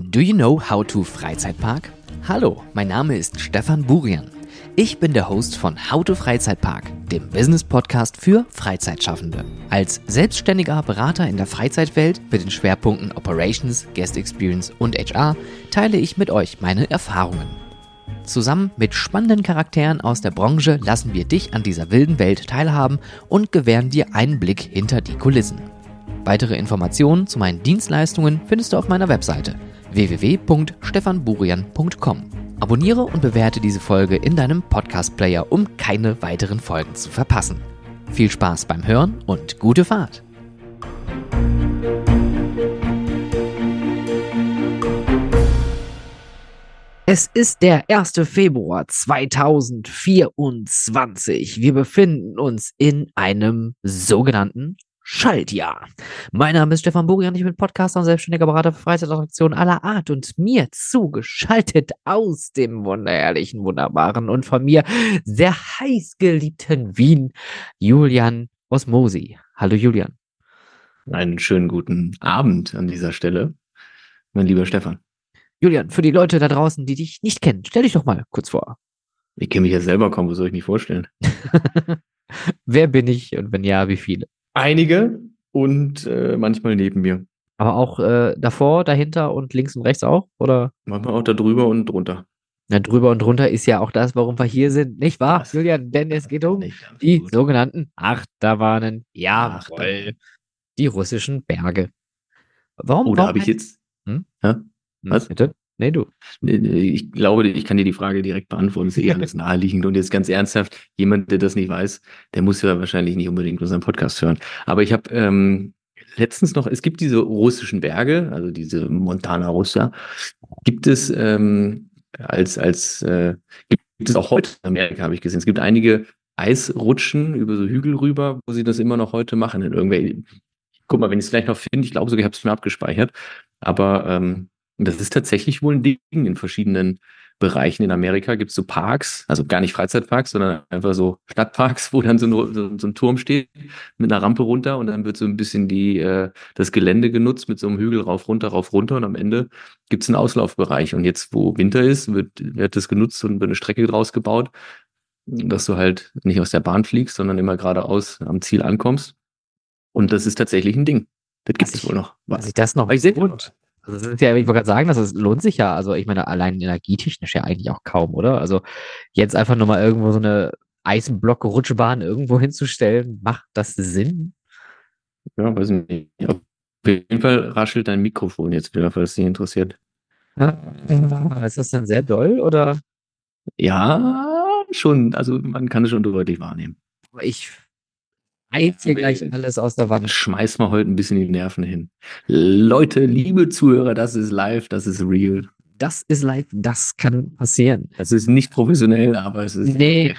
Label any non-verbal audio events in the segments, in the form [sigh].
Do you know how to Freizeitpark? Hallo, mein Name ist Stefan Burian. Ich bin der Host von How to Freizeitpark, dem Business-Podcast für Freizeitschaffende. Als selbstständiger Berater in der Freizeitwelt mit den Schwerpunkten Operations, Guest Experience und HR teile ich mit euch meine Erfahrungen. Zusammen mit spannenden Charakteren aus der Branche lassen wir dich an dieser wilden Welt teilhaben und gewähren dir einen Blick hinter die Kulissen. Weitere Informationen zu meinen Dienstleistungen findest du auf meiner Webseite www.stefanburian.com. Abonniere und bewerte diese Folge in deinem Podcast-Player, um keine weiteren Folgen zu verpassen. Viel Spaß beim Hören und gute Fahrt! Es ist der 1. Februar 2024. Wir befinden uns in einem sogenannten Schaltjahr. Mein Name ist Stefan Burian, ich bin Podcaster und selbstständiger Berater für Freizeitattraktionen aller Art und mir zugeschaltet aus dem wunderherrlichen, wunderbaren und von mir sehr heiß geliebten Wien, Julian Osmosi. Hallo Julian. Einen schönen guten Abend an dieser Stelle, mein lieber Stefan. Julian, für die Leute da draußen, die dich nicht kennen, stell dich doch mal kurz vor. Ich kenne mich ja selber kaum, wo soll ich mich vorstellen? [laughs] Wer bin ich und wenn ja, wie viele? Einige und äh, manchmal neben mir. Aber auch äh, davor, dahinter und links und rechts auch? Oder? Manchmal auch da drüber und drunter. Na, drüber und drunter ist ja auch das, warum wir hier sind, nicht wahr, Das Julian? Denn es geht um die absolut. sogenannten Achterbahnen. Jawohl. Achterbahnen. Die russischen Berge. Warum? Oder warum habe ich jetzt. Hm? Ja? Hm, was? Bitte? Nee, du. Ich glaube, ich kann dir die Frage direkt beantworten. Das [laughs] ist eh alles naheliegend. Und jetzt ganz ernsthaft, jemand, der das nicht weiß, der muss ja wahrscheinlich nicht unbedingt unseren Podcast hören. Aber ich habe ähm, letztens noch, es gibt diese russischen Berge, also diese Montana Russa, gibt es ähm, als, als äh, gibt es auch heute in Amerika, habe ich gesehen. Es gibt einige Eisrutschen über so Hügel rüber, wo sie das immer noch heute machen. In irgendwelchen, guck mal, wenn ich es vielleicht noch finde, ich glaube sogar, ich habe es mir abgespeichert. Aber ähm, das ist tatsächlich wohl ein Ding in verschiedenen Bereichen in Amerika. Gibt es so Parks, also gar nicht Freizeitparks, sondern einfach so Stadtparks, wo dann so ein, so, so ein Turm steht mit einer Rampe runter und dann wird so ein bisschen die, äh, das Gelände genutzt mit so einem Hügel rauf, runter, rauf, runter und am Ende gibt es einen Auslaufbereich. Und jetzt, wo Winter ist, wird, wird das genutzt und wird eine Strecke draus gebaut, dass du halt nicht aus der Bahn fliegst, sondern immer geradeaus am Ziel ankommst. Und das ist tatsächlich ein Ding. Das gibt es wohl noch. Was ich das noch ich und also das ist ja, ich wollte gerade sagen, das ist, lohnt sich ja. Also ich meine, allein energietechnisch ja eigentlich auch kaum, oder? Also jetzt einfach nur mal irgendwo so eine Eisenblock-Rutschbahn irgendwo [laughs] hinzustellen, macht das Sinn? Ja, weiß ich nicht. Auf jeden Fall raschelt dein Mikrofon jetzt wieder, falls dich interessiert. Ist das denn sehr doll oder? Ja, schon. Also man kann es schon deutlich wahrnehmen. Ich reiß hier gleich alles aus der Wand. Schmeiß mal heute ein bisschen die Nerven hin. Leute, liebe Zuhörer, das ist live, das ist real. Das ist live, das kann passieren. Das ist nicht professionell, aber es ist. Nee.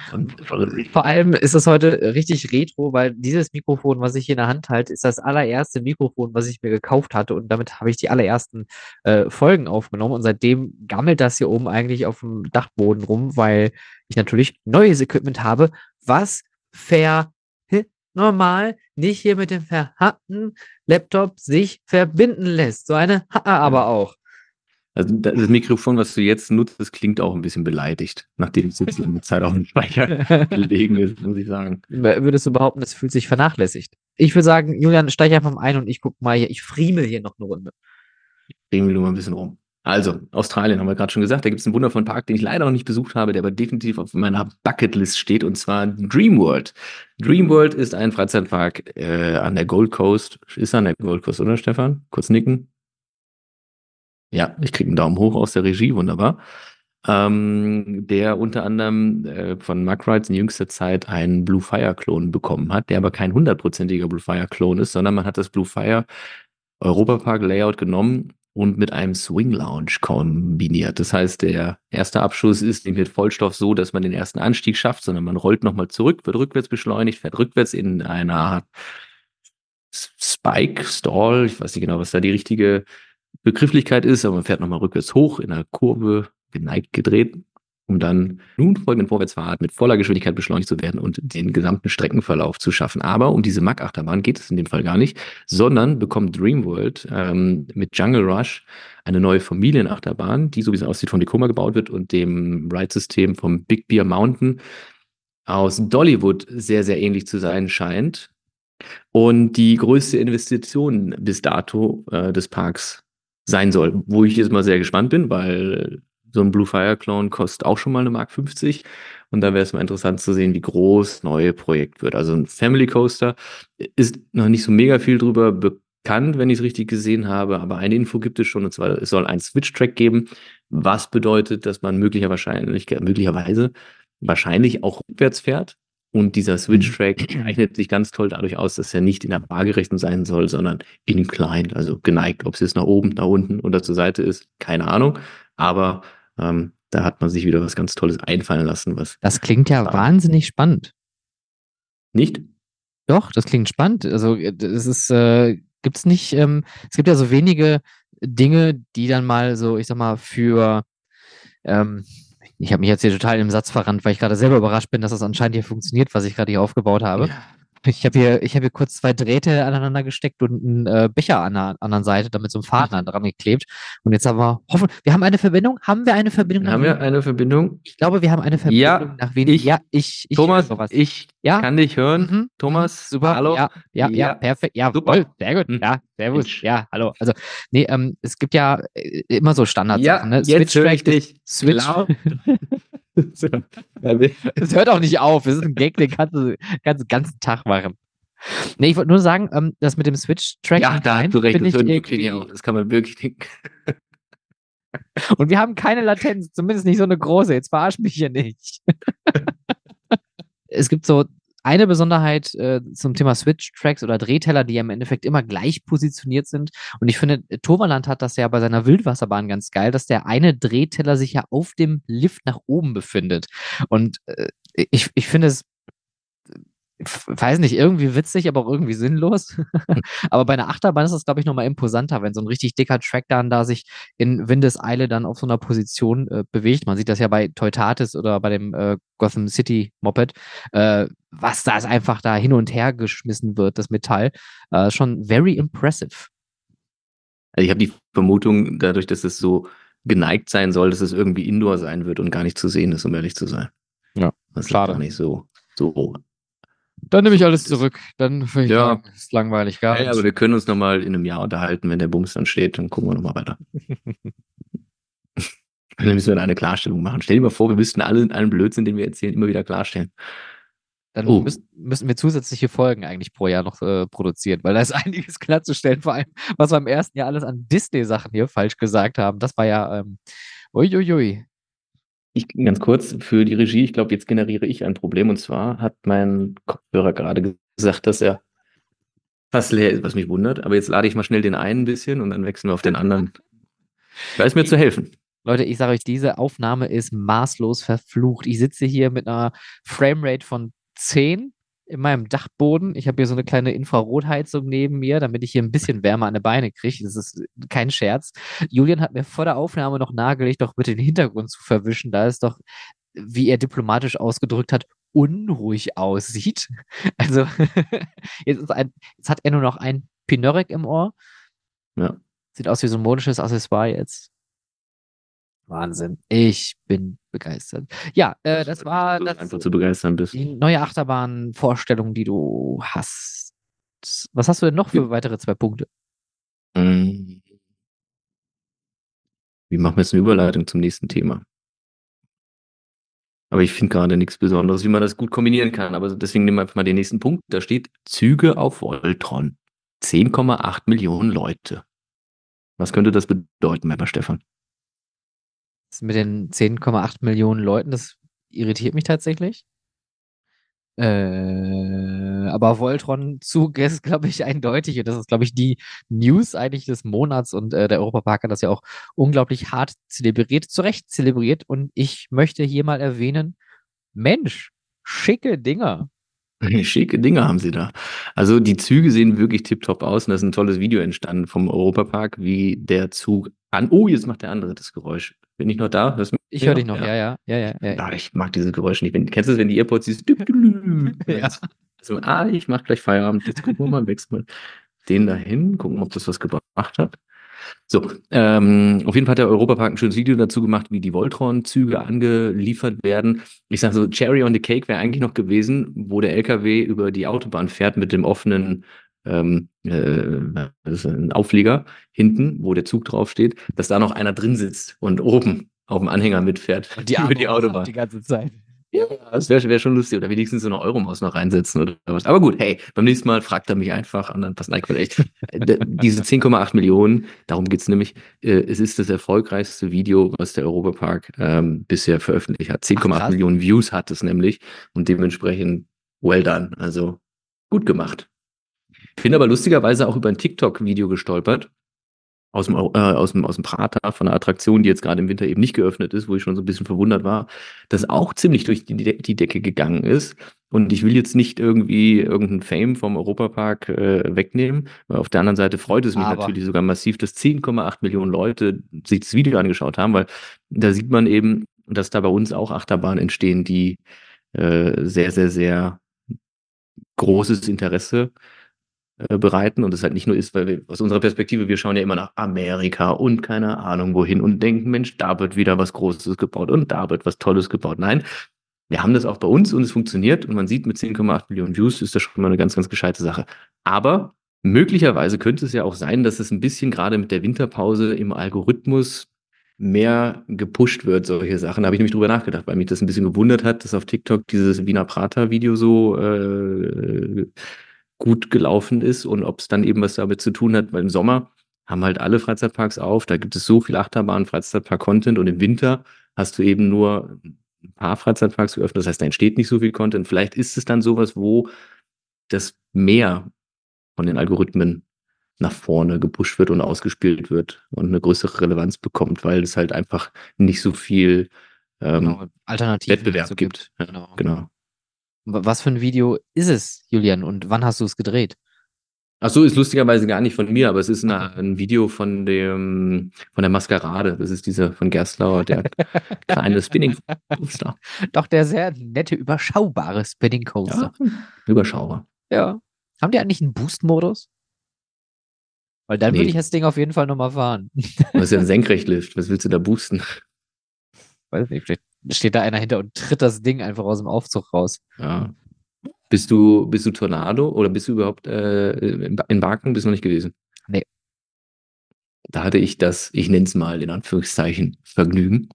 Vor allem ist es heute richtig retro, weil dieses Mikrofon, was ich hier in der Hand halte, ist das allererste Mikrofon, was ich mir gekauft hatte und damit habe ich die allerersten äh, Folgen aufgenommen und seitdem gammelt das hier oben eigentlich auf dem Dachboden rum, weil ich natürlich neues Equipment habe, was ver normal nicht hier mit dem verhackten Laptop sich verbinden lässt. So eine ha aber auch. also das Mikrofon, was du jetzt nutzt, das klingt auch ein bisschen beleidigt, nachdem es jetzt lange Zeit auf dem Speicher [laughs] gelegen ist, muss ich sagen. Würdest du behaupten, es fühlt sich vernachlässigt? Ich würde sagen, Julian, steig einfach mal ein und ich guck mal hier, ich friemel hier noch eine Runde. Drehen wir nur mal ein bisschen rum. Also, Australien haben wir gerade schon gesagt. Da gibt es einen wundervollen Park, den ich leider noch nicht besucht habe, der aber definitiv auf meiner Bucketlist steht, und zwar Dreamworld. Dreamworld ist ein Freizeitpark äh, an der Gold Coast. Ist an der Gold Coast, oder Stefan? Kurz nicken. Ja, ich kriege einen Daumen hoch aus der Regie, wunderbar. Ähm, der unter anderem äh, von Mark Rides in jüngster Zeit einen Blue Fire Klon bekommen hat, der aber kein hundertprozentiger Blue Fire Klon ist, sondern man hat das Blue Fire Europapark Layout genommen und mit einem Swing Lounge kombiniert. Das heißt, der erste Abschuss ist nicht mit Vollstoff so, dass man den ersten Anstieg schafft, sondern man rollt nochmal zurück, wird rückwärts beschleunigt, fährt rückwärts in einer Art Spike, Stall, ich weiß nicht genau, was da die richtige Begrifflichkeit ist, aber man fährt nochmal rückwärts hoch in einer Kurve, geneigt gedreht um dann nun folgenden Vorwärtsfahrt mit voller Geschwindigkeit beschleunigt zu werden und den gesamten Streckenverlauf zu schaffen. Aber um diese Mack-Achterbahn geht es in dem Fall gar nicht, sondern bekommt Dreamworld ähm, mit Jungle Rush eine neue Familienachterbahn, die so wie es aussieht von Tacoma gebaut wird und dem Ride-System vom Big Bear Mountain aus Dollywood sehr, sehr ähnlich zu sein scheint. Und die größte Investition bis dato äh, des Parks sein soll, wo ich jetzt mal sehr gespannt bin, weil so ein Blue Fire Clone kostet auch schon mal eine Mark 50. Und da wäre es mal interessant zu sehen, wie groß das neue Projekt wird. Also ein Family Coaster ist noch nicht so mega viel drüber bekannt, wenn ich es richtig gesehen habe, aber eine Info gibt es schon, und zwar es soll einen Switch-Track geben, was bedeutet, dass man möglicherweise, möglicherweise wahrscheinlich auch rückwärts fährt. Und dieser Switch-Track zeichnet sich ganz toll dadurch aus, dass er nicht in der Waagerechten sein soll, sondern inclined, also geneigt. Ob es jetzt nach oben, nach unten oder zur Seite ist, keine Ahnung. Aber ähm, da hat man sich wieder was ganz Tolles einfallen lassen. Was das klingt ja wahnsinnig spannend. Nicht? Doch, das klingt spannend. Also es ist, äh, gibt es nicht, ähm, es gibt ja so wenige Dinge, die dann mal so, ich sag mal, für ähm, ich habe mich jetzt hier total im Satz verrannt, weil ich gerade selber überrascht bin, dass das anscheinend hier funktioniert, was ich gerade hier aufgebaut habe. Ja. Ich habe hier, ich habe hier kurz zwei Drähte aneinander gesteckt und einen äh, Becher an der anderen Seite, damit so ein Faden dran geklebt. Und jetzt haben wir hoffen, wir haben eine Verbindung. Haben wir eine Verbindung? Haben wir eine Verbindung? Ich glaube, wir haben eine Verbindung ja, nach Wien. Ich, ja, ich, ich Thomas, ich ja? kann dich hören. Mhm. Thomas, super. Hallo. Ja, ja, ja, ja perfekt. Ja, super. Voll, sehr gut. Mhm. Ja, servus. Mensch. Ja, hallo. Also, nee, ähm, es gibt ja äh, immer so Standards. Ja, ne? jetzt höre ich dich. Switch. [laughs] [laughs] Es hört auch nicht auf. Es ist ein Gag, den kannst du, kannst den ganzen Tag machen. Nee, ich wollte nur sagen, ähm, das mit dem Switch-Track. Ja, da hast du recht, das hört wirklich auf. Das kann man wirklich denken. [laughs] Und wir haben keine Latenz, zumindest nicht so eine große. Jetzt verarsch mich hier nicht. [laughs] es gibt so eine Besonderheit äh, zum Thema Switch-Tracks oder Drehteller, die ja im Endeffekt immer gleich positioniert sind. Und ich finde, Toverland hat das ja bei seiner Wildwasserbahn ganz geil, dass der eine Drehteller sich ja auf dem Lift nach oben befindet. Und äh, ich, ich finde es weiß nicht, irgendwie witzig, aber auch irgendwie sinnlos. [laughs] aber bei einer Achterbahn ist das, glaube ich, nochmal imposanter, wenn so ein richtig dicker Track dann da sich in Windeseile dann auf so einer Position äh, bewegt. Man sieht das ja bei Teutatis oder bei dem äh, Gotham City Moped, äh, was da einfach da hin und her geschmissen wird, das Metall. Äh, schon very impressive. Also ich habe die Vermutung, dadurch, dass es so geneigt sein soll, dass es irgendwie Indoor sein wird und gar nicht zu sehen ist, um ehrlich zu sein. Ja, das ist gar nicht so, so dann nehme ich alles zurück. Dann finde ich ja. sagen, ist langweilig gar nicht. Ja, aber wir können uns nochmal in einem Jahr unterhalten, wenn der Bums dann steht, dann gucken wir nochmal weiter. [laughs] dann müssen wir eine Klarstellung machen. Stell dir mal vor, wir müssten alle, allen Blödsinn, den wir erzählen, immer wieder klarstellen. Dann oh. müssen, müssen wir zusätzliche Folgen eigentlich pro Jahr noch äh, produzieren, weil da ist [laughs] einiges klarzustellen, vor allem, was wir im ersten Jahr alles an Disney-Sachen hier falsch gesagt haben. Das war ja, ähm, uiuiui. Ich ganz kurz für die Regie, ich glaube, jetzt generiere ich ein Problem und zwar hat mein Kopfhörer gerade gesagt, dass er fast leer ist, was mich wundert. Aber jetzt lade ich mal schnell den einen ein bisschen und dann wechseln wir auf den anderen. Da ist mir zu helfen. Leute, ich sage euch, diese Aufnahme ist maßlos verflucht. Ich sitze hier mit einer Framerate von 10 in meinem Dachboden. Ich habe hier so eine kleine Infrarotheizung neben mir, damit ich hier ein bisschen Wärme an die Beine kriege. Das ist kein Scherz. Julian hat mir vor der Aufnahme noch nahegelegt, doch bitte den Hintergrund zu verwischen, da es doch, wie er diplomatisch ausgedrückt hat, unruhig aussieht. [laughs] Also [laughs] jetzt, ein, jetzt, hat er nur noch ein Pinörek im Ohr. Ja. Sieht aus wie so ein modisches Accessoire jetzt. Wahnsinn. Ich bin begeistert. Ja, äh, das war das, einfach zu begeistern bist. die neue Achterbahn-Vorstellung, die du hast. Was hast du denn noch für ja. weitere zwei Punkte? Hm. Wie machen wir jetzt eine Überleitung zum nächsten Thema? Aber ich finde gerade nichts Besonderes, wie man das gut kombinieren kann. Aber deswegen nehmen wir einfach mal den nächsten Punkt. Da steht Züge auf Voltron. 10,8 Millionen Leute. Was könnte das bedeuten, lieber Stefan? Mit den 10,8 Millionen Leuten, das irritiert mich tatsächlich. Äh, aber Voltron-Zug ist, [laughs] glaube ich, eindeutig. Und das ist, glaube ich, die News eigentlich des Monats. Und äh, der Europapark hat das ja auch unglaublich hart zelebriert, zu Recht zelebriert. Und ich möchte hier mal erwähnen, Mensch, schicke Dinger. [laughs] Schicke Dinger haben sie da. Also die Züge sehen wirklich tiptop aus und da ist ein tolles Video entstanden vom Europapark, wie der Zug an. Oh, jetzt macht der andere das Geräusch. Bin ich noch da? Du Ich höre dich noch, ja, ja, ja, ja. ja. Ah, ich mag diese Geräusche nicht. Wenn, kennst du es, wenn die Airpods dieses [laughs] ja. so, ah, ich mach gleich Feierabend, jetzt gucken wir mal, wechseln den dahin, gucken, ob das was gebracht hat. So, ähm, auf jeden Fall hat der Europapark ein schönes Video dazu gemacht, wie die Voltron-Züge angeliefert werden. Ich sage so, Cherry on the Cake wäre eigentlich noch gewesen, wo der LKW über die Autobahn fährt mit dem offenen ähm, äh, das ist ein Auflieger hinten, wo der Zug draufsteht, dass da noch einer drin sitzt und oben auf dem Anhänger mitfährt und [laughs] die über die Autobahn. Die ganze Zeit. Ja, das wäre wär schon lustig. Oder wenigstens so eine Euromaus noch reinsetzen oder was. Aber gut, hey, beim nächsten Mal fragt er mich einfach und dann passt nein, echt. [laughs] Diese 10,8 Millionen, darum geht's nämlich, äh, es ist das erfolgreichste Video, was der Europapark ähm, bisher veröffentlicht hat. 10,8 Millionen Views hat es nämlich und dementsprechend well done. Also gut gemacht. Ich bin aber lustigerweise auch über ein TikTok-Video gestolpert aus dem, äh, aus dem, aus dem Prater von einer Attraktion, die jetzt gerade im Winter eben nicht geöffnet ist, wo ich schon so ein bisschen verwundert war, das auch ziemlich durch die, die Decke gegangen ist. Und ich will jetzt nicht irgendwie irgendeinen Fame vom Europapark äh, wegnehmen. Weil auf der anderen Seite freut es mich Aber. natürlich sogar massiv, dass 10,8 Millionen Leute sich das Video angeschaut haben, weil da sieht man eben, dass da bei uns auch Achterbahnen entstehen, die äh, sehr, sehr, sehr großes Interesse äh, bereiten und es halt nicht nur ist, weil wir aus unserer Perspektive, wir schauen ja immer nach Amerika und keine Ahnung wohin und denken, Mensch, da wird wieder was Großes gebaut und da wird was Tolles gebaut. Nein, wir haben das auch bei uns und es funktioniert und man sieht mit 10,8 Millionen Views ist das schon mal eine ganz, ganz gescheite Sache. Aber möglicherweise könnte es ja auch sein, dass es ein bisschen gerade mit der Winterpause im Algorithmus mehr gepusht wird, solche Sachen. Da habe ich nämlich drüber nachgedacht, weil mich das ein bisschen gewundert hat, dass auf TikTok dieses Wiener Prater-Video so äh, gut gelaufen ist und ob es dann eben was damit zu tun hat, weil im Sommer haben halt alle Freizeitparks auf, da gibt es so viel Achterbahn, Freizeitpark-Content und im Winter hast du eben nur ein paar Freizeitparks geöffnet, das heißt, da entsteht nicht so viel Content. Vielleicht ist es dann sowas, wo das mehr von den Algorithmen nach vorne gepusht wird und ausgespielt wird und eine größere Relevanz bekommt, weil es halt einfach nicht so viel ähm, genau, Wettbewerb so gibt. gibt. Genau. genau. Was für ein Video ist es, Julian, und wann hast du es gedreht? Ach so, ist lustigerweise gar nicht von mir, aber es ist eine, ein Video von dem, von der Maskerade. Das ist dieser von Gerstlauer, der [laughs] kleine Spinning Coaster. Doch der sehr nette, überschaubare Spinning Coaster. Ja, überschaubar. Ja. Haben die eigentlich einen Boost-Modus? Weil dann nee. würde ich das Ding auf jeden Fall nochmal fahren. Das ist ja ein [laughs] Senkrechtlift. Was willst du da boosten? Weiß nicht, vielleicht steht da einer hinter und tritt das Ding einfach aus dem Aufzug raus. Ja. Bist du, bist du Tornado oder bist du überhaupt äh, in Barken? Bist du noch nicht gewesen? Nee. Da hatte ich das, ich nenne es mal in Anführungszeichen, Vergnügen,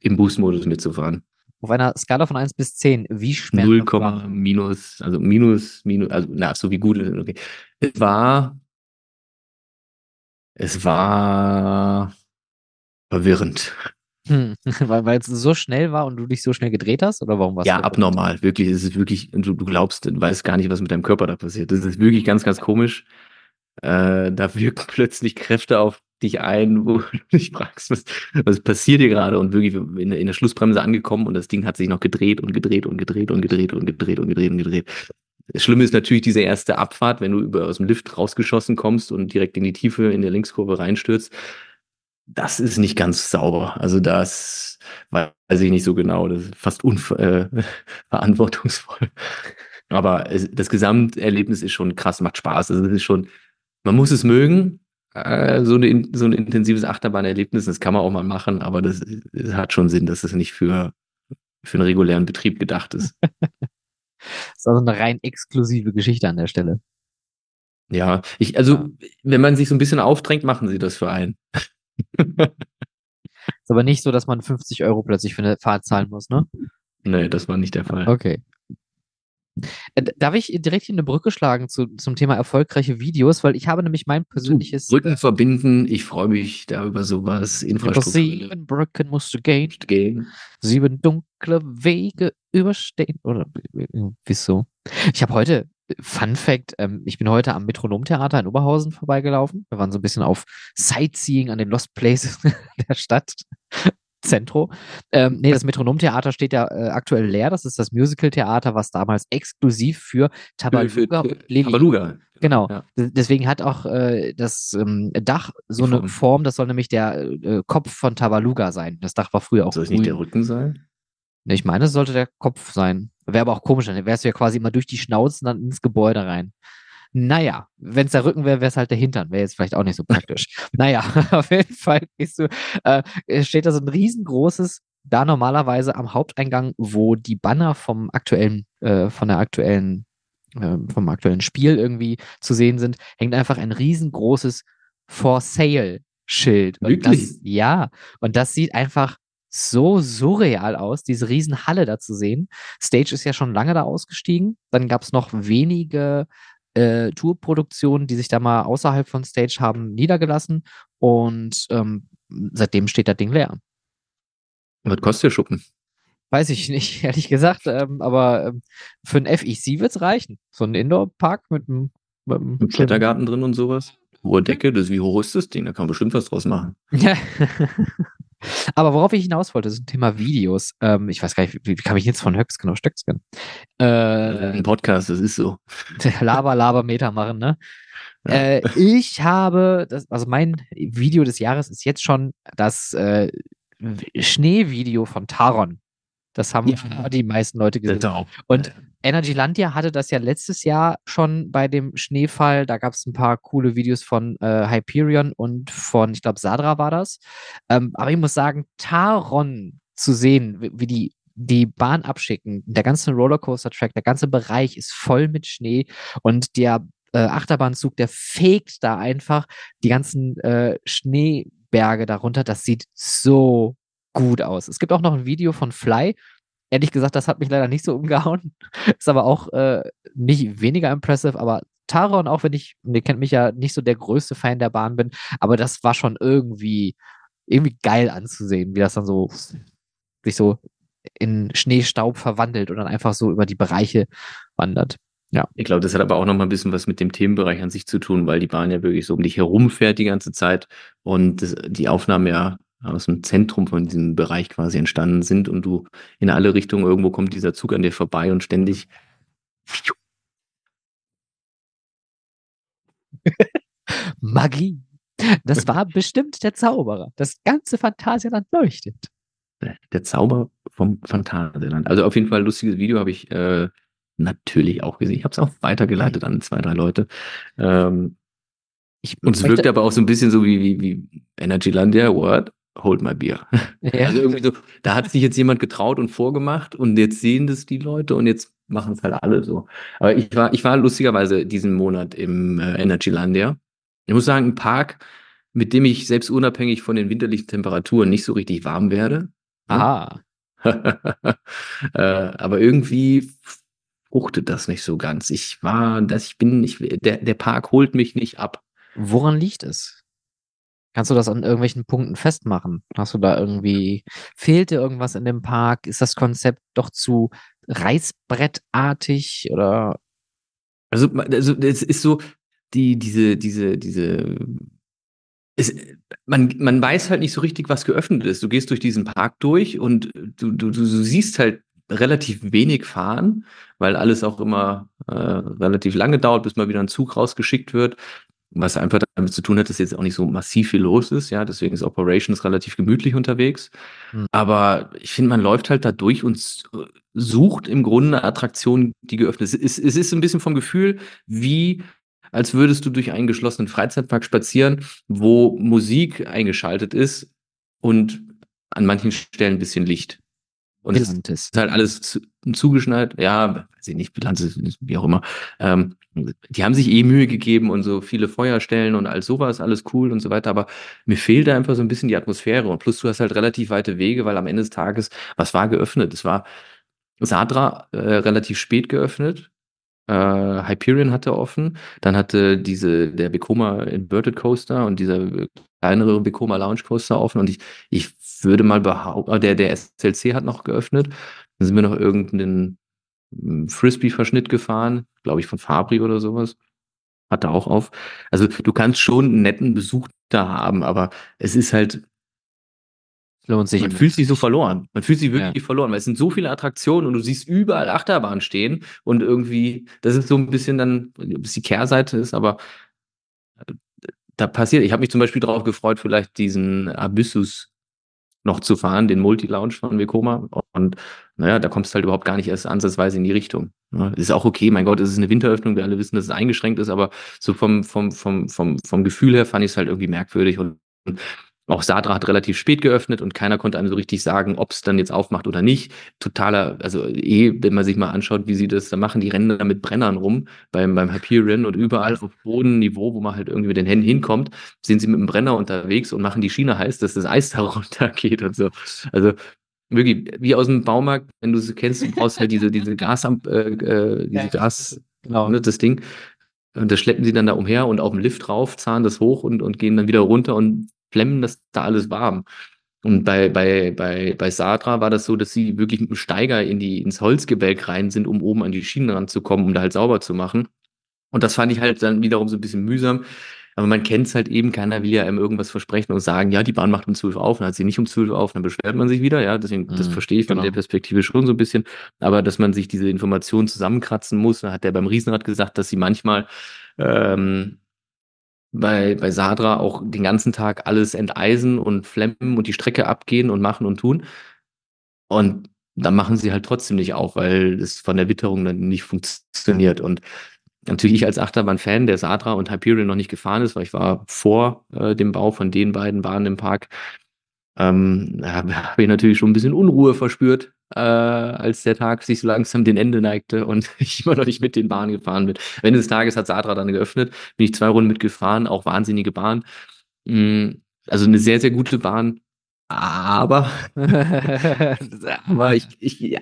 im Boost-Modus mitzufahren. Auf einer Skala von 1 bis 10, wie schmerzhaft 0, minus, also minus, minus, also na, so wie gut, okay. Es war, es war verwirrend. Hm. [laughs] Weil, es so schnell war und du dich so schnell gedreht hast? Oder warum warst Ja, abnormal. Wirklich. Es ist wirklich, du, du glaubst, du weißt gar nicht, was mit deinem Körper da passiert. Das ist wirklich ganz, ganz komisch. Äh, da [laughs] wirken plötzlich Kräfte auf dich ein, wo [laughs] du dich fragst, was, was passiert hier gerade? Und wirklich in, in der Schlussbremse angekommen und das Ding hat sich noch gedreht und gedreht und gedreht und gedreht und gedreht und gedreht und gedreht. Das Schlimme ist natürlich diese erste Abfahrt, wenn du über aus dem Lift rausgeschossen kommst und direkt in die Tiefe in der Linkskurve reinstürzt das ist nicht ganz sauber. Also das weiß ich nicht so genau. Das ist fast unverantwortungsvoll. Äh, [laughs] Aber es, das Gesamterlebnis ist schon krass, macht Spaß. Also es ist schon, man muss es mögen. Äh, so, eine, so ein intensives Achterbahnerlebnis, das kann man auch mal machen, aber das, das hat schon Sinn, dass es nicht für, für einen regulären Betrieb gedacht ist. [laughs] das ist also eine rein exklusive Geschichte an der Stelle. Ja, ich, also, wenn man sich so ein bisschen aufdrängt, machen sie das für einen. [laughs] Ist aber nicht so, dass man 50 Euro plötzlich für eine Fahrt zahlen muss, ne? Nee, das war nicht der Fall. Okay. Äh, darf ich direkt hier eine Brücke schlagen zu, zum Thema erfolgreiche Videos, weil ich habe nämlich mein persönliches. Brücken äh, verbinden, ich freue mich da über sowas. Infrastruktur. Sieben Brücken musst du gehen. gehen. Sieben dunkle Wege überstehen. Oder wieso? Ich habe heute, Fun Fact, ähm, ich bin heute am Metronomtheater in Oberhausen vorbeigelaufen. Wir waren so ein bisschen auf Sightseeing an den Lost Places [laughs] der Stadt. Zentro. Ähm, nee, das Metronomtheater steht ja äh, aktuell leer. Das ist das Musical-Theater, was damals exklusiv für Tabaluga und Levi. Tabaluga. Genau. Ja. Deswegen hat auch äh, das ähm, Dach so eine Form, das soll nämlich der äh, Kopf von Tabaluga sein. Das Dach war früher auch. Soll es nicht der Rücken sein? Ich meine, es sollte der Kopf sein. Wäre aber auch komisch, dann wärst du ja quasi immer durch die Schnauze dann ins Gebäude rein. Naja, wenn es der Rücken wäre, wäre es halt der Hintern. Wäre jetzt vielleicht auch nicht so praktisch. [laughs] naja, [laughs] auf jeden Fall gehst du, äh, steht da so ein riesengroßes, da normalerweise am Haupteingang, wo die Banner vom aktuellen, äh, von der aktuellen, äh, vom aktuellen Spiel irgendwie zu sehen sind, hängt einfach ein riesengroßes For Sale Schild. Wirklich? Das, ja, und das sieht einfach so surreal aus, diese Riesenhalle da zu sehen. Stage ist ja schon lange da ausgestiegen. Dann gab es noch wenige äh, Tourproduktionen, die sich da mal außerhalb von Stage haben niedergelassen. Und ähm, seitdem steht das Ding leer. Was kostet der Schuppen? Weiß ich nicht, [laughs] ehrlich gesagt. Ähm, aber ähm, für ein FEC wird es reichen. So ein Indoor-Park mit einem mit Klettergarten drin und sowas. Hohe Decke, das, wie hoch ist das Ding? Da kann man bestimmt was draus machen. [laughs] Ja. Aber worauf ich hinaus wollte, ist ein Thema Videos. Ähm, ich weiß gar nicht, wie, kam ich jetzt von Höcks genau Stöcksken? Äh, ein Podcast, das ist so. [laughs] Laber, Laber, Meter machen, ne? Ja. Äh, ich habe, das, also mein Video des Jahres ist jetzt schon das äh, Schneevideo von Taron. Das haben ja. die meisten Leute gesehen. Und Energylandia hatte das ja letztes Jahr schon bei dem Schneefall. Da gab es ein paar coole Videos von äh, Hyperion und von, ich glaube, Sadra war das. Ähm, aber ich muss sagen, Taron zu sehen, wie, wie die die Bahn abschicken, der ganze Rollercoaster-Track, der ganze Bereich ist voll mit Schnee und der äh, Achterbahnzug, der fegt da einfach die ganzen äh, Schneeberge darunter. Das sieht so gut aus. Es gibt auch noch ein Video von Fly. Ehrlich gesagt, das hat mich leider nicht so umgehauen. [laughs] Ist aber auch äh, nicht weniger impressive, aber Taron, auch wenn ich, ihr kennt mich ja nicht so der größte Fan der Bahn bin, aber das war schon irgendwie, irgendwie geil anzusehen, wie das dann so sich so in Schneestaub verwandelt und dann einfach so über die Bereiche wandert. Ja. Ich glaube, das hat aber auch noch mal ein bisschen was mit dem Themenbereich an sich zu tun, weil die Bahn ja wirklich so um dich herumfährt die ganze Zeit und das, die Aufnahmen ja aus dem Zentrum von diesem Bereich quasi entstanden sind und du in alle Richtungen irgendwo kommt dieser Zug an dir vorbei und ständig [laughs] Magie. Das war [laughs] bestimmt der Zauberer. Das ganze Phantasialand leuchtet. Der Zauber vom Phantasialand. Also auf jeden Fall ein lustiges Video habe ich äh, natürlich auch gesehen. Ich habe es auch weitergeleitet an zwei, drei Leute. Ähm, ich und es wirkt aber auch so ein bisschen so wie, wie, wie Energylandia, what? Hold my beer. [laughs] Ja. Also irgendwie so, da hat sich jetzt jemand getraut und vorgemacht und jetzt sehen das die Leute und jetzt machen es halt alle so. Aber ich war, ich war lustigerweise diesen Monat im äh, Energylandia. Ich muss sagen, ein Park, mit dem ich selbst unabhängig von den winterlichen Temperaturen nicht so richtig warm werde. Ah. [laughs] äh, aber irgendwie fruchtet das nicht so ganz. Ich war, dass ich bin, ich, der, der Park holt mich nicht ab. Woran liegt es? Kannst du das an irgendwelchen Punkten festmachen? Hast du da irgendwie, fehlt dir irgendwas in dem Park? Ist das Konzept doch zu reißbrettartig oder? Also, also es ist so, die, diese, diese, diese, es, man, man weiß halt nicht so richtig, was geöffnet ist. Du gehst durch diesen Park durch und du, du, du siehst halt relativ wenig fahren, weil alles auch immer äh, relativ lange dauert, bis mal wieder ein Zug rausgeschickt wird was einfach damit zu tun hat, dass jetzt auch nicht so massiv viel los ist, ja, deswegen ist Operations relativ gemütlich unterwegs. Mhm. Aber ich finde, man läuft halt da durch und sucht im Grunde Attraktionen, die geöffnet sind. Es, es ist ein bisschen vom Gefühl, wie als würdest du durch einen geschlossenen Freizeitpark spazieren, wo Musik eingeschaltet ist und an manchen Stellen ein bisschen Licht. Und es ist halt alles zu, zugeschneit. Ja, weiß ich nicht, Bilanz, wie auch immer. Ähm, die haben sich eh Mühe gegeben und so viele Feuerstellen und all sowas, alles cool und so weiter. Aber mir fehlt da einfach so ein bisschen die Atmosphäre. Und plus du hast halt relativ weite Wege, weil am Ende des Tages, was war geöffnet? Es war Sadra äh, relativ spät geöffnet. Äh, Hyperion hatte offen. Dann hatte diese, der Vekoma Inverted Coaster und dieser kleinere Vekoma Lounge Coaster offen. Und ich, ich würde mal behaupten, äh, der, der SLC hat noch geöffnet. Dann sind wir noch irgendeinen hm, Frisbee-Verschnitt gefahren, glaube ich, von Fabri oder sowas. Hat er auch auf. Also du kannst schon einen netten Besuch da haben, aber es ist halt Lohnt sich. Man fühlt sich so verloren. Man fühlt sich wirklich ja. verloren, weil es sind so viele Attraktionen und du siehst überall Achterbahnen stehen und irgendwie, das ist so ein bisschen dann, bis die Kehrseite ist, aber äh, da passiert, ich habe mich zum Beispiel darauf gefreut, vielleicht diesen Abyssus noch zu fahren, den Multi-Lounge von Vekoma. Und naja, da kommst du halt überhaupt gar nicht erst ansatzweise in die Richtung. Ja, ist auch okay, mein Gott, es ist eine Winteröffnung, wir alle wissen, dass es eingeschränkt ist, aber so vom, vom, vom, vom, vom Gefühl her fand ich es halt irgendwie merkwürdig und auch Sadra hat relativ spät geöffnet und keiner konnte einem so richtig sagen, ob es dann jetzt aufmacht oder nicht. Totaler, also eh, wenn man sich mal anschaut, wie sie das da machen, die rennen da mit Brennern rum beim, beim Hyperion und überall auf Bodenniveau, wo man halt irgendwie mit den Händen hinkommt, sind sie mit dem Brenner unterwegs und machen die Schiene heiß, dass das Eis [laughs] da runtergeht und so. Also wirklich, wie aus dem Baumarkt, wenn du sie kennst, du brauchst halt diese, diese Gas, äh, äh, diese Gas, genau. ne, das Ding. Und das schleppen sie dann da umher und auf dem Lift drauf, zahlen das hoch und, und gehen dann wieder runter und flemmen das da alles warm. Und bei, bei, bei, bei Sadra war das so, dass sie wirklich mit dem Steiger in die, ins Holzgebälk rein sind, um oben an die Schienen ranzukommen, um da halt sauber zu machen. Und das fand ich halt dann wiederum so ein bisschen mühsam. Aber man kennt es halt eben, keiner will ja einem irgendwas versprechen und sagen, ja, die Bahn macht um 12 auf, dann hat sie nicht um 12 auf, dann beschwert man sich wieder, ja, deswegen, mhm, das verstehe ich von genau. der Perspektive schon so ein bisschen. Aber dass man sich diese Informationen zusammenkratzen muss, dann hat der beim Riesenrad gesagt, dass sie manchmal ähm, bei, bei Sadra auch den ganzen Tag alles enteisen und flemmen und die Strecke abgehen und machen und tun. Und dann machen sie halt trotzdem nicht auf, weil es von der Witterung dann nicht funktioniert. Und natürlich ich als Achterbahn-Fan, der Sadra und Hyperion noch nicht gefahren ist, weil ich war vor äh, dem Bau von den beiden Bahnen im Park, ähm, habe hab ich natürlich schon ein bisschen Unruhe verspürt, äh, als der Tag sich so langsam den Ende neigte und [laughs] ich immer noch nicht mit den Bahnen gefahren bin. Am Ende des Tages hat Sadra dann geöffnet, bin ich zwei Runden mitgefahren, auch wahnsinnige Bahn. Mm, also eine sehr, sehr gute Bahn. Aber, [laughs] aber ich, ich, ja,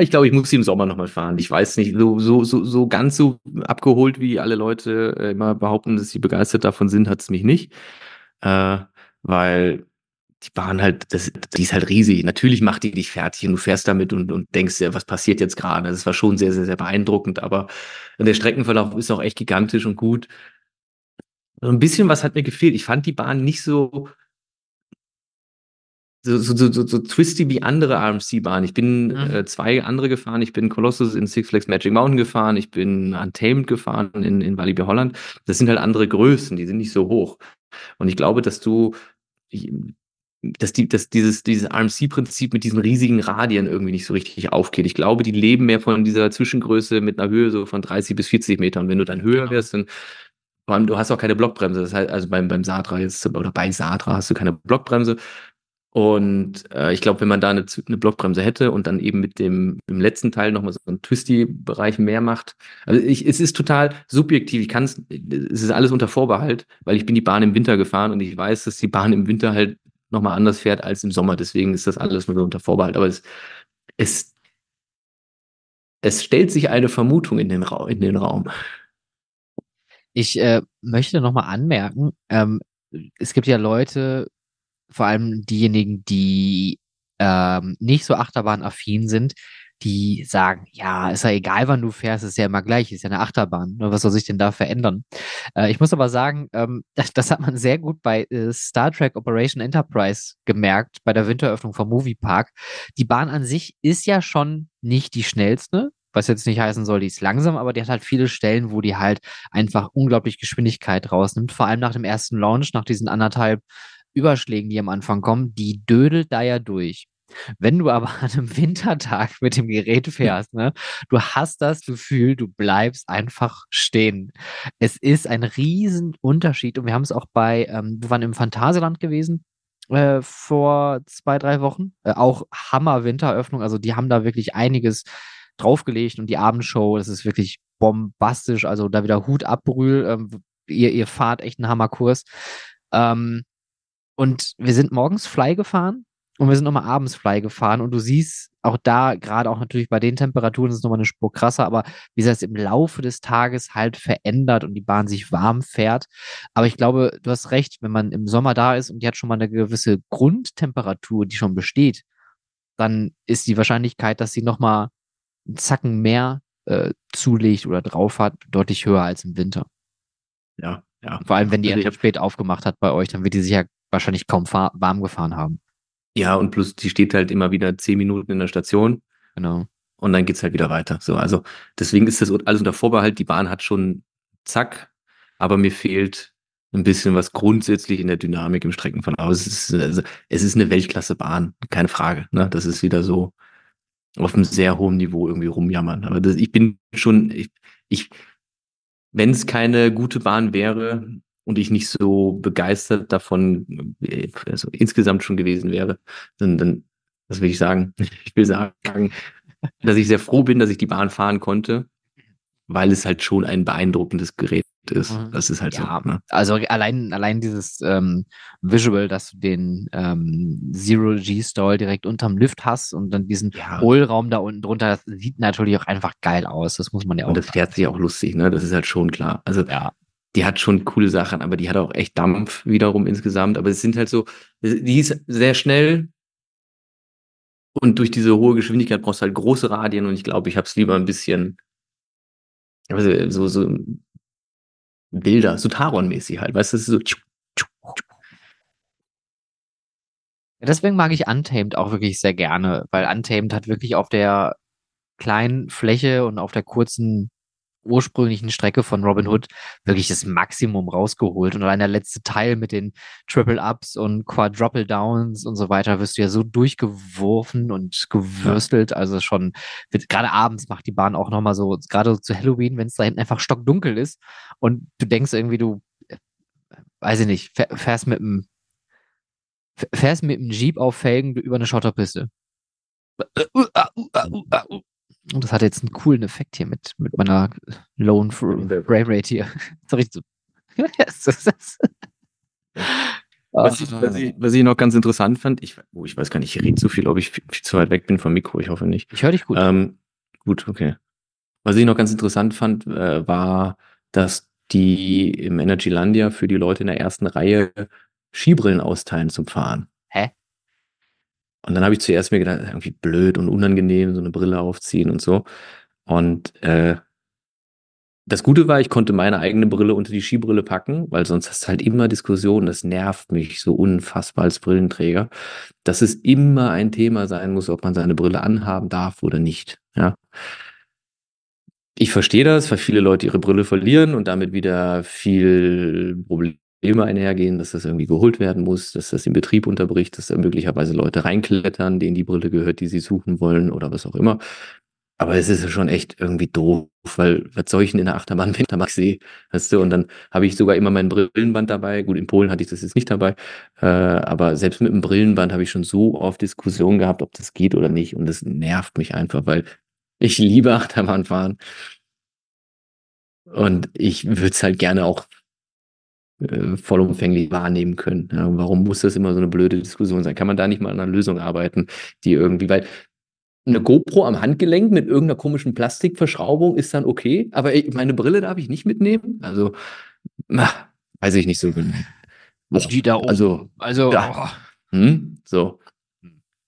ich glaube, ich muss sie im Sommer nochmal fahren. Ich weiß nicht, so, so, so, so ganz so abgeholt, wie alle Leute äh, immer behaupten, dass sie begeistert davon sind, hat es mich nicht. Äh, weil die Bahn halt, das, die ist halt riesig. Natürlich macht die dich fertig und du fährst damit und, und denkst ja, was passiert jetzt gerade? Das war schon sehr, sehr, sehr beeindruckend, aber der Streckenverlauf ist auch echt gigantisch und gut. So ein bisschen was hat mir gefehlt. Ich fand die Bahn nicht so, so, so, so, so twisty wie andere RMC-Bahnen. Ich bin mhm. äh, zwei andere gefahren. Ich bin Colossus in Six Flags Magic Mountain gefahren. Ich bin Untamed gefahren in, in Walibi Holland. Das sind halt andere Größen, die sind nicht so hoch. Und ich glaube, dass du, dass, die, dass dieses, dieses RMC-Prinzip mit diesen riesigen Radien irgendwie nicht so richtig aufgeht. Ich glaube, die leben mehr von dieser Zwischengröße mit einer Höhe so von 30 bis 40 Metern. Und wenn du dann höher genau. wirst, dann vor allem, du hast auch keine Blockbremse. Das heißt, also beim, beim Satra jetzt, oder bei Satra hast du keine Blockbremse. Und äh, ich glaube, wenn man da eine, eine Blockbremse hätte und dann eben mit dem im letzten Teil nochmal so einen Twisty-Bereich mehr macht. Also ich, es ist total subjektiv. Ich kann es, es ist alles unter Vorbehalt, weil ich bin die Bahn im Winter gefahren und ich weiß, dass die Bahn im Winter halt nochmal anders fährt als im Sommer. Deswegen ist das alles nur unter Vorbehalt. Aber es, es, es stellt sich eine Vermutung in den, Ra in den Raum. Ich äh, möchte nochmal anmerken, ähm, es gibt ja Leute, vor allem diejenigen, die ähm, nicht so achterbahnaffin sind, die sagen, ja, ist ja egal, wann du fährst, ist ja immer gleich, ist ja eine Achterbahn. Was soll sich denn da verändern? Äh, ich muss aber sagen, ähm, [laughs] das, das, hat man sehr gut bei äh, Star Trek Operation Enterprise gemerkt, bei der Winteröffnung vom Moviepark. Die Bahn an sich ist ja schon nicht die schnellste, was jetzt nicht heißen soll, die ist langsam, aber die hat halt viele Stellen, wo die halt einfach unglaublich Geschwindigkeit rausnimmt. Vor allem nach dem ersten Launch, nach diesen anderthalb Überschlägen, die am Anfang kommen, die dödelt da ja durch. Wenn du aber [laughs] an einem Wintertag mit dem Gerät fährst, ne, du hast das Gefühl, du bleibst einfach stehen. Es ist ein Riesenunterschied und wir haben es auch bei, ähm, wir waren im Phantasialand gewesen äh, vor zwei, drei Wochen. Äh, auch Hammer-Winteröffnung, also die haben da wirklich einiges draufgelegt und die Abendshow, das ist wirklich bombastisch, also da wieder Hut ab, Brühl, ähm, ihr, ihr fahrt echt einen Hammerkurs. Ähm, und wir sind morgens Fly gefahren und wir sind nochmal abends Fly gefahren und du siehst auch da, gerade auch natürlich bei den Temperaturen ist es nochmal eine Spur krasser, aber wie sich das im Laufe des Tages halt verändert und die Bahn sich warm fährt. Aber ich glaube, du hast recht, wenn man im Sommer da ist und die hat schon mal eine gewisse Grundtemperatur, die schon besteht, dann ist die Wahrscheinlichkeit, dass sie nochmal einen Zacken mehr äh, zulegt oder drauf hat, deutlich höher als im Winter. Ja, ja. Vor allem, wenn die also spät aufgemacht hat bei euch, dann wird die sich ja wahrscheinlich kaum warm gefahren haben. Ja, und plus, die steht halt immer wieder zehn Minuten in der Station. Genau. Und dann geht's halt wieder weiter. So, also deswegen ist das alles unter Vorbehalt. Die Bahn hat schon zack, aber mir fehlt ein bisschen was grundsätzlich in der Dynamik im Streckenverlauf. Es ist, also, es ist eine Weltklasse-Bahn, keine Frage. Ne? Das ist wieder so auf einem sehr hohen Niveau irgendwie rumjammern. Aber das, ich bin schon, ich, ich wenn es keine gute Bahn wäre und ich nicht so begeistert davon also insgesamt schon gewesen wäre, dann, dann was will ich sagen? Ich will sagen, dass ich sehr froh bin, dass ich die Bahn fahren konnte, weil es halt schon ein beeindruckendes Gerät ist. Mhm. Das ist halt ja, so. Ne? Also allein, allein dieses ähm, Visual, dass du den ähm, Zero G-Stall direkt unterm Lift hast und dann diesen ja. Hohlraum da unten drunter, das sieht natürlich auch einfach geil aus. Das muss man ja auch. Und das fährt sich auch lustig, ne? Das ist halt schon klar. Also ja. Die hat schon coole Sachen, aber die hat auch echt Dampf wiederum insgesamt. Aber es sind halt so, die ist sehr schnell, und durch diese hohe Geschwindigkeit brauchst du halt große Radien und ich glaube, ich habe es lieber ein bisschen also so, so Bilder, so Taron-mäßig halt, weißt du, das ist so. Deswegen mag ich Untamed auch wirklich sehr gerne, weil Untamed hat wirklich auf der kleinen Fläche und auf der kurzen ursprünglichen Strecke von Robin Hood wirklich das Maximum rausgeholt. Und allein der letzte Teil mit den Triple Ups und Quadruple Downs und so weiter wirst du ja so durchgeworfen und gewürstelt. Ja. Also schon, gerade abends macht die Bahn auch nochmal so, gerade zu Halloween, wenn es da hinten einfach stockdunkel ist und du denkst irgendwie, du, äh, weiß ich nicht, fährst mit dem fährst mit dem Jeep auf Felgen über eine Schotterpiste. Und das hat jetzt einen coolen Effekt hier mit, mit meiner Lone Frame Rate hier. [laughs] So [laughs] richtig so. was, ich, was, ich, was, ich, noch ganz interessant fand, ich, oh, ich weiß gar nicht, ich rede zu viel, ob ich viel, viel zu weit weg bin vom Mikro, ich hoffe nicht. Ich höre dich gut. Ähm, gut, okay. Was ich noch ganz interessant fand, äh, war, dass die im Energylandia für die Leute in der ersten Reihe Skibrillen austeilen zum Fahren. Und dann habe ich zuerst mir gedacht, irgendwie blöd und unangenehm, so eine Brille aufziehen und so. Und äh, das Gute war, ich konnte meine eigene Brille unter die Skibrille packen, weil sonst hast du halt immer Diskussionen. Das nervt mich so unfassbar als Brillenträger, dass es immer ein Thema sein muss, ob man seine Brille anhaben darf oder nicht. Ja. Ich verstehe das, weil viele Leute ihre Brille verlieren und damit wieder viel Probleme immer einhergehen, dass das irgendwie geholt werden muss, dass das den Betrieb unterbricht, dass da möglicherweise Leute reinklettern, denen die Brille gehört, die sie suchen wollen oder was auch immer. Aber es ist schon echt irgendwie doof, weil was soll ich denn in der Achterbahn, wenn ich sehe, weißt du, und dann habe ich sogar immer mein Brillenband dabei. Gut, in Polen hatte ich das jetzt nicht dabei, äh, aber selbst mit dem Brillenband habe ich schon so oft Diskussionen gehabt, ob das geht oder nicht und das nervt mich einfach, weil ich liebe Achterbahn fahren und ich würde es halt gerne auch äh, vollumfänglich wahrnehmen können. Ja, warum muss das immer so eine blöde Diskussion sein? Kann man da nicht mal an einer Lösung arbeiten, die irgendwie, weil eine GoPro am Handgelenk mit irgendeiner komischen Plastikverschraubung ist dann okay, aber ich, meine Brille darf ich nicht mitnehmen. Also, ach, weiß ich nicht so genau. Die da oben. Also, also ja. Oh. Hm, so.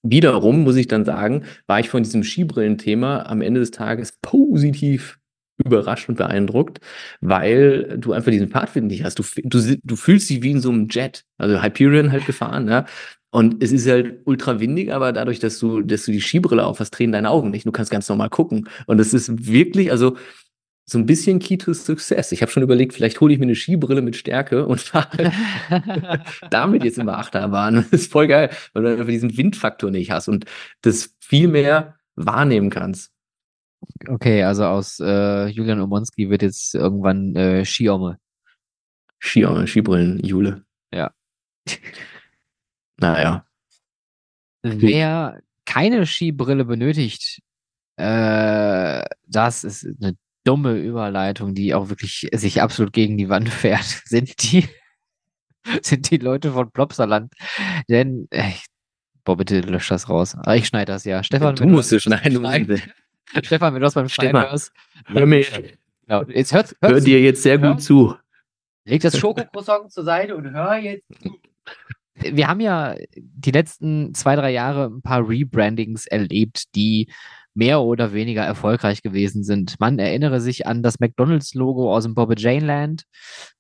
Wiederum muss ich dann sagen, war ich von diesem Skibrillenthema am Ende des Tages positiv überrascht und beeindruckt, weil du einfach diesen Pfadfinder nicht hast. Du, du, du fühlst dich wie in so einem Jet, also Hyperion halt gefahren, ja. Und es ist halt ultra windig, aber dadurch, dass du, dass du die Skibrille auf hast, drehen deine Augen nicht. Du kannst ganz normal gucken. Und es ist wirklich, also so ein bisschen Key to Success. Ich habe schon überlegt, vielleicht hole ich mir eine Skibrille mit Stärke und fahre [laughs] damit jetzt immer Achterbahn. Das ist voll geil, weil du einfach diesen Windfaktor nicht hast und das viel mehr wahrnehmen kannst. Okay, also aus äh, Julian Omonski wird jetzt irgendwann äh, Skiome. Skiome, Skibrillen, Jule. Ja. [laughs] naja. Wer keine Skibrille benötigt, äh, das ist eine dumme Überleitung, die auch wirklich sich absolut gegen die Wand [laughs] fährt, sind die, [laughs] sind die Leute von Plopsaland. Denn, äh, boah, bitte lösch das raus. Aber ich schneide das ja. Stefan, du musst es schneiden. [laughs] Stefan, wenn du das beim Schneiden hörst. Hör mir. Genau. Jetzt hört, hör dir jetzt sehr hör, gut zu. Leg das Schokocroissant zur Seite und hör jetzt. Wir haben ja die letzten zwei, drei Jahre ein paar Rebrandings erlebt, die mehr oder weniger erfolgreich gewesen sind. Man erinnere sich an das McDonalds-Logo aus dem Bobby Jane Land.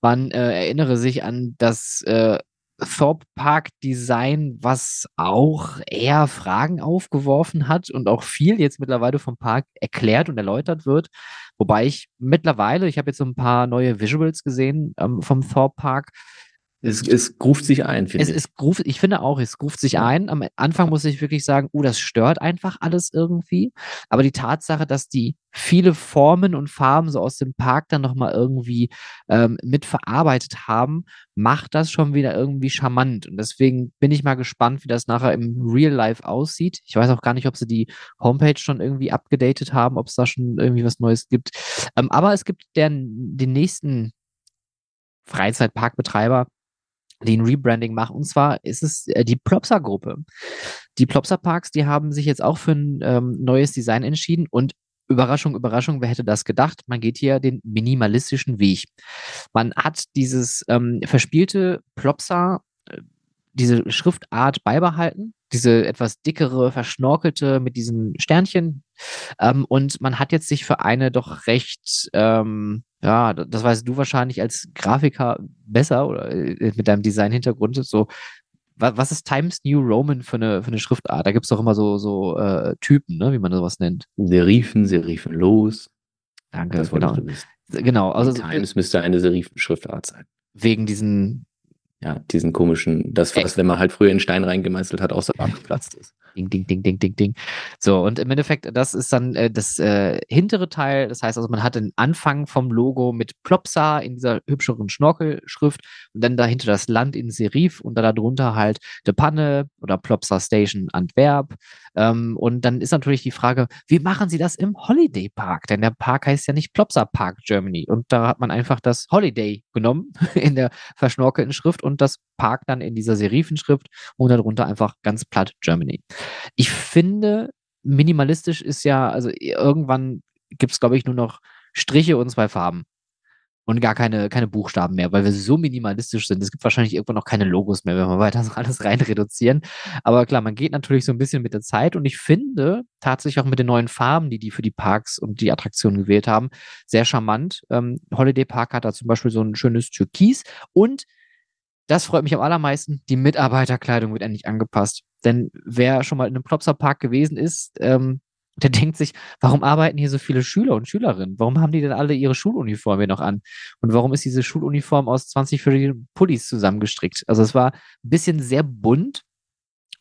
Man äh, erinnere sich an das äh, Thorpe Park Design, was auch eher Fragen aufgeworfen hat und auch viel jetzt mittlerweile vom Park erklärt und erläutert wird. Wobei ich mittlerweile, ich habe jetzt so ein paar neue Visuals gesehen ähm, vom Thorpe Park, es, es ruft sich ein, finde ich. Es ruft, ich finde auch, es ruft sich ein. Am Anfang muss ich wirklich sagen, oh, das stört einfach alles irgendwie. Aber die Tatsache, dass die viele Formen und Farben so aus dem Park dann nochmal irgendwie ähm, mitverarbeitet haben, macht das schon wieder irgendwie charmant. Und deswegen bin ich mal gespannt, wie das nachher im Real Life aussieht. Ich weiß auch gar nicht, ob sie die Homepage schon irgendwie abgedatet haben, ob es da schon irgendwie was Neues gibt. Ähm, aber es gibt den, den nächsten Freizeitparkbetreiber, die ein Rebranding machen. Und zwar ist es äh, die Plopsa-Gruppe. Die Plopsa-Parks, die haben sich jetzt auch für ein ähm, neues Design entschieden und Überraschung, Überraschung, wer hätte das gedacht? Man geht hier den minimalistischen Weg. Man hat dieses ähm, verspielte Plopsa, äh, diese Schriftart beibehalten, diese etwas dickere, verschnorkelte mit diesen Sternchen. Ähm, und man hat jetzt sich für eine doch recht ähm, ja, das weißt du wahrscheinlich als Grafiker besser oder äh, mit deinem Design-Hintergrund. So, was ist Times New Roman für eine, für eine Schriftart? Da gibt es doch immer so, so äh, Typen, ne, wie man sowas nennt. Serifen, Serifenlos. Danke, das genau. Genau. Also, Times müsste eine Serifenschriftart sein. Wegen diesen ja, diesen komischen, das, was, wenn man halt früher in Stein reingemeißelt hat, außer abgeplatzt ist. Ding, ding, ding, ding, ding, ding. So, und im Endeffekt, das ist dann äh, das äh, hintere Teil. Das heißt also, man hat den Anfang vom Logo mit Plopsa in dieser hübscheren Schnorkelschrift und dann dahinter das Land in Serif und dann darunter halt De Panne oder Plopsa Station Antwerp. Ähm, und dann ist natürlich die Frage, wie machen sie das im Holiday Park? Denn der Park heißt ja nicht Plopsa Park Germany. Und da hat man einfach das Holiday genommen [laughs] in der verschnorkelten Schrift und das Park dann in dieser Serifenschrift und darunter einfach ganz platt Germany. Ich finde, minimalistisch ist ja, also irgendwann gibt es, glaube ich, nur noch Striche und zwei Farben und gar keine, keine Buchstaben mehr, weil wir so minimalistisch sind. Es gibt wahrscheinlich irgendwann noch keine Logos mehr, wenn wir weiter so alles rein reduzieren. Aber klar, man geht natürlich so ein bisschen mit der Zeit und ich finde tatsächlich auch mit den neuen Farben, die die für die Parks und die Attraktionen gewählt haben, sehr charmant. Ähm, Holiday Park hat da zum Beispiel so ein schönes Türkis und das freut mich am allermeisten. Die Mitarbeiterkleidung wird endlich angepasst. Denn wer schon mal in einem Plopsa gewesen ist, ähm, der [laughs] denkt sich, warum arbeiten hier so viele Schüler und Schülerinnen? Warum haben die denn alle ihre Schuluniform hier noch an? Und warum ist diese Schuluniform aus 20 verschiedenen Pullis zusammengestrickt? Also es war ein bisschen sehr bunt.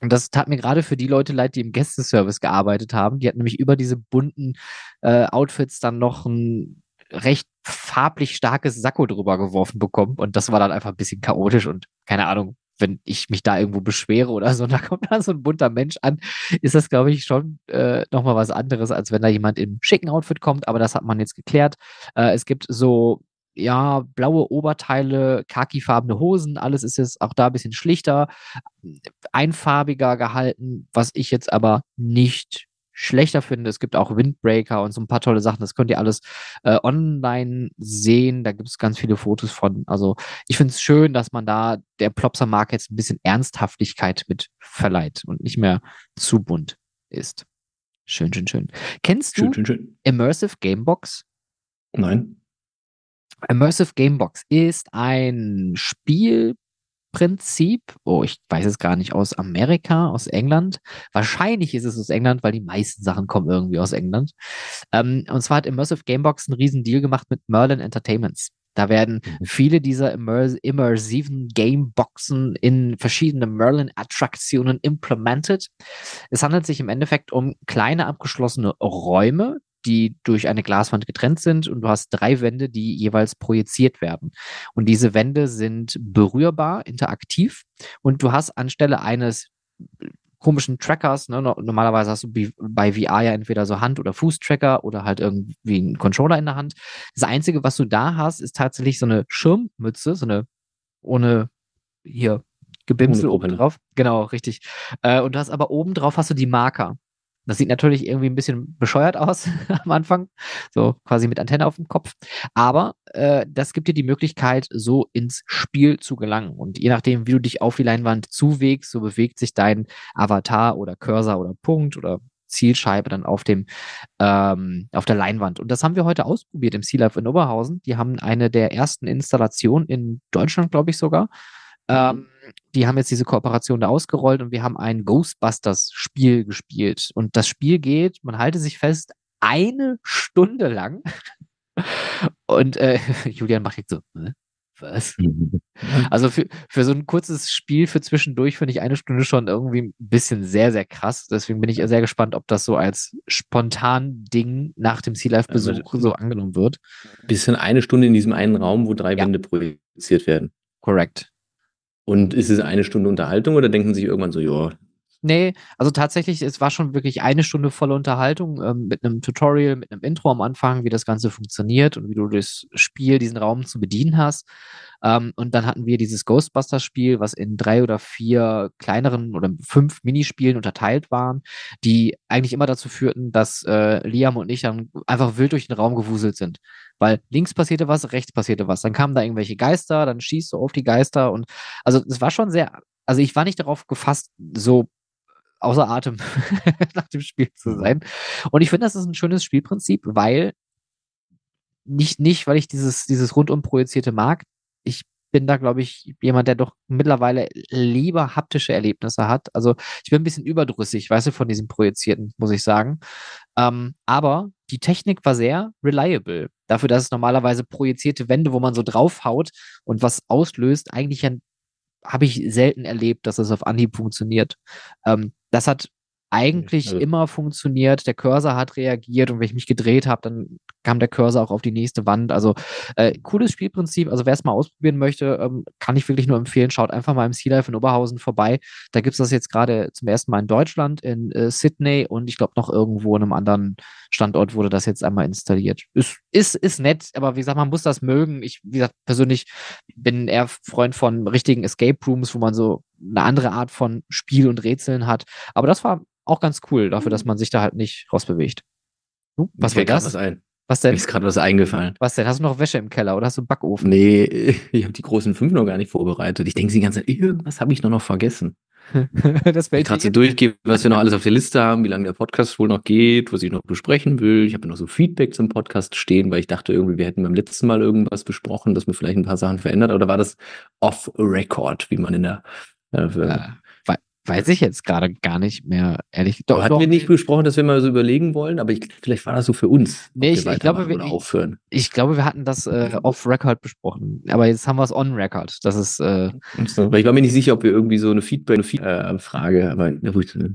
Und das tat mir gerade für die Leute leid, die im Gästeservice gearbeitet haben. Die hatten nämlich über diese bunten äh, Outfits dann noch ein recht farblich starkes Sakko drüber geworfen bekommen. Und das war dann einfach ein bisschen chaotisch und keine Ahnung, wenn ich mich da irgendwo beschwere oder so, [laughs] da kommt dann so ein bunter Mensch an, ist das, glaube ich, schon äh, nochmal was anderes, als wenn da jemand im schicken Outfit kommt. Aber das hat man jetzt geklärt. Äh, es gibt so, ja, blaue Oberteile, khakifarbene Hosen, alles ist jetzt auch da ein bisschen schlichter, einfarbiger gehalten, was ich jetzt aber nicht schlechter finde. Es gibt auch Windbreaker und so ein paar tolle Sachen. Das könnt ihr alles äh, online sehen. Da gibt es ganz viele Fotos von. Also ich finde es schön, dass man da der Plopsa-Marke jetzt ein bisschen Ernsthaftigkeit mit verleiht und nicht mehr zu bunt ist. Schön, schön, schön. Kennst schön, du schön, schön. Immersive Gamebox? Nein. Immersive Gamebox ist ein Spiel Prinzip, oh, ich weiß es gar nicht, aus Amerika, aus England. Wahrscheinlich ist es aus England, weil die meisten Sachen kommen irgendwie aus England. Ähm, und zwar hat Immersive Gamebox einen riesen Deal gemacht mit Merlin Entertainments. Da werden mhm. viele dieser immers immersiven Gameboxen in verschiedene Merlin-Attraktionen implemented. Es handelt sich im Endeffekt um kleine abgeschlossene Räume, die durch eine Glaswand getrennt sind und du hast drei Wände, die jeweils projiziert werden. Und diese Wände sind berührbar, interaktiv und du hast anstelle eines komischen Trackers, ne, normalerweise hast du bei VR ja entweder so Hand- oder Fußtracker oder halt irgendwie einen Controller in der Hand. Das Einzige, was du da hast, ist tatsächlich so eine Schirmmütze, so eine ohne hier Gebimsel oben drauf. Genau, richtig. Äh, und du hast aber oben drauf hast du die Marker. Das sieht natürlich irgendwie ein bisschen bescheuert aus [laughs] am Anfang, so quasi mit Antenne auf dem Kopf. Aber äh, das gibt dir die Möglichkeit, so ins Spiel zu gelangen. Und je nachdem, wie du dich auf die Leinwand zuwegst, so bewegt sich dein Avatar oder Cursor oder Punkt oder Zielscheibe dann auf dem ähm, auf der Leinwand. Und das haben wir heute ausprobiert im Sea Life in Oberhausen. Die haben eine der ersten Installationen in Deutschland, glaube ich sogar. Ähm, die haben jetzt diese Kooperation da ausgerollt und wir haben ein Ghostbusters-Spiel gespielt. Und das Spiel geht, man halte sich fest, eine Stunde lang. Und äh, [laughs] Julian macht jetzt so, ne? Was? [laughs] Also für, für so ein kurzes Spiel für zwischendurch finde ich eine Stunde schon irgendwie ein bisschen sehr, sehr krass. Deswegen bin ich sehr gespannt, ob das so als spontan Ding nach dem Sea Life-Besuch so angenommen wird. Bisschen eine Stunde in diesem einen Raum, wo drei ja. Wände projiziert werden. Korrekt. Und ist es eine Stunde Unterhaltung oder denken Sie sich irgendwann so, ja, Nee, also tatsächlich, es war schon wirklich eine Stunde volle Unterhaltung ähm, mit einem Tutorial, mit einem Intro am Anfang, wie das Ganze funktioniert und wie du das Spiel, diesen Raum zu bedienen hast. Ähm, und dann hatten wir dieses Ghostbusters-Spiel, was in drei oder vier kleineren oder fünf Minispielen unterteilt waren, die eigentlich immer dazu führten, dass äh, Liam und ich dann einfach wild durch den Raum gewuselt sind. Weil links passierte was, rechts passierte was. Dann kamen da irgendwelche Geister, dann schießt du auf die Geister und also es war schon sehr also ich war nicht darauf gefasst, so außer Atem [laughs] nach dem Spiel zu mhm. sein. Und ich finde, das ist ein schönes Spielprinzip, weil nicht, nicht, weil ich dieses, dieses rundum projizierte mag. Ich bin da, glaube ich, jemand, der doch mittlerweile lieber haptische Erlebnisse hat. Also ich bin ein bisschen überdrüssig, weißt du, von diesem Projizierten, muss ich sagen. Ähm, aber die Technik war sehr reliable. Dafür, dass es normalerweise projizierte Wände, wo man so draufhaut und was auslöst, eigentlich habe ich selten erlebt, dass es auf Anhieb funktioniert. Ähm, das hat eigentlich also, immer funktioniert. Der Cursor hat reagiert und wenn ich mich gedreht habe, dann kam der Cursor auch auf die nächste Wand. Also äh, cooles Spielprinzip. Also wer es mal ausprobieren möchte, ähm, kann ich wirklich nur empfehlen. Schaut einfach mal im Sea Life in Oberhausen vorbei. Da gibt es das jetzt gerade zum ersten Mal in Deutschland, in äh, Sydney und ich glaube noch irgendwo in einem anderen Standort wurde das jetzt einmal installiert. Ist, ist, ist nett, aber wie gesagt, man muss das mögen. Ich, wie gesagt, persönlich bin eher Freund von richtigen Escape Rooms, wo man so eine andere Art von Spiel und Rätseln hat. Aber das war auch ganz cool, dafür, dass mhm. man sich da halt nicht rausbewegt. Was war das? Was, ein. was denn? Mir ist gerade was eingefallen. Was denn? Hast du noch Wäsche im Keller oder hast du einen Backofen? Nee, [laughs] ich habe die großen fünf noch gar nicht vorbereitet. Ich denke die ganze Zeit, irgendwas habe ich noch, noch vergessen. [laughs] das ich gerade so durchgehe, was wir noch alles auf der Liste haben, wie lange der Podcast wohl noch geht, was ich noch besprechen will. Ich habe noch so Feedback zum Podcast stehen, weil ich dachte irgendwie, wir hätten beim letzten Mal irgendwas besprochen, dass man vielleicht ein paar Sachen verändert. Oder war das off-record, wie man in der äh, ja, Weiß ich jetzt gerade gar nicht mehr, ehrlich. Doch, hatten doch, wir nicht besprochen, dass wir mal so überlegen wollen, aber ich, vielleicht war das so für uns. Nee, ich, ich, glaube, wir, aufhören. Ich, ich, glaube, wir hatten das äh, off-Record besprochen, aber jetzt haben wir es on-Record. Das ist. Äh, so, ich war mir nicht sicher, ob wir irgendwie so eine Feedback-Frage, äh, aber na gut, äh,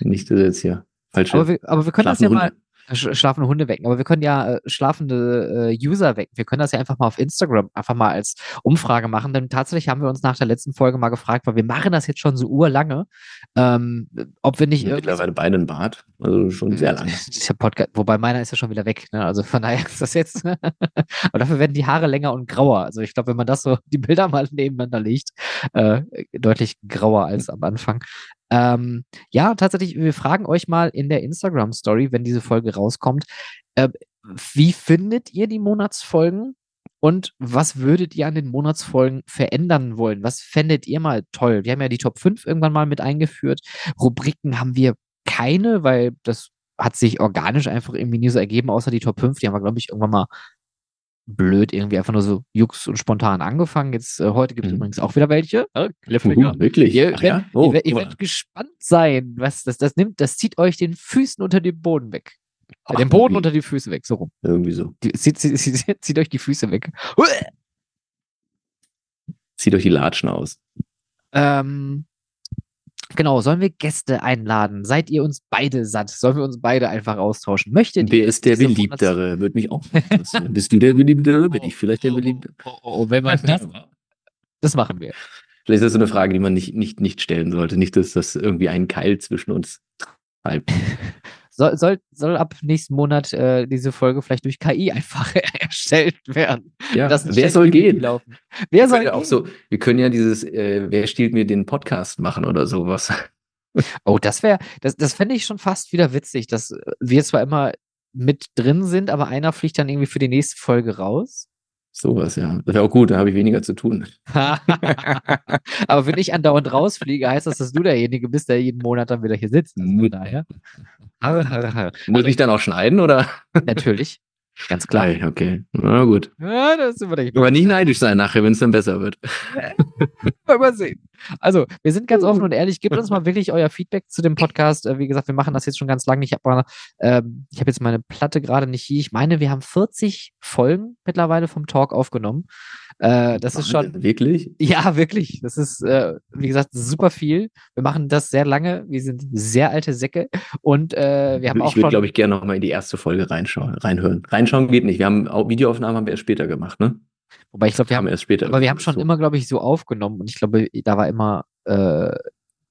nicht das jetzt hier. Falsche aber wir, aber wir können das ja mal schlafende Hunde wecken. Aber wir können ja äh, schlafende äh, User wecken. Wir können das ja einfach mal auf Instagram einfach mal als Umfrage machen. Denn tatsächlich haben wir uns nach der letzten Folge mal gefragt, weil wir machen das jetzt schon so urlange, ähm, ob wir nicht Mittlerweile beide ein Bart. Also schon sehr lange. [laughs] Podcast, wobei meiner ist ja schon wieder weg. Ne? Also von daher ist das jetzt. [laughs] Aber dafür werden die Haare länger und grauer. Also ich glaube, wenn man das so, die Bilder mal nebeneinander legt, äh, deutlich grauer als am Anfang. Ähm, ja, tatsächlich, wir fragen euch mal in der Instagram-Story, wenn diese Folge rauskommt, äh, wie findet ihr die Monatsfolgen? Und was würdet ihr an den Monatsfolgen verändern wollen? Was fändet ihr mal toll? Wir haben ja die Top 5 irgendwann mal mit eingeführt. Rubriken haben wir keine, weil das hat sich organisch einfach irgendwie nie so ergeben, außer die Top 5. Die haben wir, glaube ich, irgendwann mal blöd irgendwie einfach nur so jux und spontan angefangen. Jetzt äh, heute gibt es mhm. übrigens auch wieder welche. Uh, wirklich? Ihr, Ach, ja? oh, ihr, ihr werdet gespannt sein, was das, das nimmt. Das zieht euch den Füßen unter den Boden weg. Ach, den Boden unter die Füße weg, so rum. Irgendwie so. Die, zieht, zieht, zieht, zieht euch die Füße weg. Zieht euch die Latschen aus. Ähm, Genau, sollen wir Gäste einladen? Seid ihr uns beide satt? Sollen wir uns beide einfach austauschen? Möchtet Wer ist der Beliebtere? Würde mich auch interessieren. Bist du der Beliebtere? Bin ich vielleicht der Beliebtere? Oh, oh, oh, wenn man das, das machen wir. Vielleicht ist das so eine Frage, die man nicht, nicht, nicht stellen sollte. Nicht, dass das irgendwie einen Keil zwischen uns halb. [laughs] soll, soll, soll ab nächsten Monat äh, diese Folge vielleicht durch KI einfach [laughs] erstellt werden. Ja, wer soll gehen? Laufen. Wer soll ja auch so, wir können ja dieses, äh, wer stiehlt mir den Podcast machen oder sowas. Oh, das wäre, das, das fände ich schon fast wieder witzig, dass wir zwar immer mit drin sind, aber einer fliegt dann irgendwie für die nächste Folge raus. Sowas, ja. Das wäre auch gut, da habe ich weniger zu tun. [laughs] aber wenn ich andauernd rausfliege, heißt das, dass du derjenige bist, der jeden Monat dann wieder hier sitzt. Also daher. [laughs] Muss ich dann auch schneiden, oder? Natürlich. Ganz klar. Okay, na gut. Ja, das ist Aber nicht neidisch sein nachher, wenn es dann besser wird. [laughs] [laughs] Mal sehen. Also, wir sind ganz offen und ehrlich. Gebt uns mal wirklich euer Feedback zu dem Podcast. Äh, wie gesagt, wir machen das jetzt schon ganz lange. Ich habe ähm, ich hab jetzt meine Platte gerade nicht hier. Ich meine, wir haben 40 Folgen mittlerweile vom Talk aufgenommen. Äh, das ist schon. Wirklich? [laughs] Ja, wirklich. Das ist, äh, wie gesagt, super viel. Wir machen das sehr lange. Wir sind sehr alte Säcke. Und äh, wir haben ich auch. Ich würde, glaube ich, gerne nochmal in die erste Folge reinschauen, reinhören. Reinschauen geht nicht. Wir haben auch Videoaufnahmen haben wir erst später gemacht, ne? Wobei ich glaube, wir haben erst später. Aber wir haben schon so. immer, glaube ich, so aufgenommen und ich glaube, da war immer äh,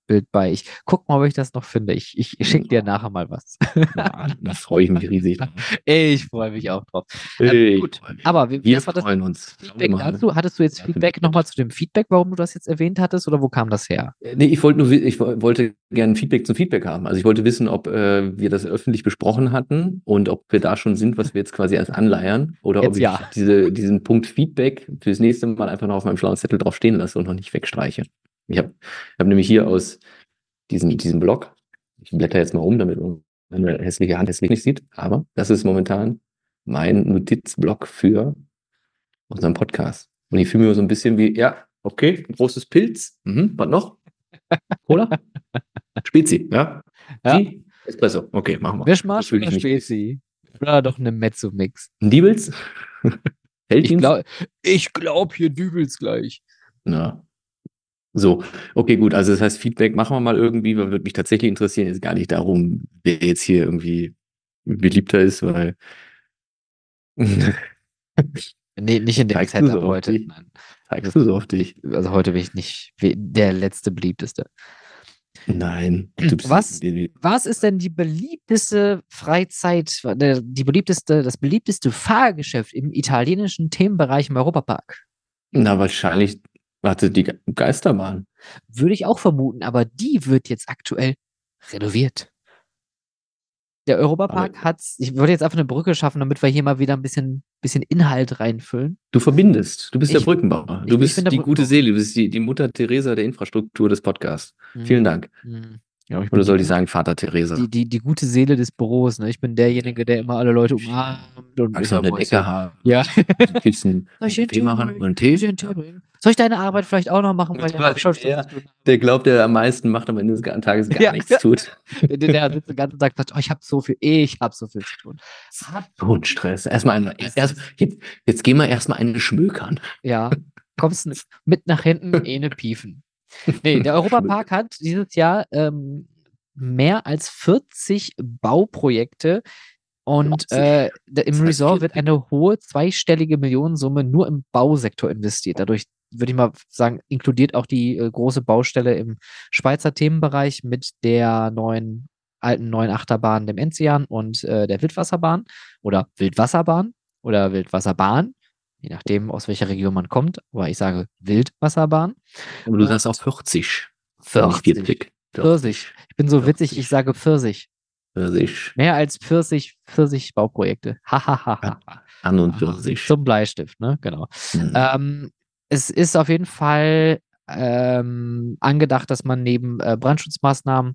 Bild bei. Ich guck mal, ob ich das noch finde. Ich, ich, ich schicke dir nachher mal was. Ja, da freue ich mich riesig. [laughs] Ich freue mich auch drauf. Ähm, gut, aber wir, wir freuen uns. Feedback dazu? Hattest du jetzt Feedback nochmal zu dem Feedback, warum du das jetzt erwähnt hattest oder wo kam das her? Äh, nee, ich wollte nur, ich wollte gerne Feedback zum Feedback haben. Also ich wollte wissen, ob äh, wir das öffentlich besprochen hatten und ob wir da schon sind, was wir jetzt quasi als anleiern oder jetzt ob ich ja. diese, diesen Punkt Feedback fürs nächste Mal einfach noch auf meinem schlauen Zettel drauf stehen lasse und noch nicht wegstreiche. Ich habe hab nämlich hier aus diesen, diesen Blog, ich blätter jetzt mal um, damit man meine hässliche Hand hässlich nicht sieht, aber das ist momentan mein Notizblock für unseren Podcast. Und ich fühle mich so ein bisschen wie, ja, okay, großes Pilz, mhm, was noch? Cola? [laughs] Spezi, ja? Ja. Sie? Espresso, okay, machen wir. So fühle oder. Spezi? Oder doch eine Mezzo-Mix? Ein Diebels? [laughs] Hält Ich glaube, ich glaub, hier dübelt's gleich. Ja. So, okay, gut. Also das heißt, Feedback machen wir mal irgendwie, weil würde mich tatsächlich interessieren, jetzt gar nicht darum, wer jetzt hier irgendwie beliebter ist, weil [laughs] Nee, nicht in dem Zeigst Setup so heute. Nein. zeigst du so auf dich. Also heute bin ich nicht der letzte beliebteste. Nein. Was? Was ist denn die beliebteste Freizeit, die beliebteste, das beliebteste Fahrgeschäft im italienischen Themenbereich im Europapark? Na, wahrscheinlich, warte, die Ge- Geisterbahn. Würde ich auch vermuten, aber die wird jetzt aktuell renoviert. Der Europapark hat, ich würde jetzt einfach eine Brücke schaffen, damit wir hier mal wieder ein bisschen, bisschen Inhalt reinfüllen. Du verbindest. Du bist der Ich- Brückenbauer. ich- Du ich bist der die gute Brückenbauer. Seele. Du bist die, die Mutter Teresa der Infrastruktur des Podcasts. Vielen Dank. Mhm. Ja, ich Oder die soll ich sagen Vater Teresa? Die, die, die gute Seele des Büros. Ne? Ich bin derjenige, der immer alle Leute umarmt und ich noch eine Decke haben? Ja. Ich [laughs] einen Tee machen? Oder einen Tee? Ich Tee bringen? Soll ich deine Arbeit vielleicht auch noch machen? Weil der der-? Der glaubt, der am meisten macht, aber am Ende des Tages gar Ja. nichts tut. [laughs] der, der sitzt den ganzen Tag und sagt, oh, ich habe so viel, ich habe so viel zu tun. So ein Stress. Erstmal eine, erst, jetzt, jetzt gehen wir erstmal eine schmökern. Ja, kommst mit nach hinten, [laughs] eh ne Piefen. Nee, der Europapark hat dieses Jahr ähm, mehr als 40 Bauprojekte und 40? äh, im Resort wird 40. eine hohe zweistellige Millionensumme nur im Bausektor investiert. Dadurch würde ich mal sagen, inkludiert auch die äh, große Baustelle im Schweizer Themenbereich mit der neuen alten neuen Achterbahn, dem Enzian und äh, der Wildwasserbahn oder Wildwasserbahn oder Wildwasserbahn, je nachdem, aus welcher Region man kommt. Aber ich sage Wildwasserbahn. Aber du sagst auch 40. 40. 40. Pfirsich. Ich bin so witzig, 40. ich sage Pfirsich. 40. Mehr als Pfirsich, Pfirsich-Bauprojekte. Hahaha. An und 40. Zum Bleistift, ne? Genau. Hm. Ähm, es ist auf jeden Fall ähm, angedacht, dass man neben äh, Brandschutzmaßnahmen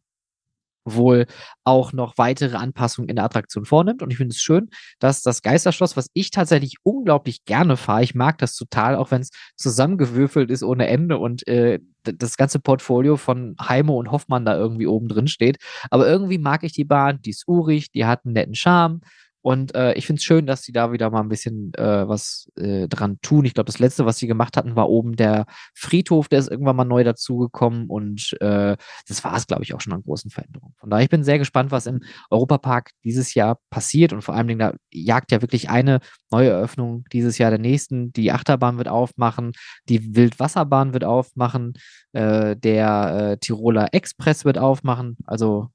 wohl auch noch weitere Anpassungen in der Attraktion vornimmt. Und ich finde es schön, dass das Geisterschloss, was ich tatsächlich unglaublich gerne fahre, ich mag das total, auch wenn es zusammengewürfelt ist ohne Ende und äh, das ganze Portfolio von Heimo und Hoffmann da irgendwie oben drin steht. Aber irgendwie mag ich die Bahn, die ist urig, die hat einen netten Charme. Und äh, ich finde es schön, dass sie da wieder mal ein bisschen äh, was äh, dran tun. Ich glaube, das letzte, was sie gemacht hatten, war oben der Friedhof, der ist irgendwann mal neu dazugekommen. Und äh, das war es, glaube ich, auch schon an großen Veränderungen. Von daher, ich bin sehr gespannt, was im Europapark dieses Jahr passiert. Und vor allem, da jagt ja wirklich eine neue Eröffnung dieses Jahr der nächsten. Die Achterbahn wird aufmachen, die Wildwasserbahn wird aufmachen, äh, der äh, Tiroler Express wird aufmachen. Also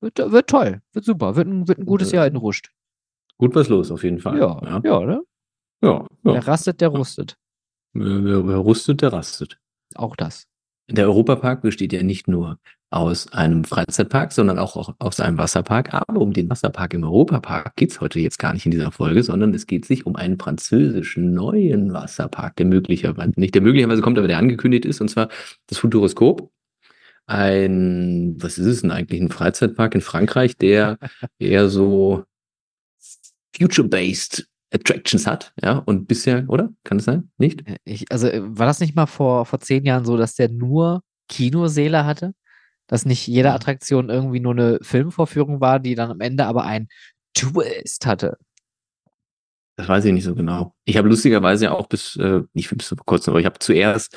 wird, wird toll, wird super, wird ein, wird ein gutes Jahr in Ruscht. Gut was los, auf jeden Fall. Ja, ja. ja, ne? ja, ja. Wer rastet, der rustet. Wer, wer, rustet, der rastet. Auch das. Der Europapark besteht ja nicht nur aus einem Freizeitpark, sondern auch, aus einem Wasserpark. Aber um den Wasserpark im Europapark geht's heute jetzt gar nicht in dieser Folge, sondern es geht sich um einen französischen neuen Wasserpark, der möglicherweise, nicht der möglicherweise kommt, aber der angekündigt ist, und zwar das Futuroskop. Ein, was ist es denn eigentlich? Ein Freizeitpark in Frankreich, der [laughs] eher so future-based Attractions hat, ja, und bisher, oder? Kann es sein? Nicht? Äh, ich, also äh, war das nicht mal vor, vor zehn Jahren so, dass der nur Kinoseele hatte? Dass nicht jede Attraktion irgendwie nur eine Filmvorführung war, die dann am Ende aber ein Twist hatte. Das weiß ich nicht so genau. Ich habe lustigerweise ja auch bis, äh, nicht bis vor kurzem, aber ich habe zuerst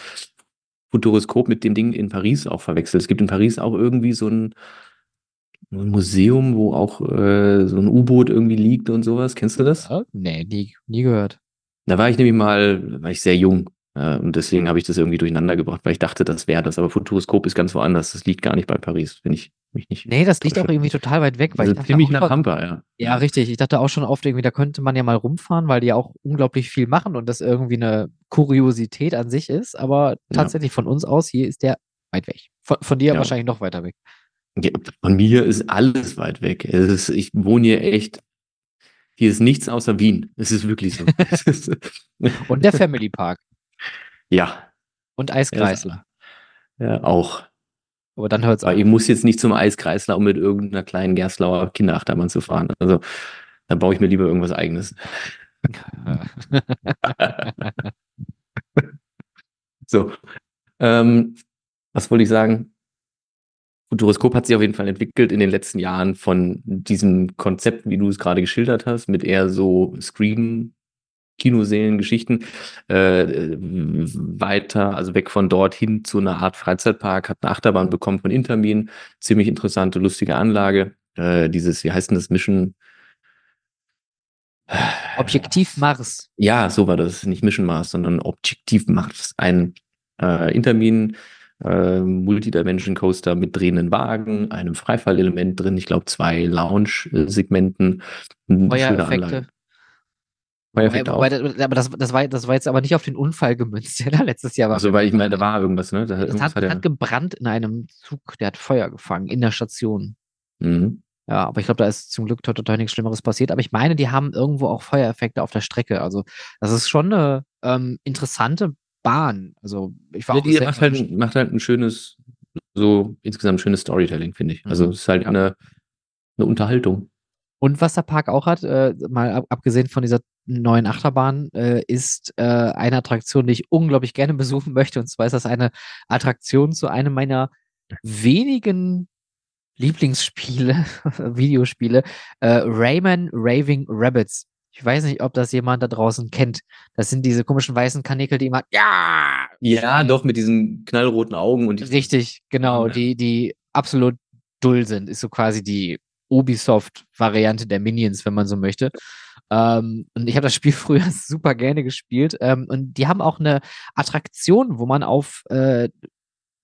Futuroskop mit dem Ding in Paris auch verwechselt. Es gibt in Paris auch irgendwie so ein, ein Museum, wo auch äh, so ein U-Boot irgendwie liegt und sowas. Kennst du das? Ja? Nee, nie, nie gehört. Da war ich nämlich mal, war ich sehr jung. Äh, und deswegen habe ich das irgendwie durcheinander gebracht, weil ich dachte, das wäre das. Aber Futuroskop ist ganz woanders. Das liegt gar nicht bei Paris, wenn ich mich nicht. Nee, das liegt auch irgendwie total weit weg. Weil also ziemlich nach Pampa, ja. Ja, richtig. Ich dachte auch schon oft irgendwie, da könnte man ja mal rumfahren, weil die ja auch unglaublich viel machen und das irgendwie eine Kuriosität an sich ist. Aber tatsächlich ja. von uns aus, hier ist der weit weg. Von, von dir ja. wahrscheinlich noch weiter weg. Ja, von mir ist alles weit weg. Ist, ich wohne hier echt hier ist nichts außer Wien. Es ist wirklich so. [laughs] [laughs] und der Family Park. Ja. Und Eiskreisler. Ja, auch. Aber dann hört es auf. Ich muss jetzt nicht zum Eiskreisler, um mit irgendeiner kleinen Gerstlauer Kinderachterbahn zu fahren. Also dann baue ich mir lieber irgendwas eigenes. [laughs] so. Ähm, was wollte ich sagen? Futuroskop hat sich auf jeden Fall entwickelt in den letzten Jahren von diesem Konzept, wie du es gerade geschildert hast, mit eher so Screen Kinosälen, Geschichten, äh, weiter, also weg von dort hin zu einer Art Freizeitpark, hat eine Achterbahn bekommen von Intermin, ziemlich interessante, lustige Anlage. Äh, dieses, wie heißt denn das, Mission? Objektiv Mars. Ja, so war das, nicht Mission Mars, sondern Objektiv Mars. Ein äh, Intermin, äh, Multidimension Coaster mit drehenden Wagen, einem Freifallelement drin, ich glaube zwei Lounge-Segmenten. Feuereffekte. Wobei, wobei, aber das, das, war, das war jetzt aber nicht auf den Unfall gemünzt, [laughs] der da letztes Jahr war. Also, weil ich meine, da war irgendwas, ne? Da, das hat, hat, hat gebrannt in einem Zug, der hat Feuer gefangen, in der Station. Mhm. Ja, aber ich glaube, da ist zum Glück total nichts Schlimmeres passiert. Aber ich meine, die haben irgendwo auch Feuereffekte auf der Strecke. Also, das ist schon eine ähm, interessante Bahn. Also, ich war ja, die macht halt, macht halt ein schönes, so insgesamt schönes Storytelling, finde ich. Also, mhm. es ist halt eine, eine Unterhaltung. Und was der Park auch hat, äh, mal ab, abgesehen von dieser neuen Achterbahn, äh, ist äh, eine Attraktion, die ich unglaublich gerne [laughs] besuchen möchte. Und zwar ist das eine Attraktion zu einem meiner wenigen Lieblingsspiele, [laughs] Videospiele, äh, Rayman Raving Rabbits. Ich weiß nicht, ob das jemand da draußen kennt. Das sind diese komischen weißen Kanickel, die immer ja ja doch mit diesen knallroten Augen und richtig genau, die die absolut dull sind. Ist so quasi die Ubisoft-Variante der Minions, wenn man so möchte. Ähm, und ich habe das Spiel [laughs] früher super gerne gespielt. Ähm, und die haben auch eine Attraktion, wo man auf äh,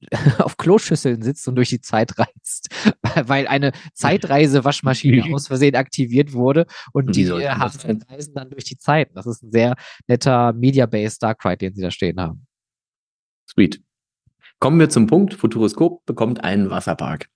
[laughs] auf Kloschüsseln sitzt und durch die Zeit reist, [laughs] weil eine Zeitreise-Waschmaschine aus Versehen aktiviert wurde und die, die reisen dann durch die Zeit. Das ist ein sehr netter Media-Based Dark den sie da stehen haben. Sweet. Kommen wir zum Punkt. Futuroskop bekommt einen Wasserpark.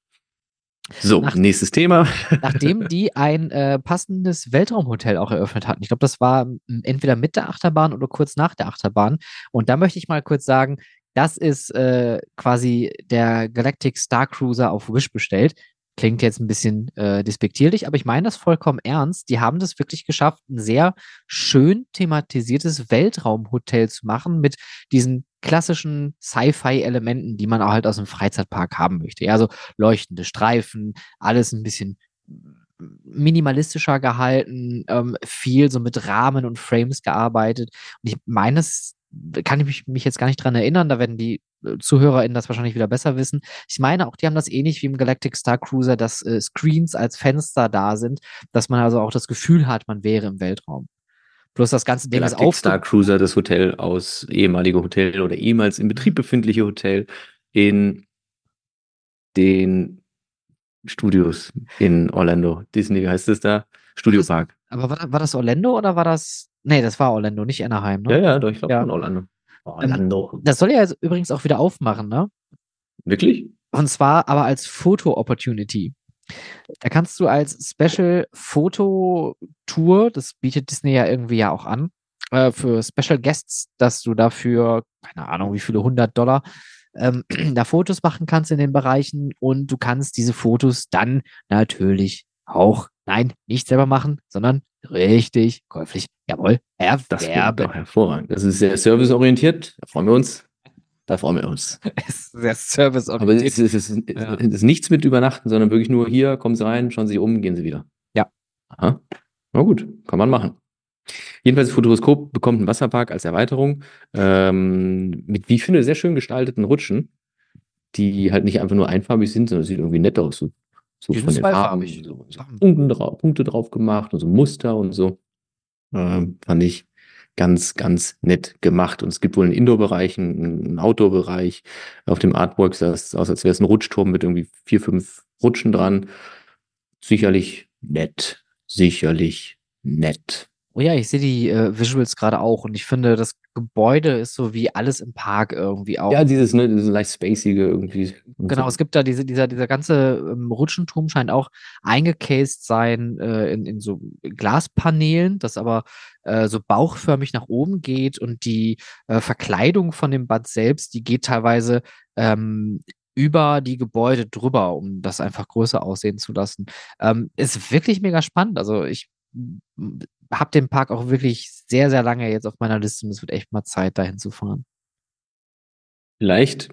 So, Nach, nächstes Thema. [laughs] nachdem die ein äh, passendes Weltraumhotel auch eröffnet hatten. Ich glaube, das war entweder mit der Achterbahn oder kurz nach der Achterbahn. Und da möchte ich mal kurz sagen, das ist äh, quasi der Galactic Star Cruiser auf Wish bestellt. Klingt jetzt ein bisschen äh, despektierlich, aber ich meine das vollkommen ernst. Die haben das wirklich geschafft, ein sehr schön thematisiertes Weltraumhotel zu machen mit diesen klassischen Sci-Fi-Elementen, die man auch halt aus dem Freizeitpark haben möchte. Ja, so leuchtende Streifen, alles ein bisschen minimalistischer gehalten, ähm, viel so mit Rahmen und Frames gearbeitet. Und ich meine, das kann ich mich, mich jetzt gar nicht dran erinnern, da werden die äh, ZuhörerInnen das wahrscheinlich wieder besser wissen. Ich meine, auch die haben das ähnlich wie im Galactic Star Cruiser, dass äh, Screens als Fenster da sind, dass man also auch das Gefühl hat, man wäre im Weltraum. Plus das ganze Ding Galactic ist auf Star Cruiser, das Hotel aus ehemalige Hotel oder ehemals in Betrieb befindliche Hotel in den Studios in Orlando. Disney, wie heißt es da? Studio Park. Aber war, war, das Orlando oder war das. Nee, das war Orlando, nicht Anaheim, ne? Ja, ja, doch, ich glaube ja. Orlando. Orlando. Ähm, das soll ja übrigens auch wieder aufmachen, ne? Wirklich? Und zwar aber als Foto-Opportunity. Da kannst du als Special Foto Tour, das bietet Disney ja irgendwie ja auch an, äh, für Special Guests, dass du dafür, keine Ahnung, wie viele hundert Dollar ähm, [clears throat] da Fotos machen kannst in den Bereichen und du kannst diese Fotos dann natürlich auch, nein, nicht selber machen, sondern Richtig, käuflich. Jawohl, erwerben. Das klingt doch hervorragend. Das ist sehr serviceorientiert. Da freuen wir uns. Da freuen wir uns. [laughs] Es ist sehr serviceorientiert. Aber es ist, es, ist, ja. es ist, nichts mit Übernachten, sondern wirklich nur hier, kommen Sie rein, schauen Sie sich um, gehen Sie wieder. Ja. Aha. Na gut, kann man machen. Jedenfalls, Futuroskop bekommt einen Wasserpark als Erweiterung ähm, mit, wie ich finde, sehr schön gestalteten Rutschen, die halt nicht einfach nur einfarbig sind, sondern sieht irgendwie nett aus. So, so von den Farben, so, so Punkte, drauf, Punkte drauf gemacht und so Muster und so. Ähm, fand ich ganz, ganz nett gemacht. Und es gibt wohl einen Indoor-Bereich, einen Outdoor-Bereich. Auf dem Artwork sah es aus, als wäre es ein Rutschturm mit irgendwie vier, fünf Rutschen dran. Sicherlich nett. Sicherlich nett. Oh ja, ich sehe die äh, Visuals gerade auch und ich finde, das Gebäude ist so wie alles im Park irgendwie auch. Ja, dieses, ne, dieses leicht spacige irgendwie. Genau, so. es gibt da diese, dieser, dieser ganze ähm, Rutschenturm scheint auch eingecased sein äh, in, in so Glaspaneelen, das aber äh, so bauchförmig nach oben geht und die äh, Verkleidung von dem Bad selbst, die geht teilweise ähm, über die Gebäude drüber, um das einfach größer aussehen zu lassen. Ähm, ist wirklich mega spannend. Also ich habe den Park auch wirklich sehr, sehr lange jetzt auf meiner Liste und es wird echt mal Zeit, dahin zu fahren. Vielleicht,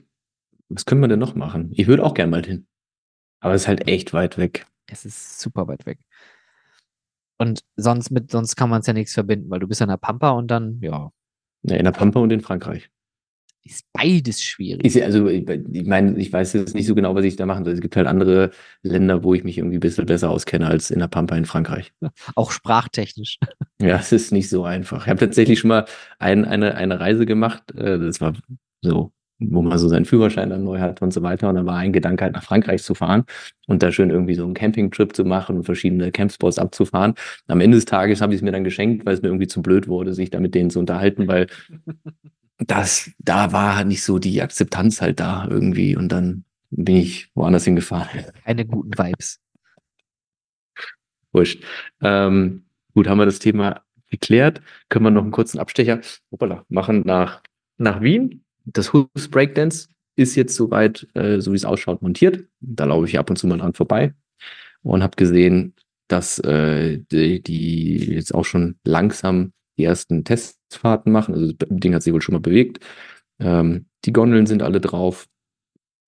was können wir denn noch machen? Ich würde auch gerne mal hin. Aber es ist halt echt weit weg. Es ist super weit weg. Und sonst mit, sonst kann man es ja nichts verbinden, weil du bist ja in der Pampa und dann, ja. Ja, in der Pampa und in Frankreich ist beides schwierig. Ist, also, ich meine, ich weiß jetzt nicht so genau, was ich da machen soll. Es gibt halt andere Länder, wo ich mich irgendwie ein bisschen besser auskenne als in der Pampa in Frankreich. [laughs] Auch sprachtechnisch. [laughs] Ja, es ist nicht so einfach. Ich habe tatsächlich schon mal ein, eine, eine Reise gemacht. Äh, das war so, wo man so seinen Führerschein dann neu hat und so weiter. Und dann war ein Gedanke halt nach Frankreich zu fahren und da schön irgendwie so einen Campingtrip zu machen und verschiedene Campspots abzufahren. Am Ende des Tages habe ich es mir dann geschenkt, weil es mir irgendwie zu blöd wurde, sich da mit denen zu unterhalten, weil [laughs] das, da war nicht so die Akzeptanz halt da irgendwie und dann bin ich woanders hingefahren. Keine guten Vibes. Wurscht. Ähm, gut, haben wir das Thema geklärt. Können wir noch einen kurzen Abstecher hoppala, machen nach, nach Wien. Das Hoops Breakdance ist jetzt soweit, äh, so wie es ausschaut, montiert. Da laufe ich ab und zu mal dran vorbei und habe gesehen, dass äh, die, die jetzt auch schon langsam die ersten Testfahrten machen. Also das Ding hat sich wohl schon mal bewegt. Ähm, die Gondeln sind alle drauf.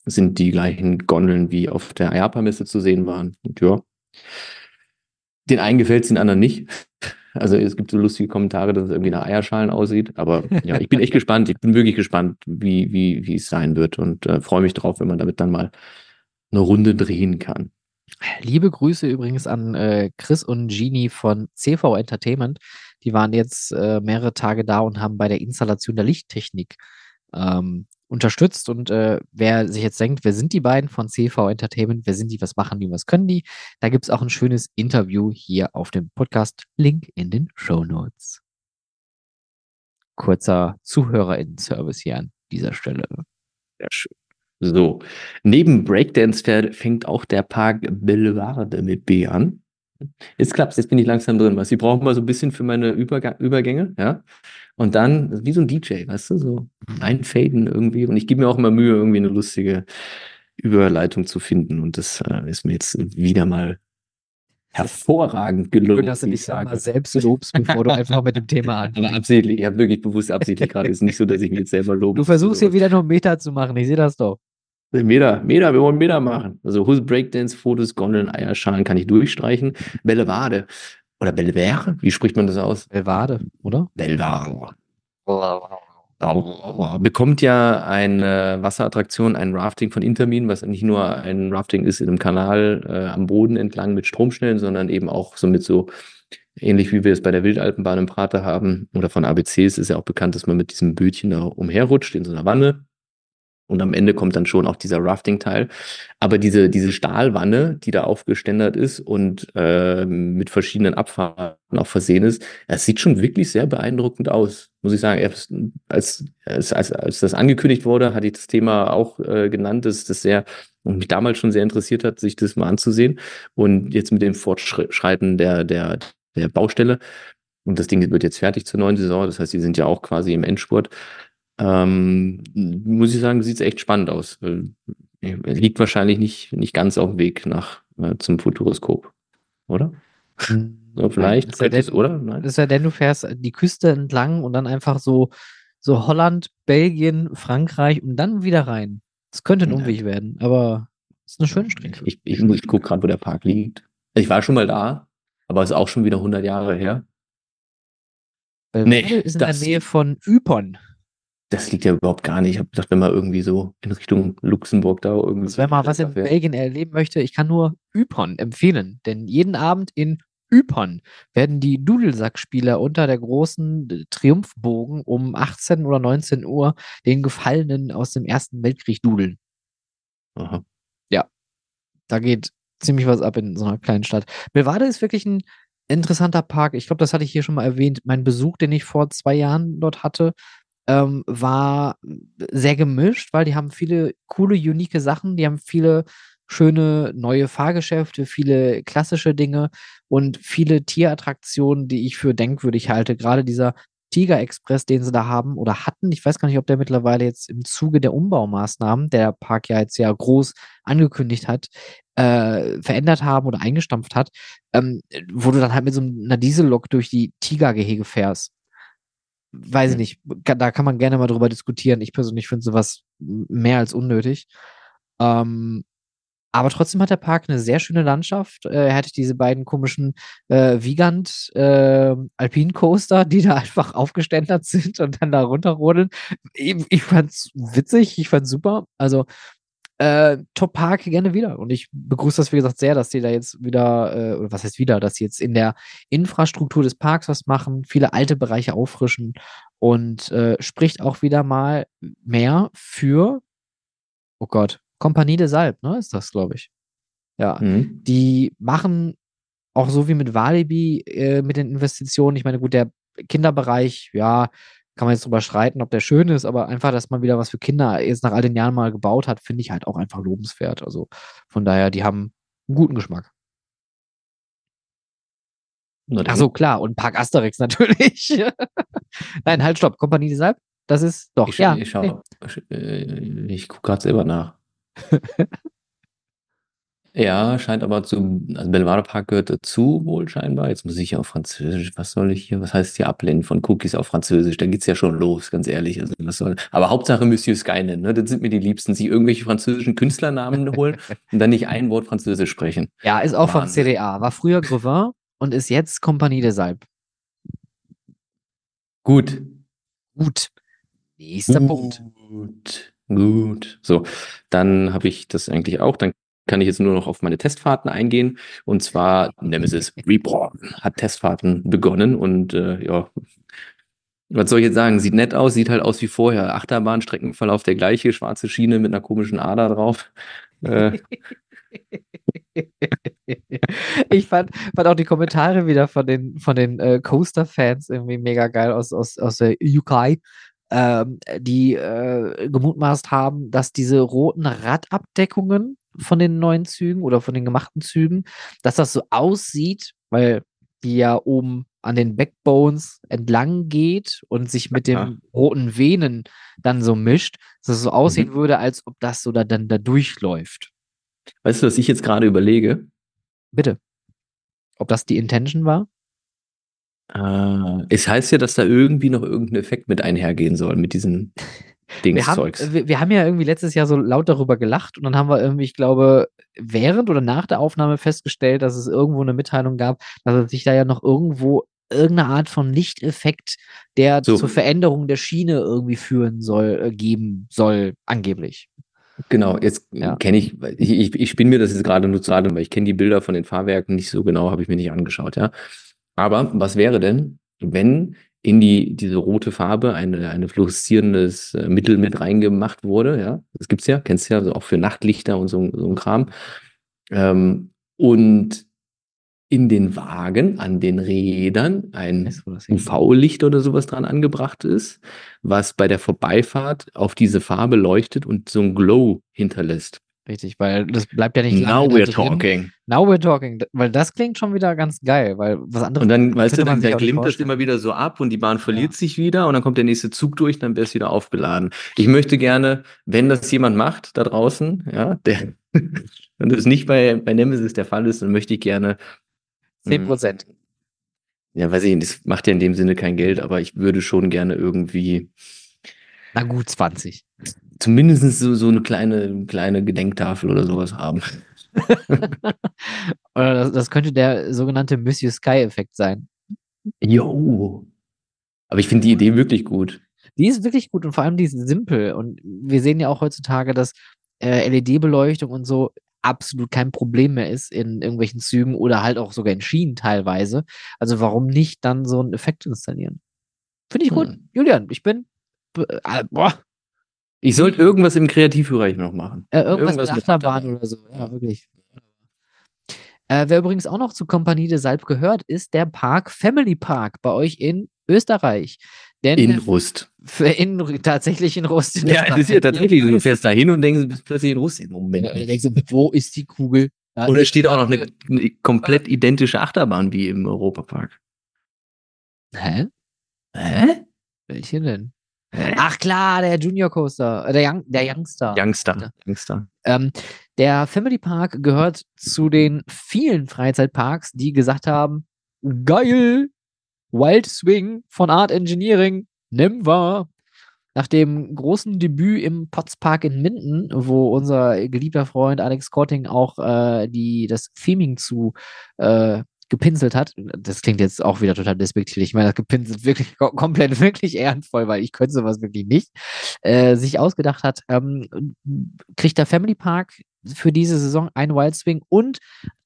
Sind die gleichen Gondeln wie auf der IAPA-Messe zu sehen waren. Und ja. Den einen gefällt es, den anderen nicht. Also es gibt so lustige Kommentare, dass es irgendwie nach Eierschalen aussieht. Aber ja, ich bin echt gespannt. Ich bin wirklich gespannt, wie, wie, wie es sein wird und äh, freue mich drauf, wenn man damit dann mal eine Runde drehen kann. Liebe Grüße übrigens an äh, Chris und Genie von CV Entertainment. Die waren jetzt äh, mehrere Tage da und haben bei der Installation der Lichttechnik ähm, unterstützt. Und äh, wer sich jetzt denkt, wer sind die beiden von CV Entertainment, wer sind die, was machen die, was können die, da gibt es auch ein schönes Interview hier auf dem Podcast. Link in den Show Notes. Kurzer ZuhörerInnen-Service hier an dieser Stelle. Sehr schön. So, neben Breakdance fängt auch der Park Bellevade mit B an. Jetzt klappt's, jetzt bin ich langsam drin. Was? Ich brauche mal so ein bisschen für meine Überg Übergänge, ja. Und dann, wie so ein DJ, weißt du, so einfaden irgendwie. Und ich gebe mir auch immer Mühe, irgendwie eine lustige Überleitung zu finden. Und das äh, ist mir jetzt wieder mal hervorragend gelungen. Schön, dass du dich mal selbst lobst, bevor du einfach mit dem Thema [laughs] anfängst. Aber absichtlich, ich habe wirklich bewusst absichtlich gerade. Es ist nicht so, dass ich mich jetzt selber lobe. Du versuchst hier wieder noch Meter zu machen, ich sehe das doch. Meter, Meter, wir wollen Meter machen. Also Hus Breakdance, Fotos, Gondeln, Eierschalen kann ich durchstreichen. Bellevade. Oder Belvere? Wie spricht man das aus? Belvade, oder? Belvade. Bekommt ja eine Wasserattraktion, ein Rafting von Intermin, was nicht nur ein Rafting ist in einem Kanal äh, am Boden entlang mit Stromschnellen, sondern eben auch so mit so ähnlich wie wir es bei der Wildalpenbahn im Prater haben oder von ABCs ist ja auch bekannt, dass man mit diesem Bötchen da umherrutscht in so einer Wanne und am Ende kommt dann schon auch dieser Rafting-Teil. Aber diese, diese Stahlwanne, die da aufgeständert ist und äh, mit verschiedenen Abfahrten auch versehen ist, das sieht schon wirklich sehr beeindruckend aus, muss ich sagen. Als, als, als, als das angekündigt wurde, hatte ich das Thema auch äh, genannt, dass das sehr und mich damals schon sehr interessiert hat, sich das mal anzusehen. Und jetzt mit dem Fortschreiten der, der, der Baustelle, und das Ding wird jetzt fertig zur neuen Saison, das heißt, die sind ja auch quasi im Endspurt, ähm, muss ich sagen, sieht es echt spannend aus. Liegt wahrscheinlich nicht, nicht ganz auf dem Weg nach äh, zum Futuroskop, oder? So, vielleicht, Nein, es, denn, oder? Nein. Das ist ja denn, du fährst die Küste entlang und dann einfach so, so Holland, Belgien, Frankreich und dann wieder rein. Das könnte ein Umweg werden, aber es ist eine schöne Strecke. Ich, ich, ich gucke gerade, wo der Park liegt. Ich war schon mal da, aber ist auch schon wieder 100 Jahre her. Belgrade nee, ist in der Nähe von Ypern. Das liegt ja überhaupt gar nicht. Ich habe gedacht, wenn man irgendwie so in Richtung Luxemburg da irgendwie. Also wenn man was in Belgien erleben möchte, ich kann nur Ypern empfehlen. Denn jeden Abend in Ypern werden die Dudelsackspieler unter der großen Triumphbogen um 18 oder 19 Uhr den Gefallenen aus dem Ersten Weltkrieg dudeln. Aha. Ja, da geht ziemlich was ab in so einer kleinen Stadt. Belvade ist wirklich ein interessanter Park. Ich glaube, das hatte ich hier schon mal erwähnt. Mein Besuch, den ich vor zwei Jahren dort hatte, ähm, war sehr gemischt, weil die haben viele coole, unique Sachen. Die haben viele schöne neue Fahrgeschäfte, viele klassische Dinge und viele Tierattraktionen, die ich für denkwürdig halte. Gerade dieser Tiger Express, den sie da haben oder hatten. Ich weiß gar nicht, ob der mittlerweile jetzt im Zuge der Umbaumaßnahmen, der Park ja jetzt ja groß angekündigt hat, äh, verändert haben oder eingestampft hat, ähm, wo du dann halt mit so einer Diesellok durch die Tigergehege fährst weiß ich nicht, da kann man gerne mal drüber diskutieren. Ich persönlich finde sowas mehr als unnötig. Ähm, aber trotzdem hat der Park eine sehr schöne Landschaft. Äh, er hatte diese beiden komischen äh, Vigant äh, Alpine Coaster, die da einfach aufgeständert [laughs] sind und dann da runterrodeln. Ich, ich fand's witzig, ich fand's super. Also äh, Top Park gerne wieder. Und ich begrüße das, wie gesagt, sehr, dass die da jetzt wieder, äh, oder was heißt wieder, dass sie jetzt in der Infrastruktur des Parks was machen, viele alte Bereiche auffrischen und äh, spricht auch wieder mal mehr für, oh Gott, Kompanie des Alp, ne, ist das, glaube ich. Ja, mhm. die machen auch so wie mit Walibi äh, mit den Investitionen. Ich meine, gut, der Kinderbereich, ja, kann man jetzt drüber streiten, ob der schön ist, aber einfach, dass man wieder was für Kinder jetzt nach all den Jahren mal gebaut hat, finde ich halt auch einfach lobenswert. Also von daher, die haben einen guten Geschmack. Ach so, klar. Und Park Asterix [laughs] natürlich. Nein, halt, stopp. Kompanie des Alp? Das ist doch, ich, ja. Ich, schau, ich, äh, ich gucke gerade selber nach. [laughs] Ja, scheint aber zu, also Belvado Park gehört dazu, wohl scheinbar. Jetzt muss ich ja auf Französisch, was soll ich hier, was heißt hier ablehnen von Cookies auf Französisch? Da geht's ja schon los, ganz ehrlich. Also, was soll, aber Hauptsache Monsieur Skynet, ne? Das sind mir die Liebsten, sich irgendwelche französischen Künstlernamen holen und dann nicht ein Wort Französisch sprechen. Ja, ist auch vom CDA. War früher Grevin und ist jetzt Kompanie des Alpes. Gut. Gut. Nächster gut. Punkt. Gut. Gut. So, dann habe ich das eigentlich auch. Dann kann ich jetzt nur noch auf meine Testfahrten eingehen. Und zwar Nemesis Reborn hat Testfahrten begonnen und äh, ja, was soll ich jetzt sagen? Sieht nett aus, sieht halt aus wie vorher. Achterbahnstreckenverlauf der gleiche, schwarze Schiene mit einer komischen Ader drauf. Äh. [laughs] ich fand, fand auch die Kommentare wieder von den, von den äh, Coaster-Fans irgendwie mega geil aus, aus, aus der UK, ähm, die äh, gemutmaßt haben, dass diese roten Radabdeckungen von den neuen Zügen oder von den gemachten Zügen, dass das so aussieht, weil die ja oben an den Backbones entlang geht und sich mit ja. den roten Venen dann so mischt, dass es so aussehen mhm. würde, als ob das so da dann da durchläuft. Weißt du, was ich jetzt gerade überlege? Bitte. Ob das die Intention war? Äh, es heißt ja, dass da irgendwie noch irgendein Effekt mit einhergehen soll, mit diesen [laughs] wir haben, wir, wir, haben ja irgendwie letztes Jahr so laut darüber gelacht und dann haben wir irgendwie, ich glaube, während oder nach der Aufnahme festgestellt, dass es irgendwo eine Mitteilung gab, dass es sich da ja noch irgendwo irgendeine Art von Lichteffekt, der so. zur Veränderung der Schiene irgendwie führen soll, äh, geben soll, angeblich. Genau, jetzt ja. kenne ich, ich, ich, spinne mir das jetzt gerade nur zu weil ich kenne die Bilder von den Fahrwerken nicht so genau, habe ich mir nicht angeschaut, ja. Aber was wäre denn, wenn in die, diese rote Farbe eine, eine fluoreszierendes äh, Mittel mit reingemacht wurde. Ja, das gibt's ja, kennst du ja, also auch für Nachtlichter und so, so ein Kram. Ähm, und in den Wagen, an den Rädern ein UV-Licht oder sowas dran angebracht ist, was bei der Vorbeifahrt auf diese Farbe leuchtet und so ein Glow hinterlässt. Richtig, weil das bleibt ja nicht Now we're talking. Now we're talking, weil das klingt schon wieder ganz geil, weil was anderes. Und dann, weißt du, dann, dann glimmt das immer wieder so ab und die Bahn verliert ja. sich wieder und dann kommt der nächste Zug durch, dann wäre es wieder aufgeladen. Ich möchte gerne, wenn das jemand macht da draußen, ja, der, [laughs] wenn das nicht bei, bei Nemesis der Fall ist, dann möchte ich gerne 10 Prozent. Ja, weiß ich nicht, das macht ja in dem Sinne kein Geld, aber ich würde schon gerne irgendwie. Na gut, 20. Zumindest so, so eine kleine, kleine Gedenktafel oder sowas haben. [laughs] oder das, das, könnte der sogenannte Monsieur Sky-Effekt sein. Jo. Aber ich finde die Idee wirklich gut. Die ist wirklich gut und vor allem die ist simpel. Und wir sehen ja auch heutzutage, dass äh, LED-Beleuchtung und so absolut kein Problem mehr ist in irgendwelchen Zügen oder halt auch sogar in Schienen teilweise. Also warum nicht dann so einen Effekt installieren? Finde ich gut. Hm. Julian, ich bin. Äh, boah. Ich sollte irgendwas im Kreativbereich noch machen. Äh, irgendwas, irgendwas mit Achterbahn oder so. Ja, wirklich. Äh, wer übrigens auch noch zu Kompanie de Salb gehört, ist der Park Family Park bei euch in Österreich. Denn in Rust. In, tatsächlich in Rust. In ja, das ist ja [laughs] tatsächlich. Du fährst da hin und denkst, du bist plötzlich in Rust. Im Moment. Ja, denkst du, wo ist die Kugel? Da und es steht auch noch eine, eine, komplett identische Achterbahn wie im Europapark. Hä? Hä? Welche denn? Ach klar, der Junior Coaster, äh, der, Young, der Youngster. Youngster. Youngster. Ähm, der Family Park gehört zu den vielen Freizeitparks, die gesagt haben, geil, Wild Swing von Art Engineering, nimm wahr. Nach dem großen Debüt im Potts Park in Minden, wo unser geliebter Freund Alex Korting auch äh, die, das Theming zu äh, gepinselt hat. Das klingt jetzt auch wieder total despektierlich. Ich meine, das gepinselt wirklich [laughs] komplett, wirklich ehrenvoll, weil ich könnte sowas wirklich nicht. Äh, sich ausgedacht hat, ähm, kriegt der Family Park für diese Saison einen Wild Swing und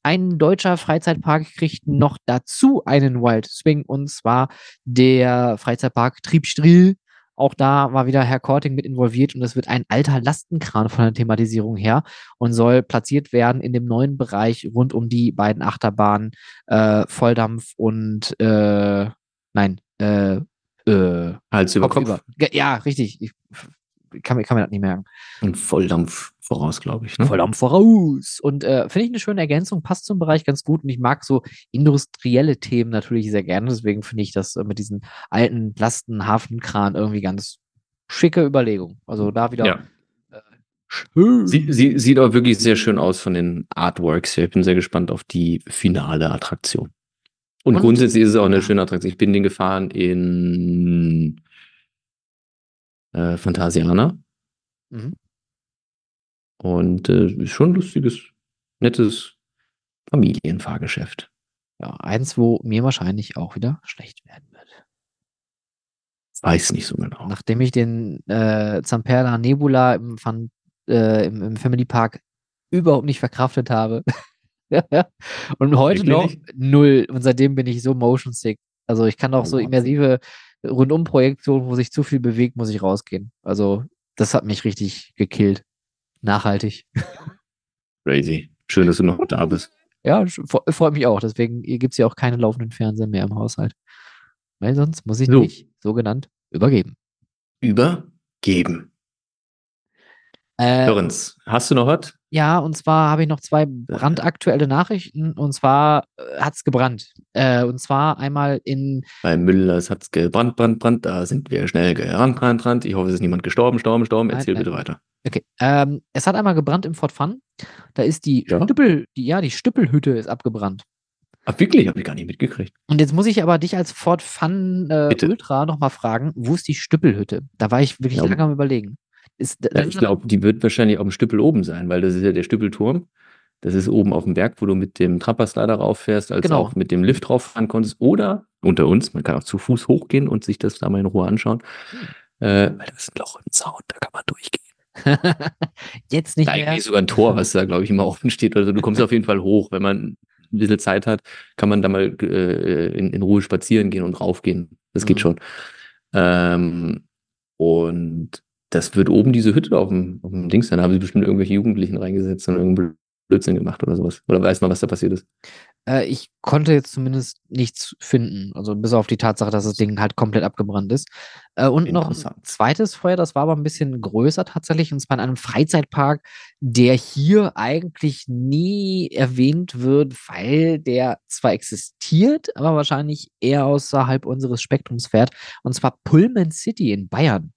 ein deutscher Freizeitpark kriegt noch dazu einen Wild Swing und zwar der Freizeitpark Triebstrill. Auch da war wieder Herr Korting mit involviert und es wird ein alter Lastenkran von der Thematisierung her und soll platziert werden in dem neuen Bereich rund um die beiden Achterbahnen äh, Volldampf und äh, nein, äh, äh, Hals über Kopf. Kopf. Ja, richtig. Ich kann, kann mir das nicht merken. Und Volldampf voraus, glaube ich. Ne? Volldampf voraus. Und äh, finde ich eine schöne Ergänzung, passt zum Bereich ganz gut. Und ich mag so industrielle Themen natürlich sehr gerne. Deswegen finde ich das äh, mit diesen alten Lasten, Hafenkran irgendwie ganz schicke Überlegung. Also da wieder. Ja. Äh, schön. Sie, sie, sieht auch wirklich sehr schön aus von den Artworks. Ich bin sehr gespannt auf die finale Attraktion. Und, Und grundsätzlich ist es auch eine schöne Attraktion. Ich bin den gefahren in äh, Phantasiana. Mhm. Und äh, ist schon ein lustiges, nettes Familienfahrgeschäft. Ja, eins, wo mir wahrscheinlich auch wieder schlecht werden wird. Weiß nicht so genau. Nachdem ich den äh, Zamperla Nebula im, Fun, äh, im, im, Family Park überhaupt nicht verkraftet habe. [laughs] und heute Wirklich? noch null. Und seitdem bin ich so motion sick. Also ich kann auch oh, so immersive Rundumprojektionen, wo sich zu viel bewegt, muss ich rausgehen. Also das hat mich richtig gekillt. Nachhaltig. Crazy. Schön, dass du noch da bist. [laughs] Ja, freut mich auch. Deswegen gibt es ja auch keine laufenden Fernseher mehr im Haushalt. Weil sonst muss ich so. nicht sogenannt übergeben. Übergeben. Äh, Lorenz, hast du noch was? Ja, und zwar habe ich noch zwei brandaktuelle Nachrichten. Und zwar äh, hat es gebrannt. Äh, und zwar einmal in. Bei Müllers hat es gebrannt, brannt, brannt. Da sind wir schnell gerannt, brannt, brannt. Ich hoffe, es ist niemand gestorben, storben, storben. Erzähl nein, nein. bitte weiter. Okay. Ähm, es hat einmal gebrannt im Fort Fun. Da ist die ja? Stüppel, die, ja, die Stüppelhütte ist abgebrannt. Ach, wirklich? Habe ich gar nicht mitgekriegt. Und jetzt muss ich aber dich als Fort Fun äh, Ultra nochmal fragen, wo ist die Stüppelhütte? Da war ich wirklich ja. lange am überlegen. Ist, ja, ich glaube, die wird wahrscheinlich auf dem Stüppel oben sein, weil das ist ja der Stüppelturm. Das ist oben auf dem Berg, wo du mit dem Trapperslider rauffährst, als genau. auch mit dem Lift drauf fahren konntest. Oder unter uns, man kann auch zu Fuß hochgehen und sich das da mal in Ruhe anschauen. Äh, weil das ist ein Loch im Zaun, da kann man durchgehen. [laughs] Jetzt nicht da mehr. Eigentlich sogar ein Tor, was da, glaube ich, immer [laughs] offen steht. Also du kommst auf jeden Fall hoch. Wenn man ein bisschen Zeit hat, kann man da mal äh, in, in, Ruhe spazieren gehen und raufgehen. Das geht mhm. schon. Ähm, und das wird oben diese Hütte auf dem, auf dem Dings sein. Da haben sie bestimmt irgendwelche Jugendlichen reingesetzt und irgendeinen Blödsinn gemacht oder sowas. Oder weiß man, was da passiert ist? Äh, ich konnte jetzt zumindest nichts finden. Also bis auf die Tatsache, dass das Ding halt komplett abgebrannt ist. Äh, und noch ein zweites Feuer, das war aber ein bisschen größer tatsächlich, und zwar in einem Freizeitpark, der hier eigentlich nie erwähnt wird, weil der zwar existiert, aber wahrscheinlich eher außerhalb unseres Spektrums fährt. Und zwar Pullman City in Bayern.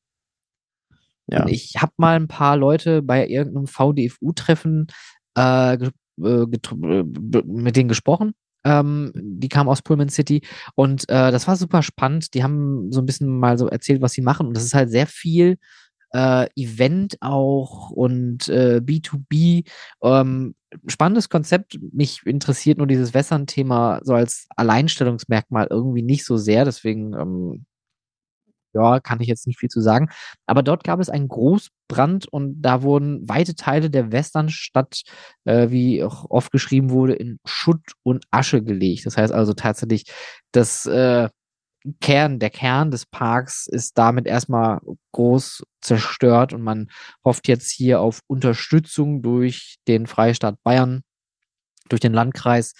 Ja. Ich habe mal ein paar Leute bei irgendeinem VDFU-Treffen äh, äh, mit denen gesprochen. Ähm, die kam aus Pullman City und äh, das war super spannend. Die haben so ein bisschen mal so erzählt, was sie machen und das ist halt sehr viel äh, Event auch und äh, B2B. Ähm, spannendes Konzept. Mich interessiert nur dieses Wässern-Thema so als Alleinstellungsmerkmal irgendwie nicht so sehr. Deswegen, ähm, ja, kann ich jetzt nicht viel zu sagen. Aber dort gab es einen Großbrand und da wurden weite Teile der Westernstadt, äh, wie auch oft geschrieben wurde, in Schutt und Asche gelegt. Das heißt also tatsächlich, dass äh, Kern, der Kern des Parks ist damit erstmal groß zerstört und man hofft jetzt hier auf Unterstützung durch den Freistaat Bayern, durch den Landkreis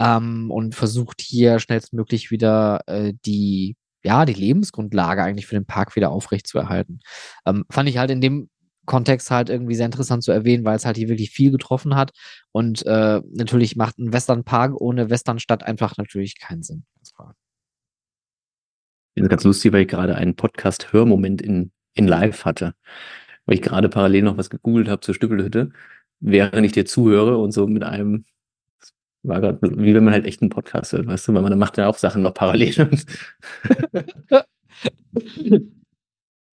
ähm, und versucht hier schnellstmöglich wieder äh, die ja, die Lebensgrundlage eigentlich für den Park wieder aufrechtzuerhalten. Ähm, fand ich halt in dem Kontext halt irgendwie sehr interessant zu erwähnen, weil es halt hier wirklich viel getroffen hat. Und äh, natürlich macht ein Western Park ohne Westernstadt einfach natürlich keinen Sinn. Das ist ganz lustig, weil ich gerade einen Podcast-Hörmoment in, in Live hatte. Weil ich gerade parallel noch was gegoogelt habe zur Stückelhütte, während ich dir zuhöre und so mit einem, war gerade wie wenn man halt echt einen Podcast hört, weißt du, weil man macht ja auch Sachen noch parallel. [laughs]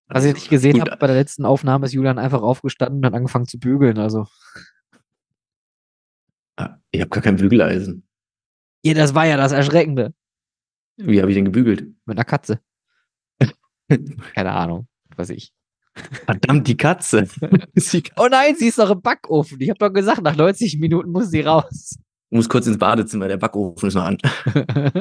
Was ich nicht gesehen habe bei der letzten Aufnahme, ist Julian einfach aufgestanden und hat angefangen zu bügeln. Also. Ah, ich habe gar kein Bügeleisen. Ja, das war ja das Erschreckende. Wie habe ich denn gebügelt? Mit einer Katze. [laughs] Keine Ahnung, was ich. Verdammt, die Katze. [laughs] oh nein, sie ist doch im Backofen. Ich habe doch gesagt, nach 90 Minuten muss sie raus. Ich muss kurz ins Badezimmer, der Backofen ist noch an. [laughs]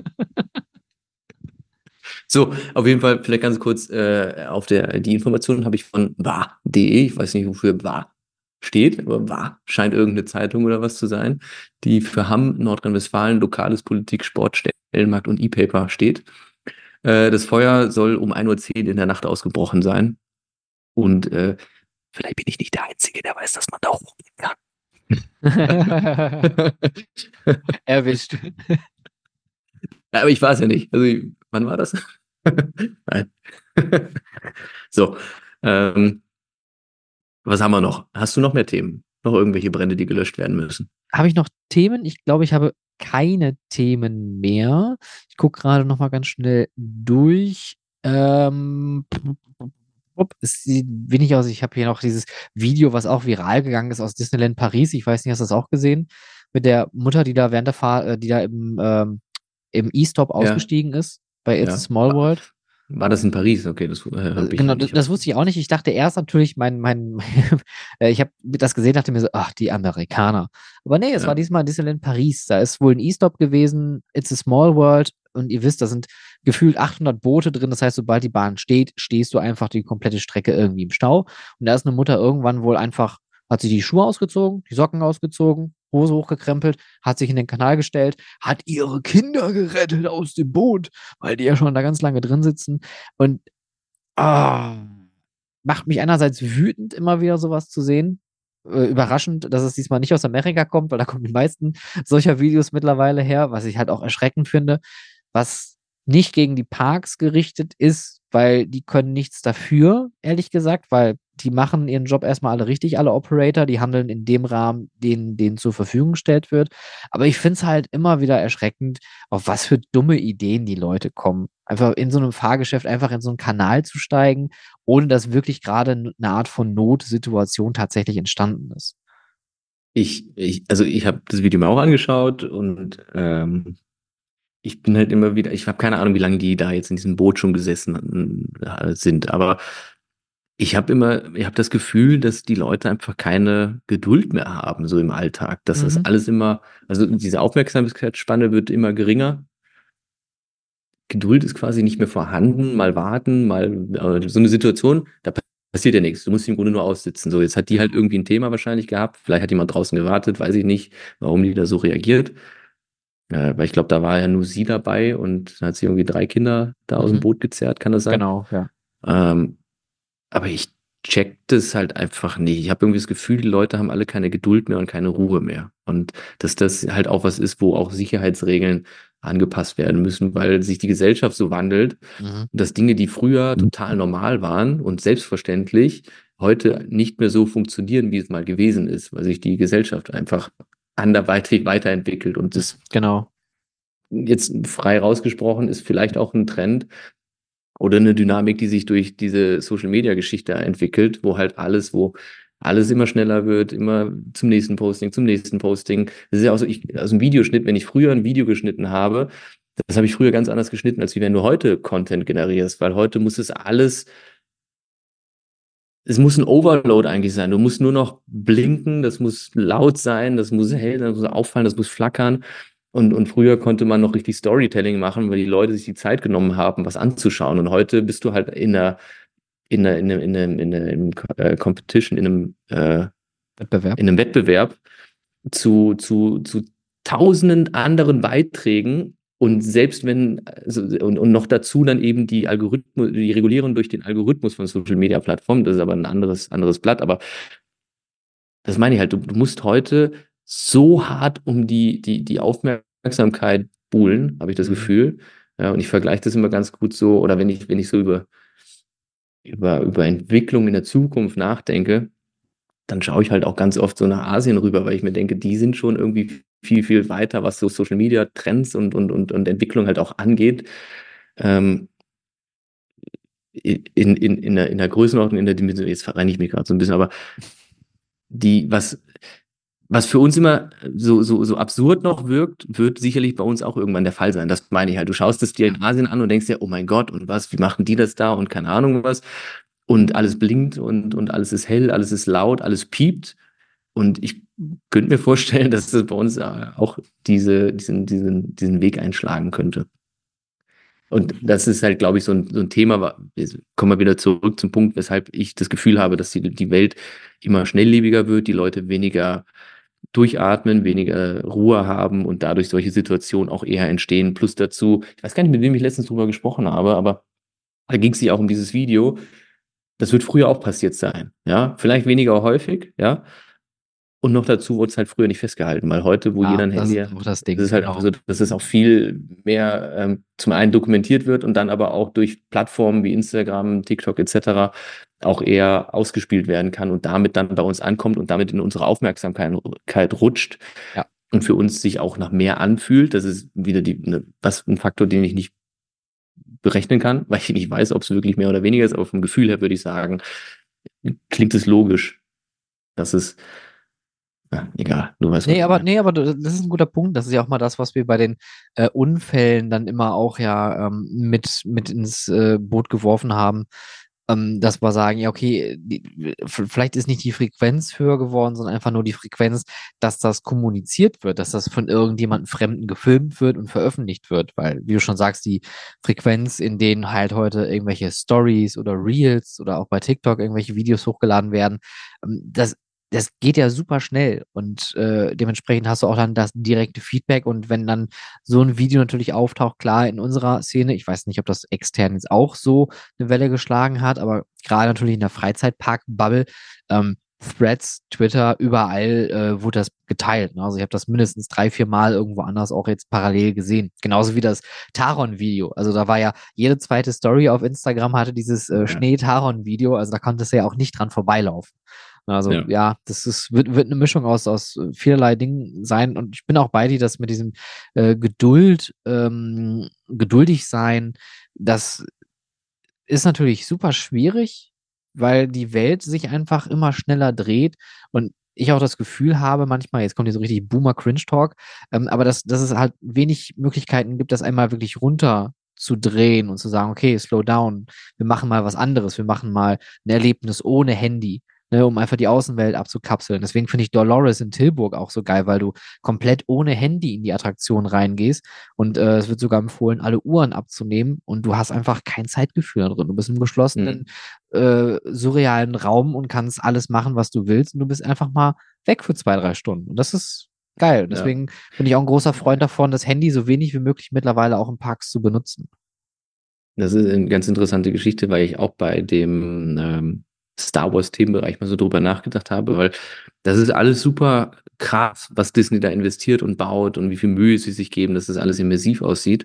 so, auf jeden Fall vielleicht ganz kurz äh, auf der die Informationen habe ich von war.de, ich weiß nicht, wofür war steht, aber war, scheint irgendeine Zeitung oder was zu sein, die für Hamm, Nordrhein-Westfalen, lokales Politik, Sport, Stellenmarkt und E-Paper steht. Äh, das Feuer soll um 1.10 Uhr in der Nacht ausgebrochen sein. Und äh, vielleicht bin ich nicht der Einzige, der weiß, dass man da hochgehen kann. [laughs] Erwischt. Ja, aber ich war es ja nicht. Also, wann war das? [laughs] Nein. so. Ähm, was haben wir noch? Hast du noch mehr Themen? Noch irgendwelche Brände, die gelöscht werden müssen? Habe ich noch Themen? Ich glaube, ich habe keine Themen mehr. Ich gucke gerade noch mal ganz schnell durch. Ähm, es sieht wenig aus. Ich habe hier noch dieses Video, was auch viral gegangen ist aus Disneyland Paris. Ich weiß nicht, hast du das auch gesehen? Mit der Mutter, die da während der Fahrt, äh, die da im, ähm, im E-Stop ausgestiegen ja. ist bei It's ja. a Small World. War das in Paris? Okay, das äh, ich Genau, das, das, wusste ich auch nicht. Ich dachte erst natürlich, mein, mein, [laughs] äh, ich habe das gesehen, dachte mir so, ach, die Amerikaner. Aber nee, es ja. war diesmal Disneyland Paris. Da ist wohl ein E-Stop gewesen, It's a Small World. Und ihr wisst, da sind gefühlt 800 Boote drin. Das heißt, sobald die Bahn steht, stehst du einfach die komplette Strecke irgendwie im Stau. Und da ist eine Mutter irgendwann wohl einfach, hat sie die Schuhe ausgezogen, die Socken ausgezogen, Hose hochgekrempelt, hat sich in den Kanal gestellt, hat ihre Kinder gerettet aus dem Boot, weil die ja schon da ganz lange drin sitzen. Und ah, macht mich einerseits wütend, immer wieder sowas zu sehen. Äh, überraschend, dass es diesmal nicht aus Amerika kommt, weil da kommen die meisten solcher Videos mittlerweile her, was ich halt auch erschreckend finde. Was nicht gegen die Parks gerichtet ist, weil die können nichts dafür, ehrlich gesagt, weil die machen ihren Job erstmal alle richtig, alle Operator, die handeln in dem Rahmen, den denen zur Verfügung gestellt wird. Aber ich finde es halt immer wieder erschreckend, auf was für dumme Ideen die Leute kommen. Einfach in so einem Fahrgeschäft einfach in so einen Kanal zu steigen, ohne dass wirklich gerade eine Art von Notsituation tatsächlich entstanden ist. Ich, ich also ich habe das Video mir auch angeschaut und ähm, ich bin halt immer wieder, ich habe keine Ahnung, wie lange die da jetzt in diesem Boot schon gesessen äh, sind, aber ich habe immer, ich habe das Gefühl, dass die Leute einfach keine Geduld mehr haben, so im Alltag. Dass mhm. das alles immer, also diese Aufmerksamkeitsspanne wird immer geringer. Geduld ist quasi nicht mehr vorhanden, mal warten, mal äh, so eine Situation, da passiert ja nichts. Du musst im Grunde nur aussitzen. So, jetzt hat die halt irgendwie ein Thema wahrscheinlich gehabt. Vielleicht hat jemand draußen gewartet, weiß ich nicht, warum die da so reagiert. Äh, weil ich glaube, da war ja nur sie dabei und dann hat sie irgendwie drei Kinder da aus dem mhm. Boot gezerrt, kann das sein? Genau, ja. Ähm, aber ich check das halt einfach nicht. Ich habe irgendwie das Gefühl, die Leute haben alle keine Geduld mehr und keine Ruhe mehr. Und dass das halt auch was ist, wo auch Sicherheitsregeln angepasst werden müssen, weil sich die Gesellschaft so wandelt, mhm. dass Dinge, die früher total normal waren und selbstverständlich, heute nicht mehr so funktionieren, wie es mal gewesen ist, weil sich die Gesellschaft einfach anderweitig weiterentwickelt und das genau jetzt frei rausgesprochen, ist vielleicht auch ein Trend oder eine Dynamik, die sich durch diese Social Media Geschichte entwickelt, wo halt alles, wo alles immer schneller wird, immer zum nächsten Posting, zum nächsten Posting. Das ist ja auch so, ich, also ein Videoschnitt, wenn ich früher ein Video geschnitten habe, das habe ich früher ganz anders geschnitten, als wie wenn du heute Content generierst, weil heute muss es alles, es muss ein Overload eigentlich sein. Du musst nur noch blinken, das muss laut sein, das muss hell, das muss auffallen, das muss flackern. Und, und früher konnte man noch richtig Storytelling machen, weil die Leute sich die Zeit genommen haben, was anzuschauen. Und heute bist du halt in einer, in einer, in einem, in einem, in einem äh, Competition, in einem äh, Wettbewerb, in einem Wettbewerb zu, zu, zu tausenden anderen Beiträgen und selbst wenn, also, und, und noch dazu dann eben die Algorithmus, die Regulierung durch den Algorithmus von Social Media Plattformen, das ist aber ein anderes, anderes Blatt, aber das meine ich halt, du, du musst heute so hart um die, die, die Aufmerksamkeit buhlen, habe ich das mhm. Gefühl. Ja, und ich vergleiche das immer ganz gut so, oder wenn ich, wenn ich so über, über, über Entwicklung in der Zukunft nachdenke, dann schaue ich halt auch ganz oft so nach Asien rüber, weil ich mir denke, die sind schon irgendwie viel, viel weiter, was so Social Media Trends und, und, und, und Entwicklung halt auch angeht. Ähm, in, in, in, der, in der Größenordnung, in der Dimension, jetzt verrenne ich mich gerade so ein bisschen, aber die, was, was für uns immer so, so, so absurd noch wirkt, wird sicherlich bei uns auch irgendwann der Fall sein. Das meine ich halt. Du schaust es dir in Asien an und denkst dir, oh mein Gott, und was, wie machen die das da und keine Ahnung was. Und alles blinkt und, und alles ist hell, alles ist laut, alles piept. Und ich könnte mir vorstellen, [laughs] dass das bei uns äh, auch diese, diesen, diesen, diesen Weg einschlagen könnte. Und das ist halt, glaube ich, so ein, so ein Thema, kommen wir wieder zurück zum Punkt, weshalb ich das Gefühl habe, dass die, die Welt immer schnelllebiger wird, die Leute weniger durchatmen, weniger Ruhe haben und dadurch solche Situationen auch eher entstehen. Plus dazu, ich weiß gar nicht, mit wem ich letztens drüber gesprochen habe, aber da ging es ja auch um dieses Video. Das wird früher auch passiert sein, ja, vielleicht weniger häufig, ja, und noch dazu wurde es halt früher nicht festgehalten, weil heute, wo ja, jeder ein Handy hat, das, das ist halt genau. auch so, dass es auch viel mehr ähm, zum einen dokumentiert wird und dann aber auch durch Plattformen wie Instagram, TikTok etc. auch eher ausgespielt werden kann und damit dann bei uns ankommt und damit in unsere Aufmerksamkeit rutscht. Ja. Und für uns sich auch nach mehr anfühlt. Das ist wieder die, ne, was ein Faktor, den ich nicht berechnen kann, [laughs] weil ich nicht weiß, ob es wirklich mehr oder weniger ist, aber vom Gefühl her würde ich sagen, klingt es logisch, dass es ja, egal, du weißt. Nee, aber, nee, aber das ist ein guter Punkt. Das ist ja auch mal das, was wir bei den äh, Unfällen dann immer auch ja ähm, mit, mit ins äh, Boot geworfen haben. Ähm, dass wir sagen, ja, okay, die, vielleicht ist nicht die Frequenz höher geworden, sondern einfach nur die Frequenz, dass das kommuniziert wird, dass das von irgendjemandem Fremden gefilmt wird und veröffentlicht wird. Weil, wie du schon sagst, die Frequenz, in denen halt heute irgendwelche Stories oder Reels oder auch bei TikTok irgendwelche Videos hochgeladen werden, ähm, das das geht ja super schnell und äh, dementsprechend hast du auch dann das direkte Feedback und wenn dann so ein Video natürlich auftaucht, klar in unserer Szene, ich weiß nicht, ob das extern jetzt auch so eine Welle geschlagen hat, aber gerade natürlich in der Freizeitpark-Bubble, ähm, Threads, Twitter, überall äh, wurde das geteilt. Ne? Also ich habe das mindestens drei, vier Mal irgendwo anders auch jetzt parallel gesehen. Genauso wie das Taron-Video. Also da war ja jede zweite Story auf Instagram hatte dieses äh, Schnee-Taron-Video. Also da konnte es ja auch nicht dran vorbeilaufen. Also ja, ja das ist, wird, wird eine Mischung aus, aus vielerlei Dingen sein. Und ich bin auch bei dir, dass mit diesem äh, Geduld, ähm, geduldig sein, das ist natürlich super schwierig, weil die Welt sich einfach immer schneller dreht und ich auch das Gefühl habe, manchmal, jetzt kommt hier so richtig Boomer-Cringe-Talk, ähm, aber dass, dass es halt wenig Möglichkeiten gibt, das einmal wirklich runter zu drehen und zu sagen, okay, slow down, wir machen mal was anderes, wir machen mal ein Erlebnis ohne Handy ne, um einfach die Außenwelt abzukapseln. Deswegen finde ich Dolores in Tilburg auch so geil, weil du komplett ohne Handy in die Attraktion reingehst und äh, es wird sogar empfohlen, alle Uhren abzunehmen und du hast einfach kein Zeitgefühl drin. Du bist im geschlossenen, mhm. äh, surrealen Raum und kannst alles machen, was du willst und du bist einfach mal weg für zwei, drei Stunden. Und das ist geil. Deswegen ja. bin ich auch ein großer Freund davon, das Handy so wenig wie möglich mittlerweile auch in Parks zu benutzen. Das ist eine ganz interessante Geschichte, weil ich auch bei dem ähm, Star Wars-Themenbereich mal so drüber nachgedacht habe, weil das ist alles super krass, was Disney da investiert und baut und wie viel Mühe sie sich geben, dass das alles immersiv aussieht.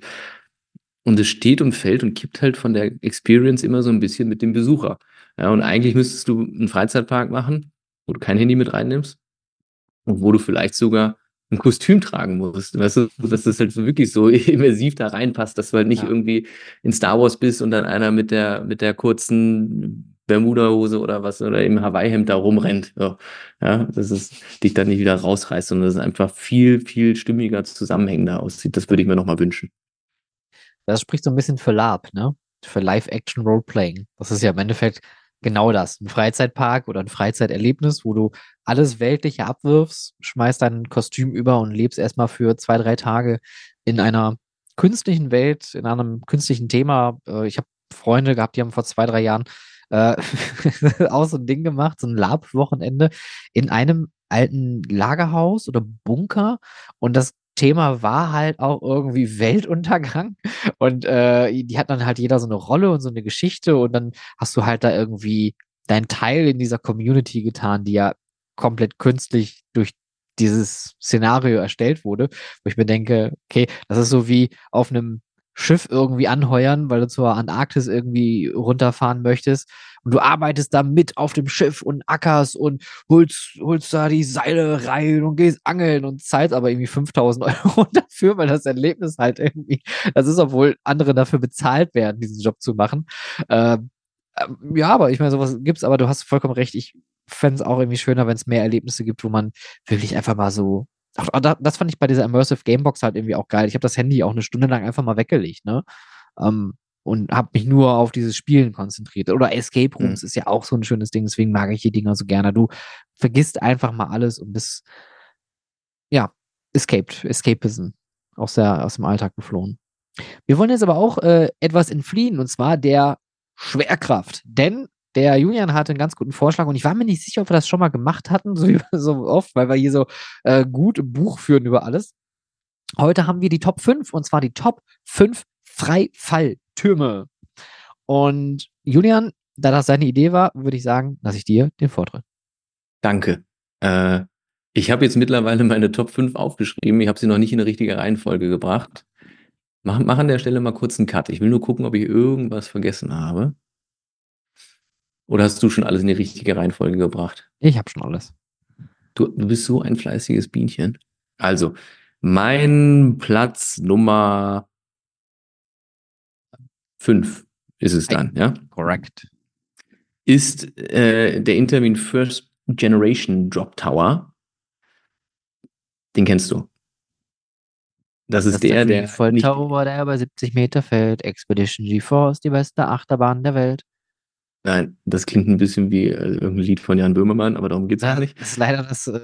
Und es steht und fällt und kippt halt von der Experience immer so ein bisschen mit dem Besucher. Ja, und eigentlich müsstest du einen Freizeitpark machen, wo du kein Handy mit reinnimmst und wo du vielleicht sogar ein Kostüm tragen musst. Weißt du, dass das halt so wirklich so [laughs] immersiv da reinpasst, dass du halt nicht ja. irgendwie in Star Wars bist und dann einer mit der, mit der kurzen Bermuda-Hose oder was oder im Hawaii-Hemd da rumrennt. So. Ja, dass es dich dann nicht wieder rausreißt, sondern dass es einfach viel, viel stimmiger zusammenhängender aussieht. Das würde ich mir nochmal wünschen. Das spricht so ein bisschen für Lab, ne? Für Live-Action-Roleplaying. Das ist ja im Endeffekt genau das. Ein Freizeitpark oder ein Freizeiterlebnis, wo du alles Weltliche abwirfst, schmeißt dein Kostüm über und lebst erstmal für zwei, drei Tage in einer künstlichen Welt, in einem künstlichen Thema. Äh, ich habe Freunde gehabt, die haben vor zwei, drei Jahren äh, [laughs] auch so ein Ding gemacht, so ein Lab-Wochenende in einem alten Lagerhaus oder Bunker. Und das Thema war halt auch irgendwie Weltuntergang. Und äh, die hatten dann halt jeder so eine Rolle und so eine Geschichte. Und dann hast du halt da irgendwie dein Teil in dieser Community getan, die ja komplett künstlich durch dieses Szenario erstellt wurde, wo ich mir denke, okay, das ist so wie auf einem Schiff irgendwie anheuern, weil du zur Antarktis irgendwie runterfahren möchtest. Und du arbeitest da mit auf dem Schiff und ackerst und holst, holst da die Seile rein und gehst angeln und zahlst aber irgendwie 5000 [laughs] Euro dafür, weil das Erlebnis halt irgendwie, das ist, obwohl andere dafür bezahlt werden, diesen Job zu machen. Ähm, ähm ja, aber ich meine, sowas gibt's, aber du hast vollkommen recht. Ich fände es auch irgendwie schöner, wenn es mehr Erlebnisse gibt, wo man wirklich einfach mal so das fand ich bei dieser Immersive Gamebox halt irgendwie auch geil. Ich habe das Handy auch eine Stunde lang einfach mal weggelegt, ne? Ähm, und habe mich nur auf dieses Spielen konzentriert. Oder Escape Rooms mhm. ist ja auch so ein schönes Ding, deswegen mag ich die Dinger so gerne. Du vergisst einfach mal alles und bist, ja, escaped, escapism, aus, der, aus dem Alltag geflohen. Wir wollen jetzt aber auch äh, etwas entfliehen, und zwar der Schwerkraft. Denn der Julian hatte einen ganz guten Vorschlag und ich war mir nicht sicher, ob wir das schon mal gemacht hatten, [laughs] so, so oft, weil wir hier so äh, gut Buch führen über alles. Heute haben wir die Top 5 und zwar die Top 5 Freifalltürme. Und Julian, da das seine Idee war, würde ich sagen, lasse ich dir den Vortritt. Danke. Äh, ich habe jetzt mittlerweile meine Top 5 aufgeschrieben. Ich habe sie noch nicht in eine richtige Reihenfolge gebracht. Mach, mach an der Stelle mal kurz einen Cut. Ich will nur gucken, ob ich irgendwas vergessen habe. Oder hast du schon alles in die richtige Reihenfolge gebracht? Ich habe schon alles. Du, du bist so ein fleißiges Bienchen. Also, mein Platz Nummer 5 ist es dann, ja? Correct. Ist äh, der Intermin First Generation Drop Tower. Den kennst du. Das ist das der, der. Voll Tower, der über 70 Meter fällt. Expedition GeForce, die beste Achterbahn der Welt. Nein, das klingt ein bisschen wie äh, irgendein Lied von Jan Böhmermann, aber darum geht es gar nicht. Das ist leider das, äh,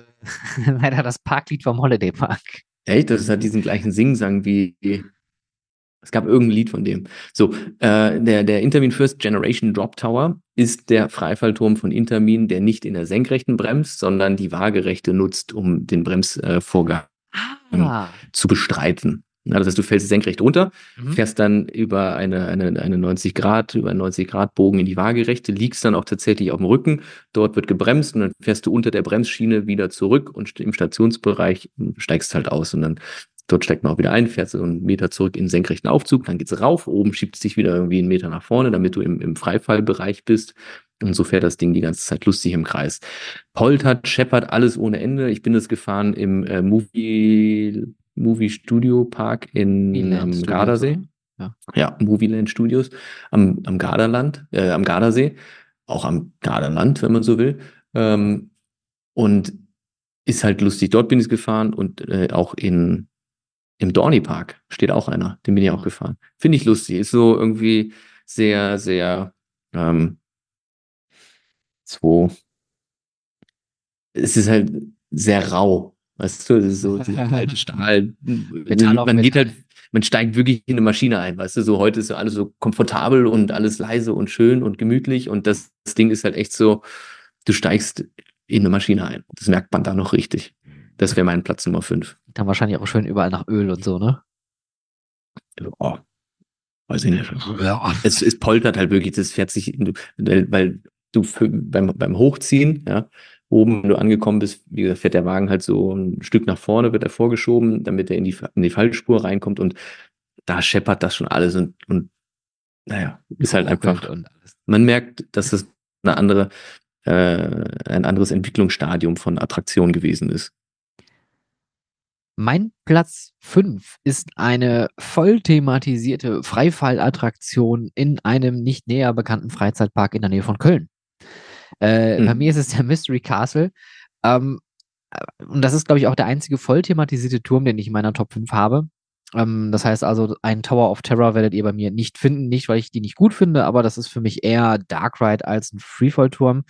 [laughs] leider das Parklied vom Holiday Park. Echt? Das hat diesen gleichen Singsang wie. Es gab irgendein Lied von dem. So, äh, der, der Intermin First Generation Drop Tower ist der Freifallturm von Intermin, der nicht in der Senkrechten bremst, sondern die Waagerechte nutzt, um den Bremsvorgang ah. zu bestreiten. Ja, das heißt, du fällst senkrecht runter, mhm. fährst dann über eine, eine, eine 90 Grad, über einen 90 Grad Bogen in die Waagerechte, liegst dann auch tatsächlich auf dem Rücken. Dort wird gebremst und dann fährst du unter der Bremsschiene wieder zurück und im Stationsbereich steigst halt aus und dann dort steigt man auch wieder ein, fährst so einen Meter zurück in den senkrechten Aufzug, dann geht's rauf, oben schiebt es dich wieder irgendwie einen Meter nach vorne, damit du im, im Freifallbereich bist. Und so fährt das Ding die ganze Zeit lustig im Kreis. Poltert, scheppert, alles ohne Ende. Ich bin es gefahren im äh, Movie Movie Studio Park in am Gardasee. Ja. ja, Movieland Studios am, am Garderland, äh, am Gardasee, auch am Garderland, wenn man so will. Ähm, und ist halt lustig. Dort bin ich gefahren und äh, auch in im Dorney Park steht auch einer. Den bin ich auch gefahren. Finde ich lustig. Ist so irgendwie sehr, sehr ähm, so. Es ist halt sehr rau. Weißt du, das ist so [laughs] alte Stahl. man geht halt, man steigt wirklich in eine Maschine ein, weißt du, so heute ist so alles so komfortabel und alles leise und schön und gemütlich und das, das Ding ist halt echt so, du steigst in eine Maschine ein. Das merkt man da noch richtig. Das wäre mein Platz Nummer 5. Dann wahrscheinlich auch schön überall nach Öl und so, ne? Oh, weiß ich nicht. Ja. Es, es poltert halt wirklich, das fährt sich, weil du beim, beim Hochziehen, ja, oben, wenn du angekommen bist, wie gesagt, fährt der Wagen halt so ein Stück nach vorne, wird er vorgeschoben, damit er in die, in die Fallspur reinkommt und da scheppert das schon alles und, und naja, ist halt einfach, man merkt, dass das eine andere, äh, ein anderes Entwicklungsstadium von Attraktion gewesen ist. Mein Platz 5 ist eine voll thematisierte Freifallattraktion in einem nicht näher bekannten Freizeitpark in der Nähe von Köln. Äh, hm. Bei mir ist es der Mystery Castle. Ähm, und das ist, glaube ich, auch der einzige voll thematisierte Turm, den ich in meiner Top 5 habe. Ähm, das heißt also, ein Tower of Terror werdet ihr bei mir nicht finden. Nicht, weil ich die nicht gut finde, aber das ist für mich eher Dark Ride als ein Freefall-Turm.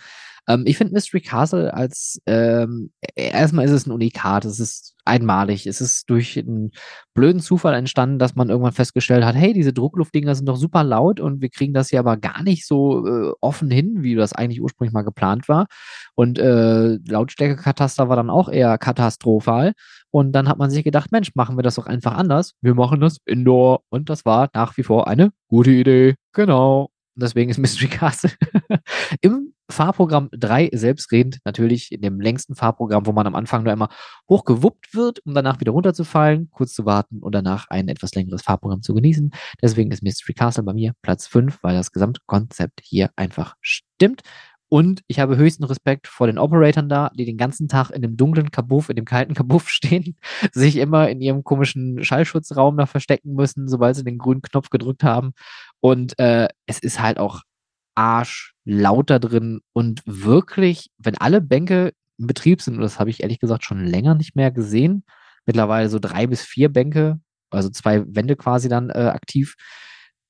Ähm, ich finde Mystery Castle als ähm, e-, erstmal ist es ein Unikat, es ist einmalig. Es ist durch einen blöden Zufall entstanden, dass man irgendwann festgestellt hat, hey, diese Druckluftdinger sind doch super laut und wir kriegen das hier aber gar nicht so äh, offen hin, wie das eigentlich ursprünglich mal geplant war. Und äh, Lautstärkekataster war dann auch eher katastrophal. Und dann hat man sich gedacht, Mensch, machen wir das doch einfach anders. Wir machen das Indoor. Und das war nach wie vor eine gute Idee. Genau. Deswegen ist Mystery Castle [laughs] im Fahrprogramm 3 selbstredend, natürlich in dem längsten Fahrprogramm, wo man am Anfang nur einmal hochgewuppt wird, um danach wieder runterzufallen, kurz zu warten und danach ein etwas längeres Fahrprogramm zu genießen. Deswegen ist Mystery Castle bei mir Platz 5, weil das Gesamtkonzept hier einfach stimmt. Und ich habe höchsten Respekt vor den Operatoren da, die den ganzen Tag in dem dunklen Kabuff, in dem kalten Kabuff [laughs] stehen, sich immer in ihrem komischen Schallschutzraum da verstecken müssen, sobald sie den grünen Knopf gedrückt haben. Und äh, es ist halt auch Arsch laut da drin und wirklich, wenn alle Bänke im Betrieb sind, und das habe ich ehrlich gesagt schon länger nicht mehr gesehen, mittlerweile so drei bis vier Bänke, also zwei Wände quasi dann äh, aktiv.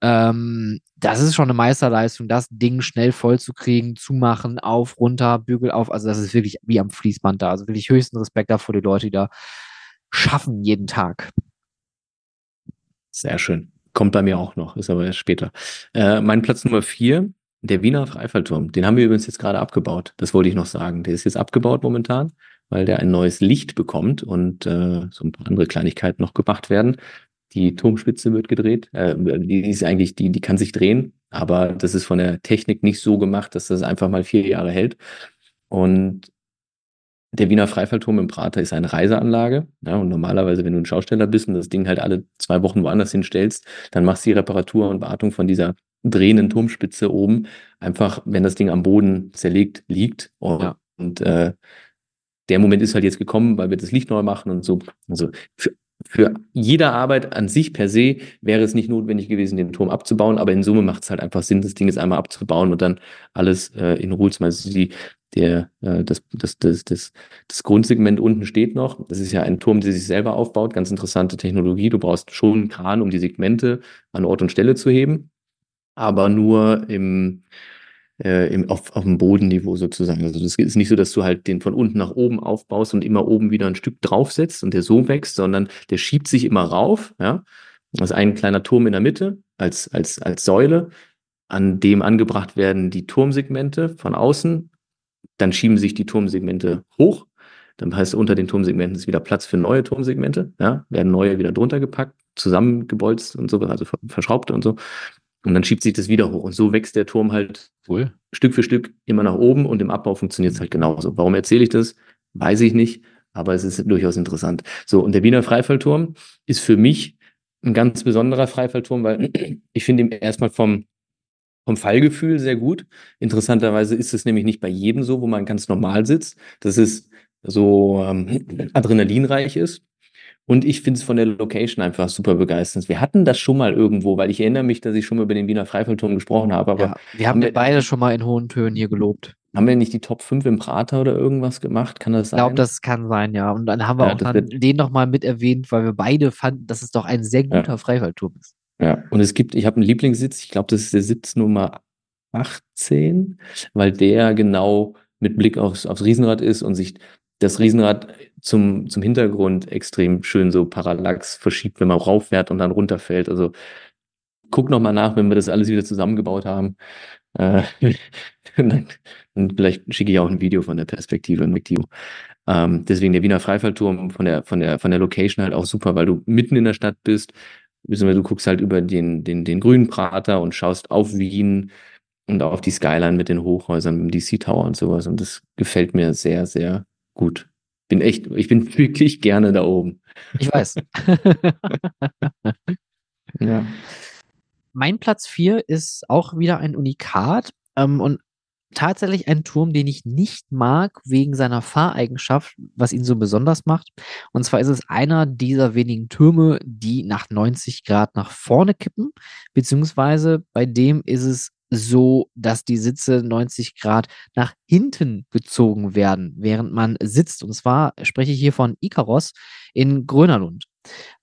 Ähm, das ist schon eine Meisterleistung, das Ding schnell voll zu kriegen, zumachen, auf, runter, Bügel auf. Also das ist wirklich wie am Fließband da. Also wirklich höchsten Respekt davor, die Leute, die da schaffen jeden Tag. Sehr schön. Kommt bei mir auch noch, ist aber erst später. Äh, mein Platz Nummer vier der Wiener Freifallturm, den haben wir übrigens jetzt gerade abgebaut. Das wollte ich noch sagen. Der ist jetzt abgebaut momentan, weil der ein neues Licht bekommt und äh, so ein paar andere Kleinigkeiten noch gemacht werden. Die Turmspitze wird gedreht. Äh, die ist eigentlich, die, die kann sich drehen, aber das ist von der Technik nicht so gemacht, dass das einfach mal vier Jahre hält. Und der Wiener Freifallturm im Prater ist eine Reiseanlage. Ja, und normalerweise, wenn du ein Schausteller bist und das Ding halt alle zwei Wochen woanders hinstellst, dann machst du die Reparatur und Wartung von dieser drehenden Turmspitze oben, einfach, wenn das Ding am Boden zerlegt liegt. Und, ja. und äh, der Moment ist halt jetzt gekommen, weil wir das Licht neu machen und so. Also für, für jede Arbeit an sich per se wäre es nicht notwendig gewesen, den Turm abzubauen, aber in Summe macht es halt einfach Sinn, das Ding jetzt einmal abzubauen und dann alles äh, in Ruhe zu machen. Also die, der, äh, das, das, das, das, das Grundsegment unten steht noch. Das ist ja ein Turm, der sich selber aufbaut. Ganz interessante Technologie. Du brauchst schon einen Kran, um die Segmente an Ort und Stelle zu heben aber nur im, äh, im, auf, auf dem Bodenniveau sozusagen. Also das ist nicht so, dass du halt den von unten nach oben aufbaust und immer oben wieder ein Stück draufsetzt und der so wächst, sondern der schiebt sich immer rauf. Ja? Das ist ein kleiner Turm in der Mitte als, als, als Säule, an dem angebracht werden die Turmsegmente von außen. Dann schieben sich die Turmsegmente hoch. Dann heißt unter den Turmsegmenten ist wieder Platz für neue Turmsegmente. Ja? Werden neue wieder drunter gepackt, zusammengebolzt und so, also verschraubt und so. Und dann schiebt sich das wieder hoch. Und so wächst der Turm halt cool. Stück für Stück immer nach oben und im Abbau funktioniert es halt genauso. Warum erzähle ich das? Weiß ich nicht, aber es ist durchaus interessant. So, und der Wiener Freifallturm ist für mich ein ganz besonderer Freifallturm, weil [clears throat] ich finde ihn erstmal vom, vom Fallgefühl sehr gut. Interessanterweise ist es nämlich nicht bei jedem so, wo man ganz normal sitzt, dass es so ähm, [clears throat] adrenalinreich ist. Und ich finde es von der Location einfach super begeisternd. Wir hatten das schon mal irgendwo, weil ich erinnere mich, dass ich schon mal über den Wiener Freifallturm gesprochen habe. Aber ja, wir haben, haben wir beide schon mal in hohen Tönen hier gelobt. Haben wir nicht die Top 5 im Prater oder irgendwas gemacht? Kann das sein? Ich glaube, das kann sein, ja. Und dann haben wir ja, auch dann den nochmal mit erwähnt, weil wir beide fanden, dass es doch ein sehr guter ja. Freifallturm ist. Ja, und es gibt, ich habe einen Lieblingssitz, ich glaube, das ist der Sitz Nummer 18, weil der genau mit Blick aufs, aufs Riesenrad ist und sich das Riesenrad zum, zum Hintergrund extrem schön so Parallax verschiebt, wenn man rauffährt und dann runterfällt. Also guck noch mal nach, wenn wir das alles wieder zusammengebaut haben. Äh, [laughs] und vielleicht schicke ich auch ein Video von der Perspektive mit Video. Ähm, deswegen der Wiener Freifallturm von der, von der, von der Location halt auch super, weil du mitten in der Stadt bist. Du guckst halt über den, den, den grünen Prater und schaust auf Wien und auf die Skyline mit den Hochhäusern, mit dem DC Tower und sowas. Und das gefällt mir sehr, sehr gut. Bin echt, ich bin [laughs] wirklich gerne da oben. Ich weiß. [laughs] ja. Mein Platz 4 ist auch wieder ein Unikat. Ähm, und tatsächlich ein Turm, den ich nicht mag, wegen seiner Fahreigenschaft, was ihn so besonders macht. Und zwar ist es einer dieser wenigen Türme, die nach 90 Grad nach vorne kippen, beziehungsweise bei dem ist es so, dass die Sitze 90 Grad nach hinten gezogen werden, während man sitzt. Und zwar spreche ich hier von Ikaros in Grönerlund.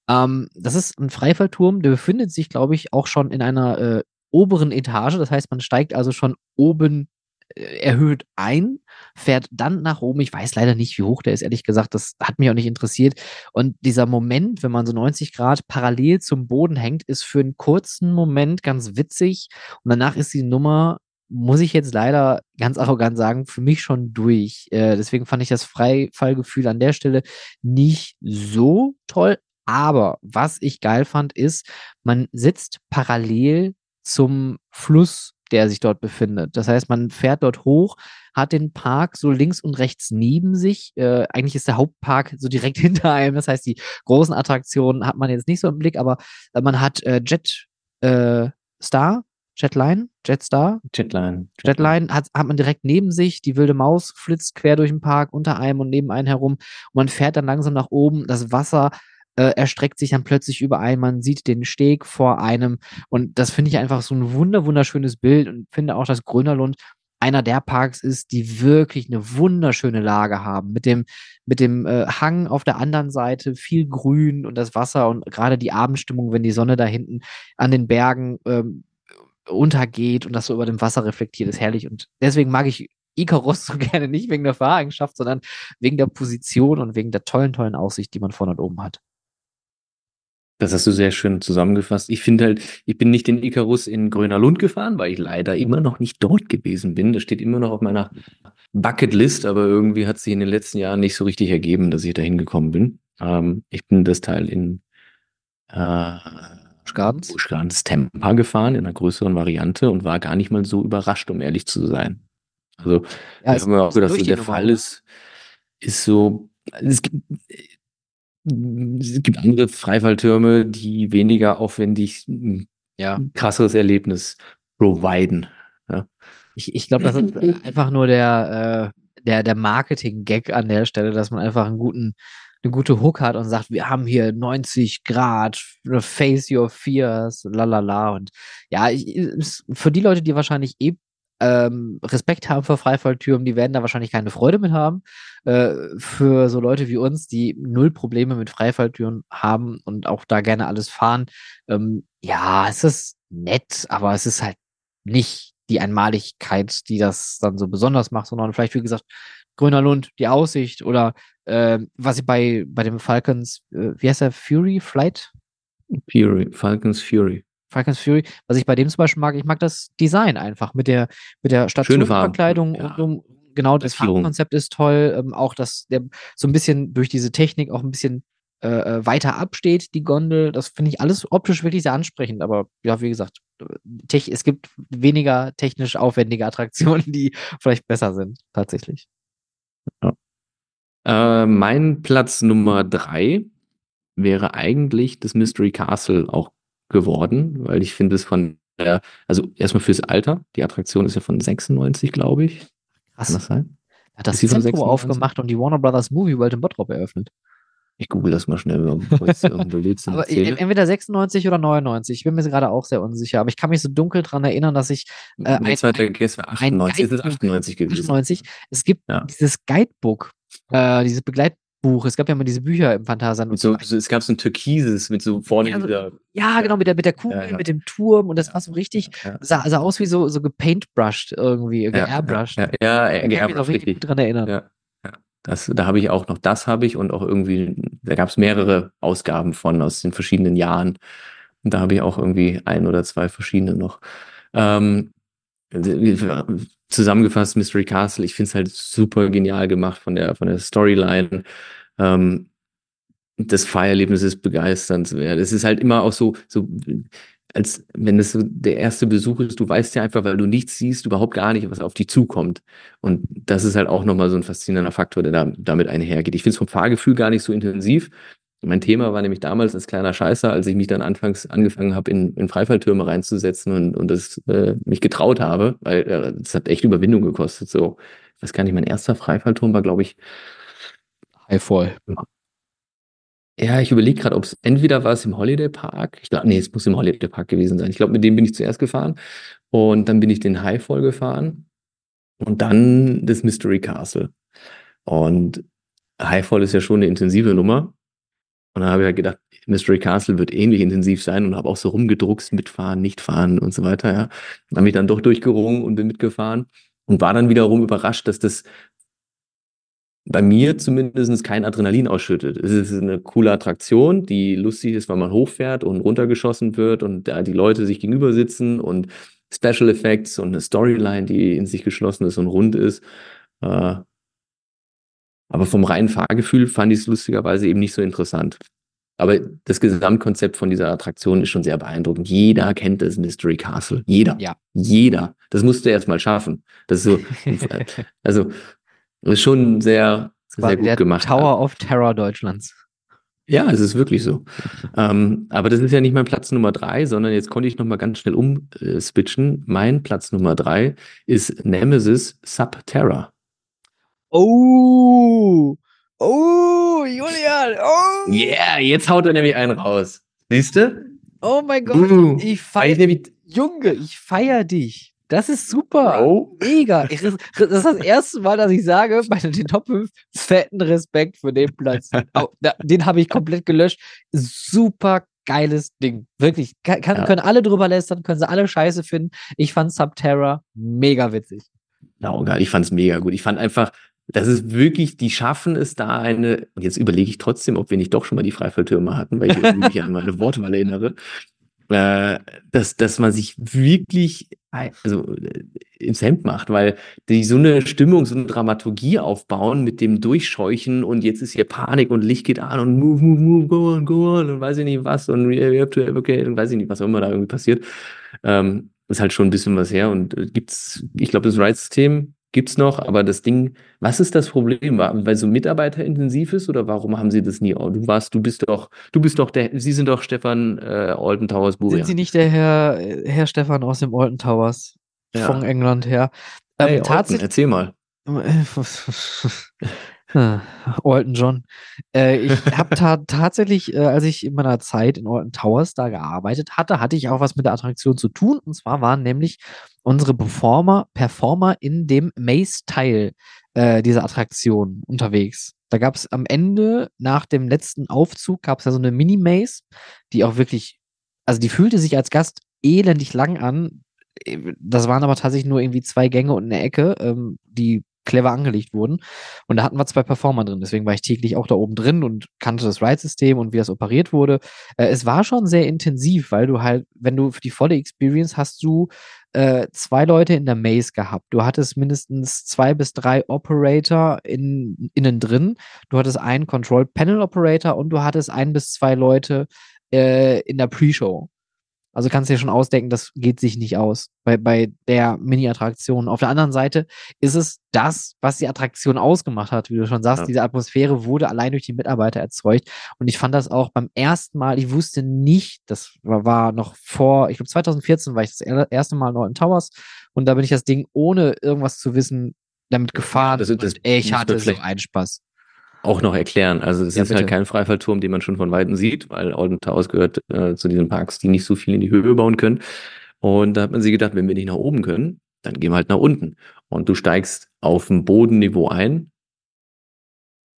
Ähm, das ist ein Freifallturm, der befindet sich, glaube ich, auch schon in einer äh, oberen Etage. Das heißt, man steigt also schon oben erhöht ein, fährt dann nach oben. Ich weiß leider nicht, wie hoch der ist, ehrlich gesagt. Das hat mich auch nicht interessiert. Und dieser Moment, wenn man so 90 Grad parallel zum Boden hängt, ist für einen kurzen Moment ganz witzig. Und danach ist die Nummer, muss ich jetzt leider ganz arrogant sagen, für mich schon durch. Äh, deswegen fand ich das Freifallgefühl an der Stelle nicht so toll. Aber was ich geil fand, ist, man sitzt parallel zum Fluss der sich dort befindet. Das heißt, man fährt dort hoch, hat den Park so links und rechts neben sich. Äh, eigentlich ist der Hauptpark so direkt [laughs] hinter einem. Das heißt, die großen Attraktionen hat man jetzt nicht so im Blick, aber äh, man hat äh, Jet äh, Star, Jetline, Jetstar. Jetline. Jetline hat, hat man direkt neben sich. Die wilde Maus flitzt quer durch den Park unter einem und neben einem herum. Und man fährt dann langsam nach oben. Das Wasser äh, erstreckt sich dann plötzlich überall, man sieht den Steg vor einem und das finde ich einfach so ein wunder wunderschönes Bild und finde auch, dass Grönerlund einer der Parks ist, die wirklich eine wunderschöne Lage haben. Mit dem, mit dem äh, Hang auf der anderen Seite, viel Grün und das Wasser und gerade die Abendstimmung, wenn die Sonne da hinten an den Bergen ähm, untergeht und das so über dem Wasser reflektiert, ist herrlich. Und deswegen mag ich Icarus so [laughs] gerne nicht wegen der Fahreigenschaft, sondern wegen der Position und wegen der tollen, tollen Aussicht, die man vorne und oben hat. Das hast du sehr schön zusammengefasst. Ich finde halt, ich bin nicht den Icarus in Gröner Lund gefahren, weil ich leider immer noch nicht dort gewesen bin. Das steht immer noch auf meiner Bucketlist, aber irgendwie hat sich in den letzten Jahren nicht so richtig ergeben, dass ich da hingekommen bin. Ähm, ich bin das Teil in äh, Busch Gardens Tempa gefahren, in einer größeren Variante und war gar nicht mal so überrascht, um ehrlich zu sein. Also, ja, ich habe mir auch gedacht, so der Fall ist, ist so, es gibt, es gibt andere Freifalltürme, die weniger aufwendig ja. krasseres Erlebnis providen. Ja. Ich, ich glaube, das ist [laughs] einfach nur der, äh, der, der Marketing-Gag an der Stelle, dass man einfach einen guten, eine gute Hook hat und sagt, wir haben hier 90 Grad, face your fears, lalala. Und ja, ich, für die Leute, die wahrscheinlich eh ähm, Respekt haben vor Freifalltürmen, die werden da wahrscheinlich keine Freude mit haben. Äh, für so Leute wie uns, die null Probleme mit Freifalltüren haben und auch da gerne alles fahren, ähm, ja, es ist nett, aber es ist halt nicht die Einmaligkeit, die das dann so besonders macht, sondern vielleicht, wie gesagt, Grüner Lund, die Aussicht oder äh, was ich bei, bei dem Falcons, äh, wie heißt der, Fury Flight? Fury, Falcons Fury. Falcons Fury, was ich bei dem zum Beispiel mag, ich mag das Design einfach mit der, mit der Stationsverkleidung ja. und genau das Farbkonzept ist toll. Ähm, auch, dass der so ein bisschen durch diese Technik auch ein bisschen äh, äh weiter absteht, die Gondel. Das finde ich alles optisch wirklich sehr ansprechend. Aber ja, wie gesagt, es gibt weniger technisch aufwendige Attraktionen, die vielleicht besser sind, tatsächlich. Ja. Äh, mein Platz Nummer drei wäre eigentlich das Mystery Castle auch geworden, weil ich finde es von der, also erstmal fürs Alter, die Attraktion ist ja von 96, glaube ich. Krass. Kann das sein? Hat das Zentrum aufgemacht und die Warner Brothers Movie World in Bottrop eröffnet. Ich google das mal schnell, bevor ich irgendwo Aber entweder 96 oder 99. Ich bin mir gerade auch sehr unsicher. Aber ich kann mich so dunkel daran erinnern, dass ich. Äh, ein, zweiter Guess war 98. Ist 98 gewesen. 98. Es gibt ja. dieses Guidebook, äh, dieses Begleit Buch. Es gab ja mal diese Bücher im Phantasialand. So, so, es gab so ein Türkises mit so vorne ja, dieser. Ja, genau, mit der, mit der Kugel, ja, ja. mit dem Turm und das war so richtig, sah, sah aus wie so, so gepaintbrushed irgendwie, geairbrushed. Ja, ja, ja, ja, mich auch richtig dran erinnern. Ja. Das, da habe ich auch noch, das habe ich und auch irgendwie, da gab es mehrere Ausgaben von aus den verschiedenen Jahren. Und da habe ich auch irgendwie ein oder zwei verschiedene noch. Ähm, zusammengefasst Mystery Castle, ich finde es halt super genial gemacht von der, von der Storyline. Ähm, das Feierlebnis ist begeisternswert. Es ist halt immer auch so, so, als wenn es so der erste Besuch ist, du weißt ja einfach, weil du nichts siehst, überhaupt gar nicht, was auf dich zukommt. Und das ist halt auch nochmal so ein faszinierender Faktor, der da, damit einhergeht. Ich finde es vom Fahrgefühl gar nicht so intensiv, Mein Thema war nämlich damals als kleiner Scheißer, als ich mich dann anfangs angefangen habe, in, in Freifalltürme reinzusetzen und, und das äh, mich getraut habe, weil äh, das hat echt Überwindung gekostet. So, ich weiß gar nicht, mein erster Freifallturm war, glaube ich, Highfall. Ja, ich überlege gerade, ob es entweder war es im Holiday Park. Ich glaube, nee, es muss im Holiday Park gewesen sein. Ich glaube, mit dem bin ich zuerst gefahren und dann bin ich den Highfall gefahren und dann das Mystery Castle. Und Highfall ist ja schon eine intensive Nummer. Und dann habe ich halt gedacht, Mystery Castle wird ähnlich intensiv sein und habe auch so rumgedruckst, mitfahren, nicht fahren und so weiter, ja. Habe mich dann doch durchgerungen und bin mitgefahren und war dann wiederum überrascht, dass das bei mir zumindest kein Adrenalin ausschüttet. Es ist eine coole Attraktion, die lustig ist, weil man hochfährt und runtergeschossen wird und da die Leute sich gegenüber sitzen und Special Effects und eine Storyline, die in sich geschlossen ist und rund ist. Äh, aber vom reinen Fahrgefühl fand ich es lustigerweise eben nicht so interessant. Aber das Gesamtkonzept von dieser Attraktion ist schon sehr beeindruckend. Jeder kennt das Mystery Castle. Jeder. Ja. Jeder. Das musst du erst mal schaffen. Das ist so, [laughs] also, das ist schon sehr, sehr gut der gemacht. Tower of Terror Deutschlands. Ja, es ist wirklich so. ähm, aber das ist ja nicht mein Platz Nummer drei, sondern jetzt konnte ich noch mal ganz schnell umswitchen. Mein Platz Nummer drei ist Nemesis Subterra. Oh, oh, Julian, oh. Yeah, jetzt haut er nämlich einen raus. Siehst du? Oh mein Gott, Uh, ich Weil feier ich nämlich, Junge, ich feier dich. Das ist super. Bro, Mega. Ich, das ist das erste Mal, dass ich sage, bei den [laughs] Top 5, fetten Respekt für den Platz. Da- den habe ich komplett gelöscht. Super geiles Ding. Wirklich. Kann, Ja. Können alle drüber lästern, können sie alle scheiße finden. Ich fand Subterra mega witzig. Saugeil. Ich fand es mega gut. Ich fand einfach, das ist wirklich, die schaffen es da eine, und jetzt überlege ich trotzdem, ob wir nicht doch schon mal die Freifalltürme hatten, weil ich mich an meine Wortwahl erinnere, äh, dass, dass man sich wirklich also, äh, ins Hemd macht, weil die so eine Stimmung, so eine Dramaturgie aufbauen mit dem Durchscheuchen und jetzt ist hier Panik und Licht geht an und move, move, move, go on, go on und weiß ich nicht was und we have to evacuate und weiß ich nicht, was auch immer da irgendwie passiert. Ähm, ist halt schon ein bisschen was her und äh, gibt's, ich glaube, das Ride-System gibt's noch, aber das Ding, was ist das Problem? Weil so mitarbeiterintensiv ist oder warum haben sie das nie? Oh, du warst, du bist doch, du bist doch der, Sie sind doch Stefan äh, Alton Towers Sind Burian. Sie nicht der Herr, Herr Stefan aus dem Alton Towers Ja. von England her? Ähm, Hey, Alton, erzähl mal. [laughs] [laughs] Ah, Alton John. Äh, ich [laughs] habe ta tatsächlich, äh, als ich in meiner Zeit in Alton Towers da gearbeitet hatte, hatte ich auch was mit der Attraktion zu tun. Und zwar waren nämlich unsere Performer, Performer in dem Maze-Teil äh, dieser Attraktion unterwegs. Da gab es am Ende, nach dem letzten Aufzug, gab es ja so eine Mini-Maze, die auch wirklich, also die fühlte sich als Gast elendig lang an. Äh, Das waren aber tatsächlich nur irgendwie zwei Gänge und eine Ecke, ähm, die clever angelegt wurden. Und da hatten wir zwei Performer drin. Deswegen war ich täglich auch da oben drin und kannte das Ride-System und wie das operiert wurde. Äh, es war schon sehr intensiv, weil du halt, wenn du für die volle Experience hast du äh, zwei Leute in der Maze gehabt. Du hattest mindestens zwei bis drei Operator in, innen drin. Du hattest einen Control Panel Operator und du hattest ein bis zwei Leute äh, in der Pre-Show. Also kannst du dir schon ausdenken, das geht sich nicht aus bei, bei der Mini-Attraktion. Auf der anderen Seite ist es das, was die Attraktion ausgemacht hat, wie du schon sagst. Ja. Diese Atmosphäre wurde allein durch die Mitarbeiter erzeugt. Und ich fand das auch beim ersten Mal, ich wusste nicht, das war, noch vor, ich glaube 2014 war ich das er- erste Mal noch in Towers und da bin ich das Ding ohne irgendwas zu wissen damit gefahren. das- das und ich muss man hatte so einen Spaß. Auch noch erklären. Also es Ja, ist halt bitte. kein Freifallturm, den man schon von Weitem sieht, weil Towers gehört äh, zu diesen Parks, die nicht so viel in die Höhe bauen können. Und da hat man sich gedacht, wenn wir nicht nach oben können, dann gehen wir halt nach unten. Und du steigst auf dem Bodenniveau ein,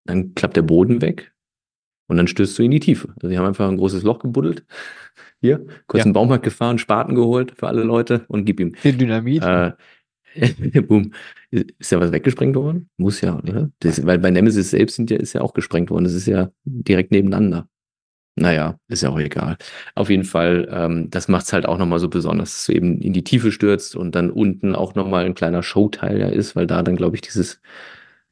dann klappt der Boden weg und dann stößt du in die Tiefe. Also die haben einfach ein großes Loch gebuddelt. Hier, kurz Ja. in den Baumarkt gefahren, Spaten geholt für alle Leute und gib ihm. Den Dynamit. Äh, [laughs] boom. Ist ja was weggesprengt worden? Muss ja, oder? Das, weil bei Nemesis selbst sind ja, ist ja auch gesprengt worden. Das ist ja direkt nebeneinander. Naja, ist ja auch egal. Auf jeden Fall, ähm, das macht es halt auch nochmal so besonders, dass du eben in die Tiefe stürzt und dann unten auch nochmal ein kleiner Showteil ja ist, weil da dann, glaube ich, dieses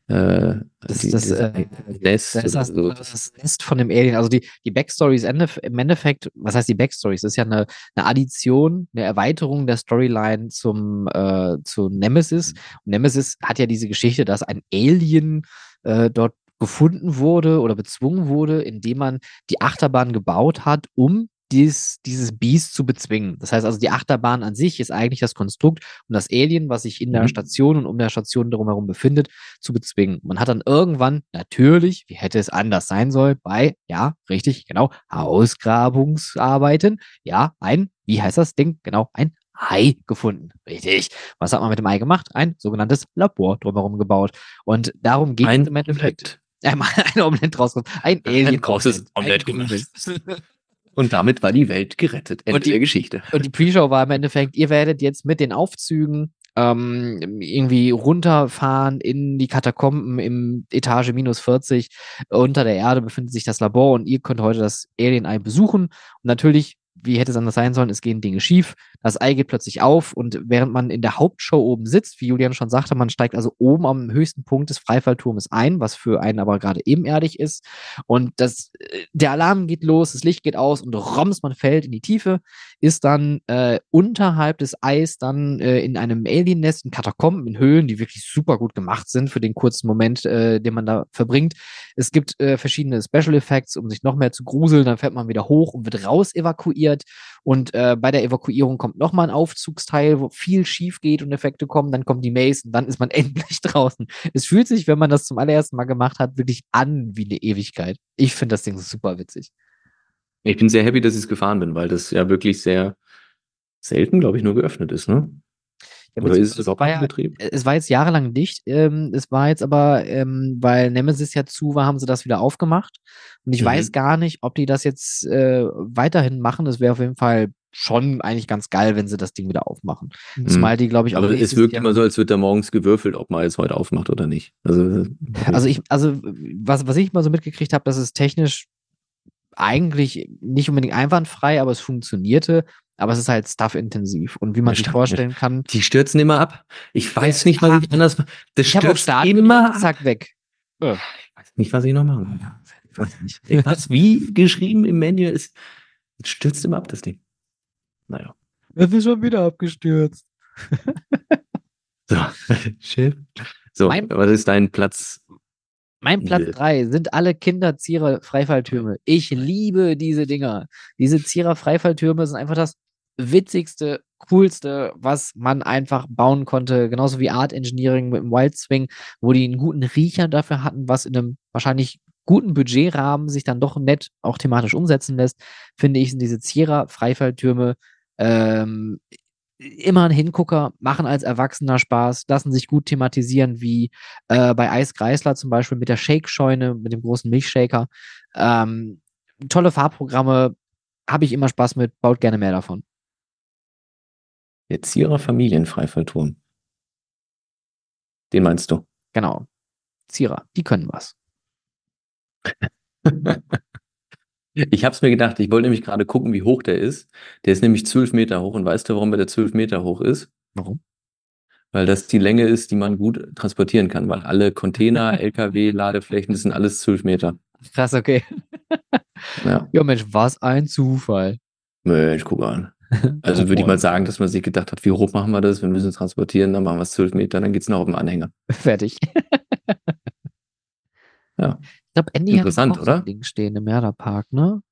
äh, Das- die, das, äh, Nest das, oder so. das Nest von dem Alien. Also die, die Backstory ist im Endeffekt, was heißt die Backstory? Es ist ja eine, eine Addition, eine Erweiterung der Storyline zum, äh, zu Nemesis. Und Nemesis hat ja diese Geschichte, dass ein Alien äh, dort gefunden wurde oder bezwungen wurde, indem man die Achterbahn gebaut hat, um dies, dieses Biest zu bezwingen. Das heißt also, die Achterbahn an sich ist eigentlich das Konstrukt, um das Alien, was sich in mhm. der Station und um der Station drumherum befindet, zu bezwingen. Man hat dann irgendwann natürlich, wie hätte es anders sein sollen, bei, ja, richtig, genau, Ausgrabungsarbeiten, ja, ein, wie heißt das Ding? Genau, ein Ei gefunden. Richtig. Was hat man mit dem Ei gemacht? Ein sogenanntes Labor drumherum gebaut. Und darum geht es im Endeffekt. Äh, [laughs] ein Omelett rauskommt. Ein Alien. Ein großes Omelett gemacht. [laughs] Und damit war die Welt gerettet. Ende die, der Geschichte. [laughs] Und die Pre-Show war im Endeffekt, ihr werdet jetzt mit den Aufzügen ähm, irgendwie runterfahren in die Katakomben im Etage minus 40. Unter der Erde befindet sich das Labor und ihr könnt heute das Alien-Ei besuchen. Und natürlich wie hätte es anders sein sollen, es gehen Dinge schief, das Ei geht plötzlich auf und während man in der Hauptshow oben sitzt, wie Julian schon sagte, man steigt also oben am höchsten Punkt des Freifallturmes ein, was für einen aber gerade ebenerdig ist. Und das, äh, der Alarm geht los, das Licht geht aus und roms, man fällt in die Tiefe, ist dann äh, unterhalb des Eis dann äh, in einem Alien-Nest, in Katakomben, in Höhlen, die wirklich super gut gemacht sind für den kurzen Moment, äh, den man da verbringt. Es gibt äh, verschiedene Special Effects, um sich noch mehr zu gruseln, dann fährt man wieder hoch und wird raus evakuiert evakuiert. Und äh, bei der Evakuierung kommt nochmal ein Aufzugsteil, wo viel schief geht und Effekte kommen. Dann kommt die Maze und dann ist man [laughs] endlich draußen. Es fühlt sich, wenn man das zum allerersten Mal gemacht hat, wirklich an wie eine Ewigkeit. Ich finde das Ding super witzig. Ich bin sehr happy, dass ich es gefahren bin, weil das ja wirklich sehr selten, glaube ich, nur geöffnet ist, ne? Ja, Oder ist es auch ja, Betrieb? Es war jetzt jahrelang dicht. Ähm, es war jetzt aber, ähm, weil Nemesis ja zu war, haben sie das wieder aufgemacht. Und ich mhm. weiß gar nicht, ob die das jetzt äh, weiterhin machen. Das wäre auf jeden Fall schon eigentlich ganz geil, wenn sie das Ding wieder aufmachen. Mhm. Zumal die, glaube ich, auch. Aber es wirkt immer so, als wird da morgens gewürfelt, ob man jetzt heute aufmacht oder nicht. Also, also ich, also was, was ich mal so mitgekriegt habe, dass es technisch eigentlich nicht unbedingt einwandfrei, aber es funktionierte. Aber es ist halt stuff-intensiv. Und wie man sich vorstellen kann. Die stürzen immer ab. Ich weiß nicht, was ich anders mache. Das ich stürzt immer ab. Zack, weg. Ja. Ich weiß nicht, was ich noch mache. Ich weiß nicht. Was wie geschrieben im Menü ist, stürzt immer ab, das Ding. Naja. Es ist schon wieder abgestürzt. [laughs] so, Chef. So, mein, was ist dein Platz mein Platz 3 sind alle Kinder-Zierer-Freifalltürme. Ich liebe diese Dinger. Diese Zierer-Freifalltürme sind einfach das witzigste, coolste, was man einfach bauen konnte. Genauso wie Art Engineering mit dem Wild Swing, wo die einen guten Riecher dafür hatten, was in einem wahrscheinlich guten Budgetrahmen sich dann doch nett auch thematisch umsetzen lässt, finde ich, sind diese Zierer-Freifalltürme ähm, immer ein Hingucker, machen als Erwachsener Spaß, lassen sich gut thematisieren, wie äh, bei Eis Kreisler zum Beispiel mit der Shake-Scheune, mit dem großen Milchshaker. Ähm, tolle Fahrprogramme, habe ich immer Spaß mit, baut gerne mehr davon. Jetzt Zierer Familienfreifallturm. Den meinst du? Genau. Zierer, die können was. [laughs] Ich habe es mir gedacht, ich wollte nämlich gerade gucken, wie hoch der ist. Der ist nämlich zwölf Meter hoch. Und weißt du, warum der zwölf Meter hoch ist? Warum? Weil das die Länge ist, die man gut transportieren kann. Weil alle Container, [laughs] LKW, Ladeflächen, das sind alles zwölf Meter. Krass, okay. ja. ja, Mensch, was ein Zufall. Mensch, guck an. [laughs] Also würde ich mal sagen, dass man sich gedacht hat, wie hoch machen wir das? Wir müssen transportieren, dann machen wir es zwölf Meter, dann geht es noch auf dem Anhänger. Fertig. [laughs] ja. Ich glaube, Andy Interessant, hat auch oder? So ein Ding stehen im Merderpark, ne?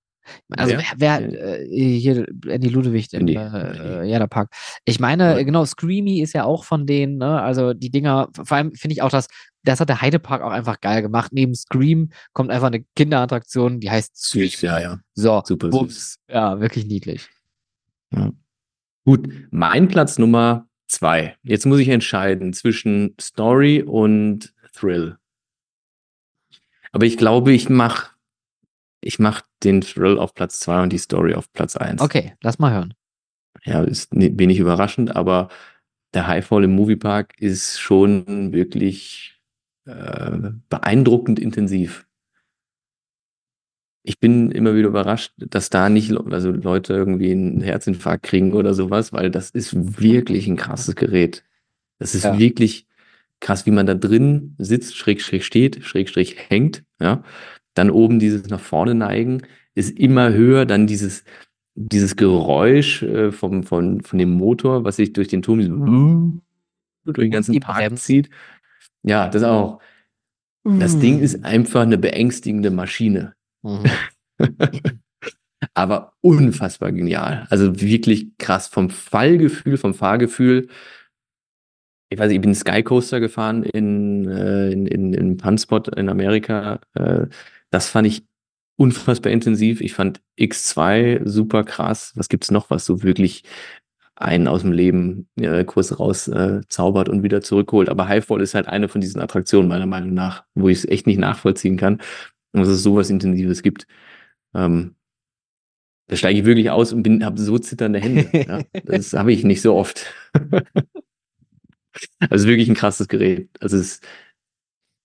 Also ja. wer, wer äh, hier Andy Ludewig im äh, Jada Ich meine, ja. genau, Screamy ist ja auch von denen, ne? Also die Dinger, vor allem finde ich auch, dass das hat der Heidepark auch einfach geil gemacht. Neben Scream kommt einfach eine Kinderattraktion, die heißt Süß. Ja, ja. So, super süß. Ja, wirklich niedlich. Ja. Gut, mein Platz Nummer zwei. Jetzt muss ich entscheiden zwischen Story und Thrill. Aber ich glaube, ich mache ich mach den Thrill auf Platz 2 und die Story auf Platz 1. Okay, lass mal hören. Ja, ist wenig überraschend, aber der Highfall im Moviepark ist schon wirklich äh, beeindruckend intensiv. Ich bin immer wieder überrascht, dass da nicht also Leute irgendwie einen Herzinfarkt kriegen oder sowas, weil das ist wirklich ein krasses Gerät. Das ist ja. wirklich krass, wie man da drin sitzt, schräg, schräg steht, schräg, schräg hängt, ja. Dann oben dieses nach vorne neigen ist immer höher, dann dieses, dieses Geräusch äh, vom, von, von dem Motor, was sich durch den Turm durch den ganzen Park zieht. Ja, das auch. Das Ding ist einfach eine beängstigende Maschine. Mhm. [laughs] Aber unfassbar genial. Also wirklich krass vom Fallgefühl, vom Fahrgefühl. Ich weiß nicht, ich bin Skycoaster gefahren in, äh, in, in, in Punspot in Amerika. Äh, das fand ich unfassbar intensiv. Ich fand X2 super krass. Was gibt's noch, was so wirklich einen aus dem Leben äh, kurz raus äh, und wieder zurückholt. Aber Highfall ist halt eine von diesen Attraktionen, meiner Meinung nach, wo ich es echt nicht nachvollziehen kann, dass es sowas Intensives gibt. Ähm, da steige ich wirklich aus und bin, habe so zitternde Hände. [laughs] ja. Das habe ich nicht so oft. [laughs] also wirklich ein krasses Gerät. Also es,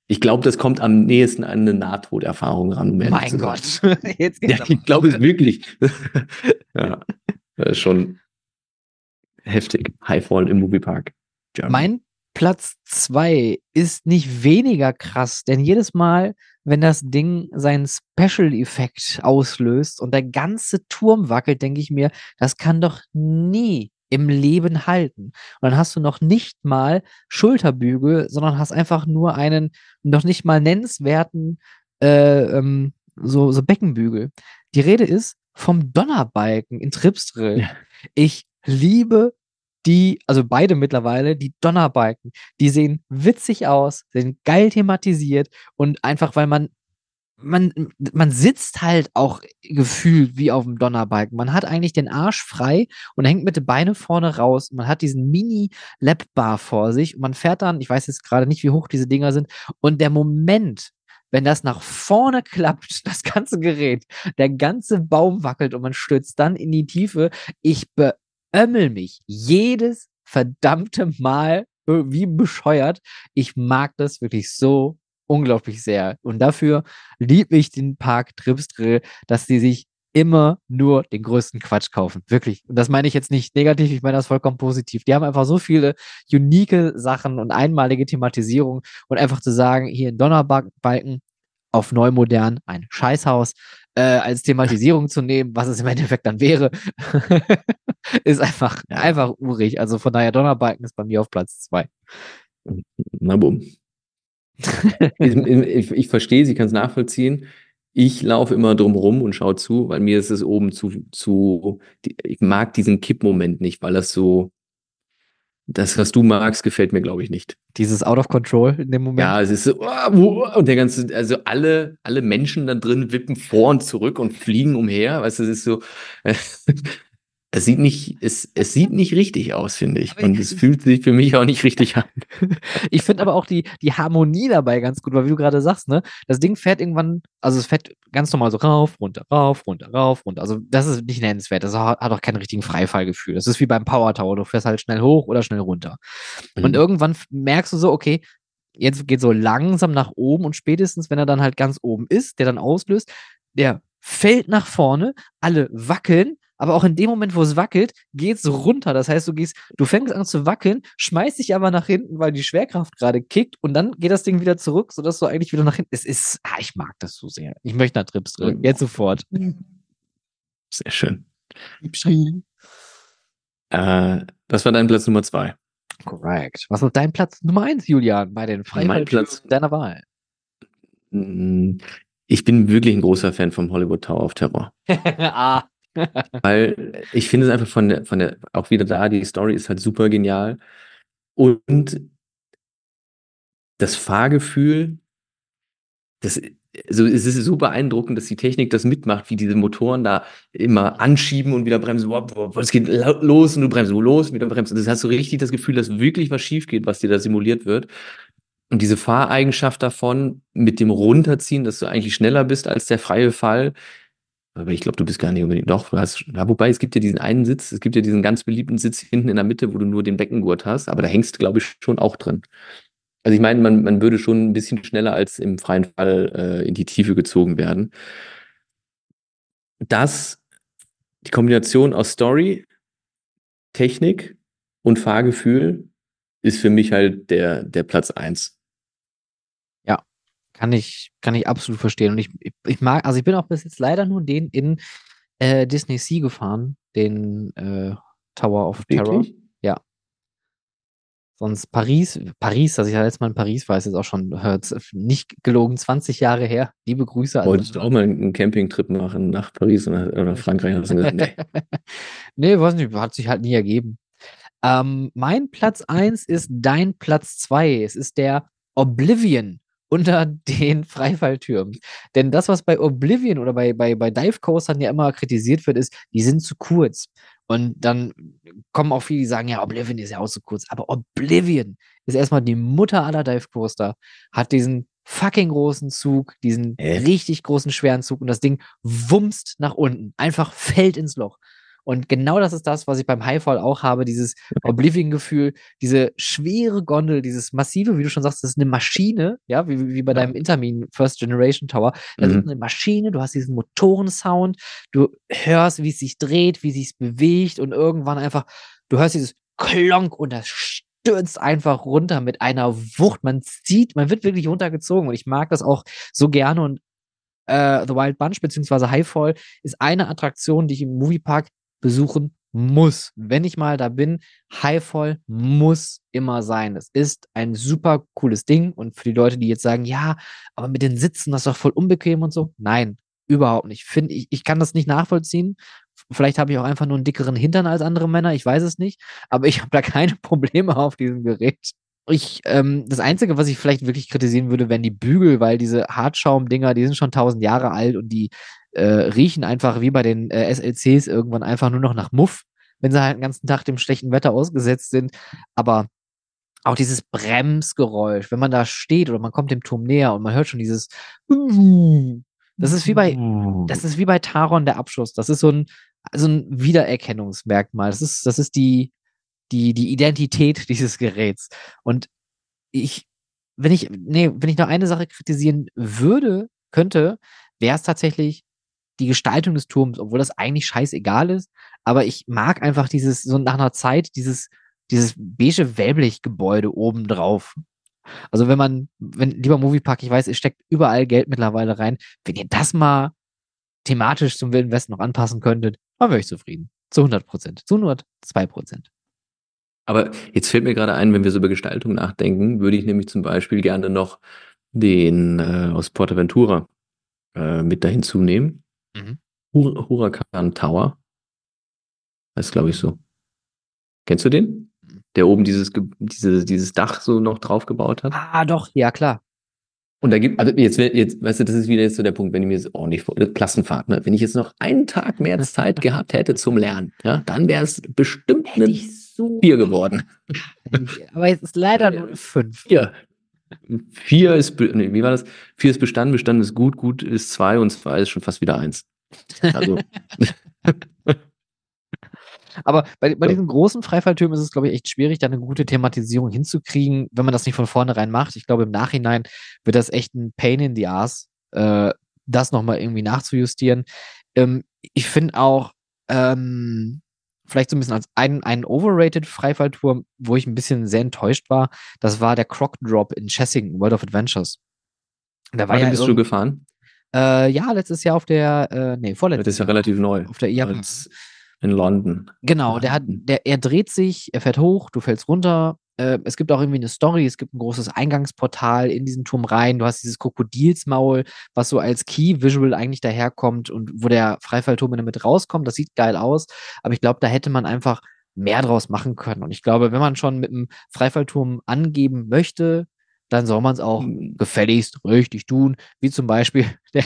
ich glaube, das kommt am nächsten an eine Nahtoderfahrung ran. Um mein Gott. [laughs] Jetzt geht's ja, ich glaube es wirklich. ja, das ist schon heftig. Highfall im Moviepark. Mein Platz zwei ist nicht weniger krass, denn jedes Mal, wenn das Ding seinen Special-Effekt auslöst und der ganze Turm wackelt, denke ich mir, das kann doch nie im Leben halten. Und dann hast du noch nicht mal Schulterbügel, sondern hast einfach nur einen noch nicht mal nennenswerten äh, ähm, so, so Beckenbügel. Die Rede ist vom Donnerbalken in Tripsdrill. Ja. Ich liebe die, also beide mittlerweile, die Donnerbalken, die sehen witzig aus, sind geil thematisiert und einfach, weil man man, man sitzt halt auch gefühlt wie auf dem Donnerbalken. Man hat eigentlich den Arsch frei und hängt mit den Beinen vorne raus. Man hat diesen Mini-Lap-Bar vor sich und man fährt dann, ich weiß jetzt gerade nicht, wie hoch diese Dinger sind. Und der Moment, wenn das nach vorne klappt, [laughs] das ganze Gerät, der ganze Baum wackelt und man stürzt dann in die Tiefe. Ich be ömmel mich jedes verdammte Mal wie bescheuert. Ich mag das wirklich so unglaublich sehr. Und dafür liebe ich den Park Trips Drill, dass sie sich immer nur den größten Quatsch kaufen. Wirklich. Und das meine ich jetzt nicht negativ, ich meine das vollkommen positiv. Die haben einfach so viele unique Sachen und einmalige Thematisierung und einfach zu sagen, hier in Donnerbalken auf Neumodern ein Scheißhaus äh, als Thematisierung zu nehmen, was es im Endeffekt dann wäre, [laughs] [laughs] ist einfach, ja. einfach urig. Also von daher, Donnerbalken ist bei mir auf Platz zwei. Na bumm. ich, ich, ich, verstehe, sie kann es nachvollziehen. Ich laufe immer drumrum und schaue zu, weil mir ist es oben zu, zu, ich mag diesen Kippmoment nicht, weil das so, das, was du magst, gefällt mir, glaube ich, nicht. Dieses Out of Control in dem Moment. Ja, es ist so, und der ganze, also alle, alle Menschen da drin wippen vor und zurück und fliegen umher. Weißt du, es ist so, [laughs] es sieht nicht, es, es sieht nicht richtig aus, finde ich. Und es [laughs] fühlt sich für mich auch nicht richtig an. [laughs] ich finde aber auch die, die Harmonie dabei ganz gut, weil wie du gerade sagst, ne, das Ding fährt irgendwann, also es fährt ganz normal so rauf, runter, rauf, runter, rauf, runter. Also das ist nicht nennenswert. Das hat auch kein richtigen Freifallgefühl. Das ist wie beim Power Tower. Du fährst halt schnell hoch oder schnell runter. Mhm. Und irgendwann merkst du so, okay, jetzt geht so langsam nach oben und spätestens, wenn er dann halt ganz oben ist, der dann auslöst, der fällt nach vorne, alle wackeln aber auch in dem Moment, wo es wackelt, geht es runter. Das heißt, du gehst, du fängst an zu wackeln, schmeißt dich aber nach hinten, weil die Schwerkraft gerade kickt und dann geht das Ding wieder zurück, sodass du eigentlich wieder nach hinten. Es ist, ah, ich mag das so sehr. Ich möchte nach Trips drin. Jetzt sofort. Sehr schön. Äh, das war dein Platz Nummer zwei. Korrekt. Was ist dein Platz Nummer eins, Julian, bei den Freifalltüren deiner Wahl? Mm, ich bin wirklich ein großer Fan vom Hollywood Tower of Terror. [laughs] ah, weil ich finde es einfach von der, von der, auch wieder da, die Story ist halt super genial. Und das Fahrgefühl, das, also es ist so beeindruckend, dass die Technik das mitmacht, wie diese Motoren da immer anschieben und wieder bremsen. Es geht los und du bremst, los, wieder bremst. Und das hast du richtig das Gefühl, dass wirklich was schief geht, was dir da simuliert wird. Und diese Fahreigenschaft davon mit dem Runterziehen, dass du eigentlich schneller bist als der freie Fall, aber ich glaube, du bist gar nicht unbedingt. Doch, du hast, ja, wobei es gibt ja diesen einen Sitz, es gibt ja diesen ganz beliebten Sitz hinten in der Mitte, wo du nur den Beckengurt hast, aber da hängst glaube ich, schon auch drin. Also ich meine, man, man würde schon ein bisschen schneller als im freien Fall äh, in die Tiefe gezogen werden. Das, die Kombination aus Story, Technik und Fahrgefühl ist für mich halt der, der Platz eins. Kann ich, kann ich absolut verstehen. Und ich, ich, mag, also ich bin auch bis jetzt leider nur den in äh, Disney Sea gefahren, den äh, Tower of Terror. Ja. Sonst Paris, Paris, dass ich ja letztes Mal in Paris war, ist jetzt auch schon nicht gelogen, 20 Jahre her. Liebe Grüße. an Wolltest du auch mal einen Campingtrip machen nach Paris oder, oder [laughs] Frankreich? Hast du gesagt, nee. [laughs] nee, weiß nicht, hat sich halt nie ergeben. Ähm, mein Platz 1 ist dein Platz 2. Es ist der Oblivion unter [laughs] den Freifalltürmen. Denn das, was bei Oblivion oder bei, bei, bei Dive Coastern ja immer kritisiert wird, ist, die sind zu kurz. Und dann kommen auch viele, die sagen, ja, Oblivion ist ja auch so kurz. Aber Oblivion ist erstmal die Mutter aller Dive Coaster, hat diesen fucking großen Zug, diesen äh? richtig großen, schweren Zug und das Ding wumst nach unten. Einfach fällt ins Loch. Und genau das ist das, was ich beim Highfall auch habe, dieses Oblivion-Gefühl, diese schwere Gondel, dieses massive, wie du schon sagst, das ist eine Maschine, ja, wie, wie bei deinem Intermin First Generation Tower. Das mhm. ist eine Maschine, du hast diesen Motorensound, du hörst, wie es sich dreht, wie es sich bewegt und irgendwann einfach, du hörst dieses Klonk und das stürzt einfach runter mit einer Wucht. Man zieht, man wird wirklich runtergezogen und ich mag das auch so gerne und Uh, The Wild Bunch beziehungsweise Highfall ist eine Attraktion, die ich im Moviepark besuchen muss. Wenn ich mal da bin, Highfall muss immer sein. Es ist ein super cooles Ding. Und für die Leute, die jetzt sagen, ja, aber mit den Sitzen, das ist doch voll unbequem und so. Nein, überhaupt nicht. Find, ich, ich kann das nicht nachvollziehen. Vielleicht habe ich auch einfach nur einen dickeren Hintern als andere Männer, ich weiß es nicht. Aber ich [laughs] habe da keine Probleme auf diesem Gerät. Ich, ähm, das Einzige, was ich vielleicht wirklich kritisieren würde, wären die Bügel, weil diese Hartschaum-Dinger, die sind schon tausend Jahre alt und die äh, riechen einfach wie bei den äh, SLCs irgendwann einfach nur noch nach Muff, wenn sie halt den ganzen Tag dem schlechten Wetter ausgesetzt sind. Aber auch dieses Bremsgeräusch, wenn man da steht oder man kommt dem Turm näher und man hört schon dieses [laughs] das ist wie bei das ist wie bei Taron der Abschuss. Das ist so ein so ein Wiedererkennungsmerkmal. Das ist das ist die die die Identität dieses Geräts und ich wenn ich nee, wenn ich noch eine Sache kritisieren würde, könnte, wäre es tatsächlich die Gestaltung des Turms, obwohl das eigentlich scheißegal ist. Aber ich mag einfach dieses, so nach einer Zeit, dieses, dieses beige Wellblech-Gebäude oben drauf. Also wenn man, wenn, lieber Moviepark, ich weiß, es steckt überall Geld mittlerweile rein. Wenn ihr das mal thematisch zum Wilden Westen noch anpassen könntet, dann wäre ich zufrieden. Zu 100 Prozent. Zu 102 Prozent. Aber jetzt fällt mir gerade ein, wenn wir so über Gestaltung nachdenken, würde ich nämlich zum Beispiel gerne noch den äh, aus Portaventura äh, mit dahin zunehmen. Mhm. Hur Huracan Tower. Das ist, glaube ich, so. Kennst du den? Mhm. Der oben dieses, diese, dieses Dach so noch drauf gebaut hat? Ah, doch, ja, klar. Und da gibt, also jetzt, jetzt, weißt du, das ist wieder jetzt so der Punkt, wenn ich mir jetzt, oh, nicht, Klassenfahrt, ne? Wenn ich jetzt noch einen Tag mehr [laughs] Zeit gehabt hätte zum Lernen, ja, dann wäre [laughs] es bestimmt eine so vier geworden. Aber jetzt ist leider nur fünf. Vier. Vier ist, nee, wie war das? Vier ist bestanden, bestanden ist gut, gut ist zwei und zwei ist schon fast wieder eins. Also. [laughs] Aber bei, bei diesen großen Freifalltürmen ist es, glaube ich, echt schwierig, da eine gute Thematisierung hinzukriegen, wenn man das nicht von vornherein macht. Ich glaube, im Nachhinein wird das echt ein Pain in the Ass, äh, das nochmal irgendwie nachzujustieren. Ähm, ich finde auch, ähm, vielleicht so ein bisschen als ein, ein overrated Freifallturm, wo ich ein bisschen sehr enttäuscht war, das war der Croc Drop in Chessing, World of Adventures. Da war ja bist du gefahren? Äh, ja, letztes Jahr auf der, äh, nee, vorletztes Das ist ja relativ neu. Auf der IAP. In London. Genau, der hat, der, er dreht sich, er fährt hoch, du fällst runter, äh, es gibt auch irgendwie eine Story, es gibt ein großes Eingangsportal in diesen Turm rein, du hast dieses Krokodilsmaul, was so als Key-Visual eigentlich daherkommt und wo der Freifallturm damit rauskommt, das sieht geil aus, aber ich glaube, da hätte man einfach mehr draus machen können. Und ich glaube, wenn man schon mit einem Freifallturm angeben möchte, dann soll man es auch mhm. gefälligst richtig tun. Wie zum Beispiel, [laughs] der,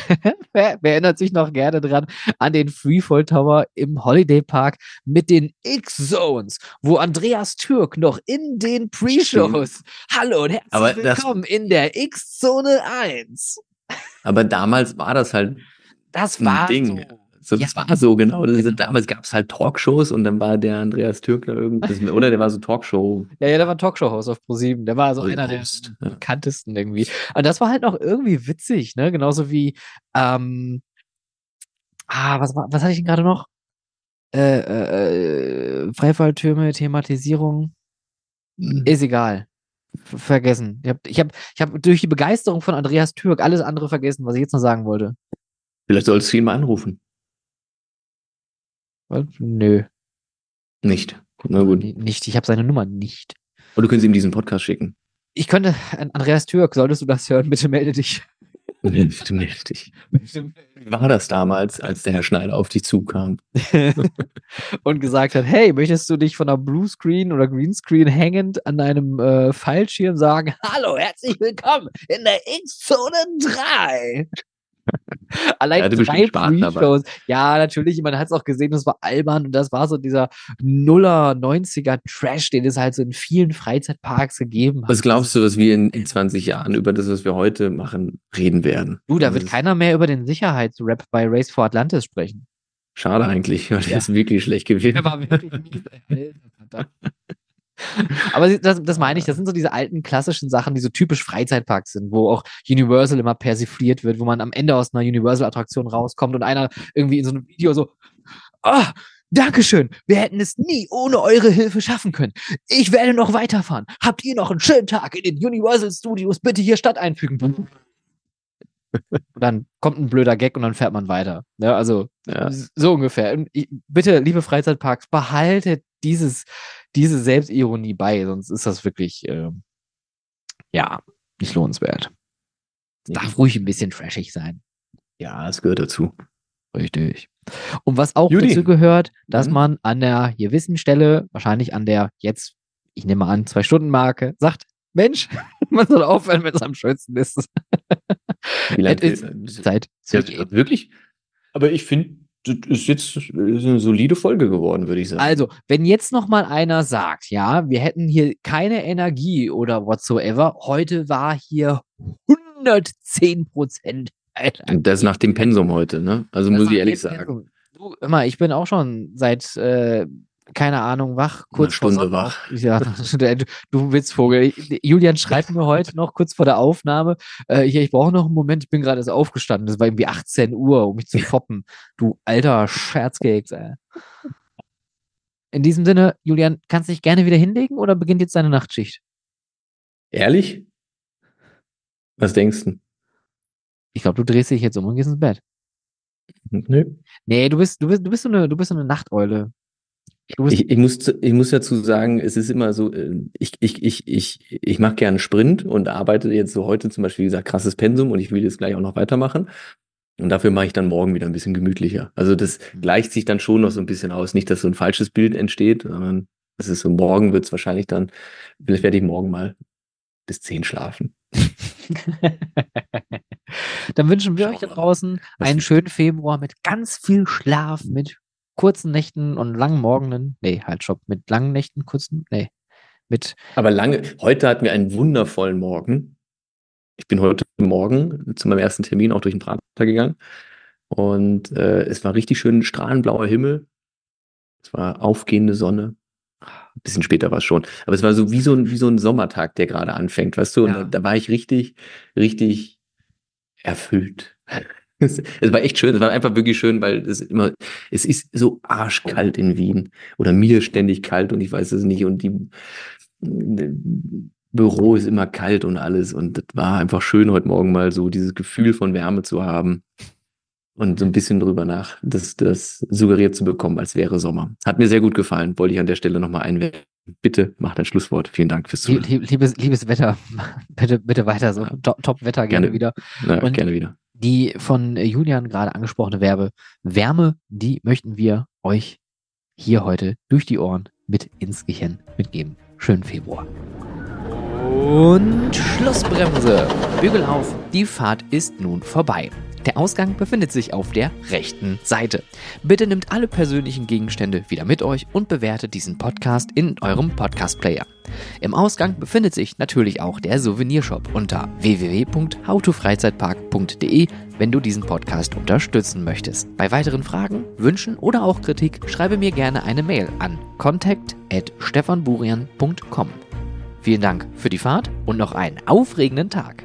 wer, wer, erinnert sich noch gerne dran an den Freefall Tower im Holiday Park mit den X-Zones, wo Andreas Türk noch in den Pre-Shows. Hallo und herzlich aber willkommen in der X-Zone 1. Aber damals war das halt das war Ding. So. So, das ja. war so, genau. Das, genau. Damals gab es halt Talkshows und dann war der Andreas Türkler irgendwas, oder der war so Talkshow. Ja, ja, der war Talkshow-Host auf ProSieben. Der war so einer der ja. bekanntesten irgendwie. Und das war halt noch irgendwie witzig, ne? Genauso wie, ähm, ah, was, was hatte ich denn gerade noch? Äh, äh, äh Freifalltürme, Thematisierung. Mhm. Ist egal. Vergessen. Ich habe ich hab, ich hab durch die Begeisterung von Andreas Türk alles andere vergessen, was ich jetzt noch sagen wollte. Vielleicht sollst du ihn mal anrufen. Nö. Nicht. Na gut. Nicht. Ich habe seine Nummer nicht. Und du könntest ihm diesen Podcast schicken. Ich könnte, Andreas Türk, solltest du das hören, bitte melde dich. Bitte melde dich. Wie war das damals, als der Herr Schneider auf dich zukam? [laughs] und gesagt hat, hey, möchtest du dich von einer Bluescreen oder Greenscreen hängend an einem äh, Fallschirm sagen, hallo, herzlich willkommen in der X-Zone 3. [laughs] Allein ja, drei Pre-Shows. Ja, natürlich, man hat es auch gesehen, das war albern und das war so dieser Nuller, 90er Trash, den es halt so in vielen Freizeitparks gegeben hat. Was glaubst du, was wir in, in 20 Jahren über das, was wir heute machen, reden werden? Du, da wird keiner mehr über den Sicherheitsrap bei Race for Atlantis sprechen. Schade eigentlich, weil ja. der ist wirklich schlecht gewesen. Der war wirklich mies, [laughs] [laughs] Aber das, das meine ich, das sind so diese alten klassischen Sachen, die so typisch Freizeitparks sind, wo auch Universal immer persifliert wird, wo man am Ende aus einer Universal-Attraktion rauskommt und einer irgendwie in so einem Video so, ah, Dankeschön, wir hätten es nie ohne eure Hilfe schaffen können. Ich werde noch weiterfahren. Habt ihr noch einen schönen Tag in den Universal Studios? Bitte hier Stadt einfügen. Und dann kommt ein blöder Gag und dann fährt man weiter. Ja, also ja. so ungefähr. bitte, liebe Freizeitparks, behaltet dieses, diese Selbstironie bei, sonst ist das wirklich, äh, ja, nicht lohnenswert. Es darf ruhig ein bisschen trashig sein. Ja, es gehört dazu. Richtig. Und was auch Judy. dazu gehört, dass mhm. man an der gewissen Stelle, wahrscheinlich an der jetzt, ich nehme an, zwei Stunden Marke, sagt, Mensch, [laughs] man soll aufhören, wenn es am schönsten ist. Wie lange ist Zeit? Ja, wirklich? Aber ich finde, das ist jetzt eine solide Folge geworden, würde ich sagen. Also, wenn jetzt noch mal einer sagt, ja, wir hätten hier keine Energie oder whatsoever, heute war hier 110 Prozent. Das nach dem Pensum heute, ne? Also das muss ich ehrlich sagen. Du, immer, ich bin auch schon seit äh, keine Ahnung, wach, kurz Eine Stunde wach. Ja, [laughs] du Witzvogel. Julian schreibt mir heute noch kurz vor der Aufnahme, äh, hier, ich brauche noch einen Moment, ich bin gerade erst aufgestanden. Das war irgendwie 18 Uhr, um mich zu foppen. Du alter Scherzkeks, ey. In diesem Sinne, Julian, kannst du dich gerne wieder hinlegen oder beginnt jetzt deine Nachtschicht? Ehrlich? Was denkst du? Ich glaube, du drehst dich jetzt um und gehst ins Bett. Nö. Nee, du bist, du bist, du bist so eine, du bist so eine Nachteule. Ich, ich, muss, ich muss dazu sagen, es ist immer so, äh, ich, ich, ich, ich, ich mache gerne Sprint und arbeite jetzt so heute zum Beispiel, wie gesagt, krasses Pensum und ich will jetzt gleich auch noch weitermachen. Und dafür mache ich dann morgen wieder ein bisschen gemütlicher. Also das mhm. gleicht sich dann schon noch so ein bisschen aus. Nicht, dass so ein falsches Bild entsteht, sondern es ist so, morgen wird es wahrscheinlich dann, vielleicht werde ich morgen mal bis zehn schlafen. [laughs] dann wünschen wir euch da draußen einen schönen Februar mit ganz viel Schlaf, mit kurzen Nächten und langen Morgenen. Nee, halt, stopp. Mit langen Nächten, kurzen, nee. Mit. Aber lange, heute hatten wir einen wundervollen Morgen. Ich bin heute Morgen zu meinem ersten Termin auch durch den Prater gegangen. Und äh, es war richtig schön strahlenblauer Himmel. Es war aufgehende Sonne. Ein bisschen später war es schon. Aber es war so wie so ein, wie so ein Sommertag, der gerade anfängt, weißt du? Und ja. da, da war ich richtig, richtig erfüllt. Es, es, war echt schön, es war einfach wirklich schön, weil es immer, es ist so arschkalt in Wien oder mir ständig kalt und ich weiß es nicht und die, Büro ist immer kalt und alles und das war einfach schön heute Morgen mal so dieses Gefühl von Wärme zu haben und so ein bisschen drüber nach, das, das suggeriert zu bekommen, als wäre Sommer. Hat mir sehr gut gefallen, wollte ich an der Stelle nochmal einwerfen. Bitte mach dein Schlusswort. Vielen Dank fürs Zuhören. Liebes, liebes Wetter, [laughs] bitte, bitte weiter so. Top-Wetter gerne, gerne wieder. Ja, gerne wieder die von Julian gerade angesprochene Werbe Wärme, die möchten wir euch hier heute durch die Ohren mit ins Gehirn mitgeben. Schönen Februar. Und Schlussbremse. Bügel auf, die Fahrt ist nun vorbei. Der Ausgang befindet sich auf der rechten Seite. Bitte nehmt alle persönlichen Gegenstände wieder mit euch und bewertet diesen Podcast in eurem Podcast-Player. Im Ausgang befindet sich natürlich auch der Souvenirshop unter www.howtofreizeitpark.de, wenn du diesen Podcast unterstützen möchtest. Bei weiteren Fragen, Wünschen oder auch Kritik schreibe mir gerne eine Mail an contact@stefanburian.com. Vielen Dank für die Fahrt und noch einen aufregenden Tag.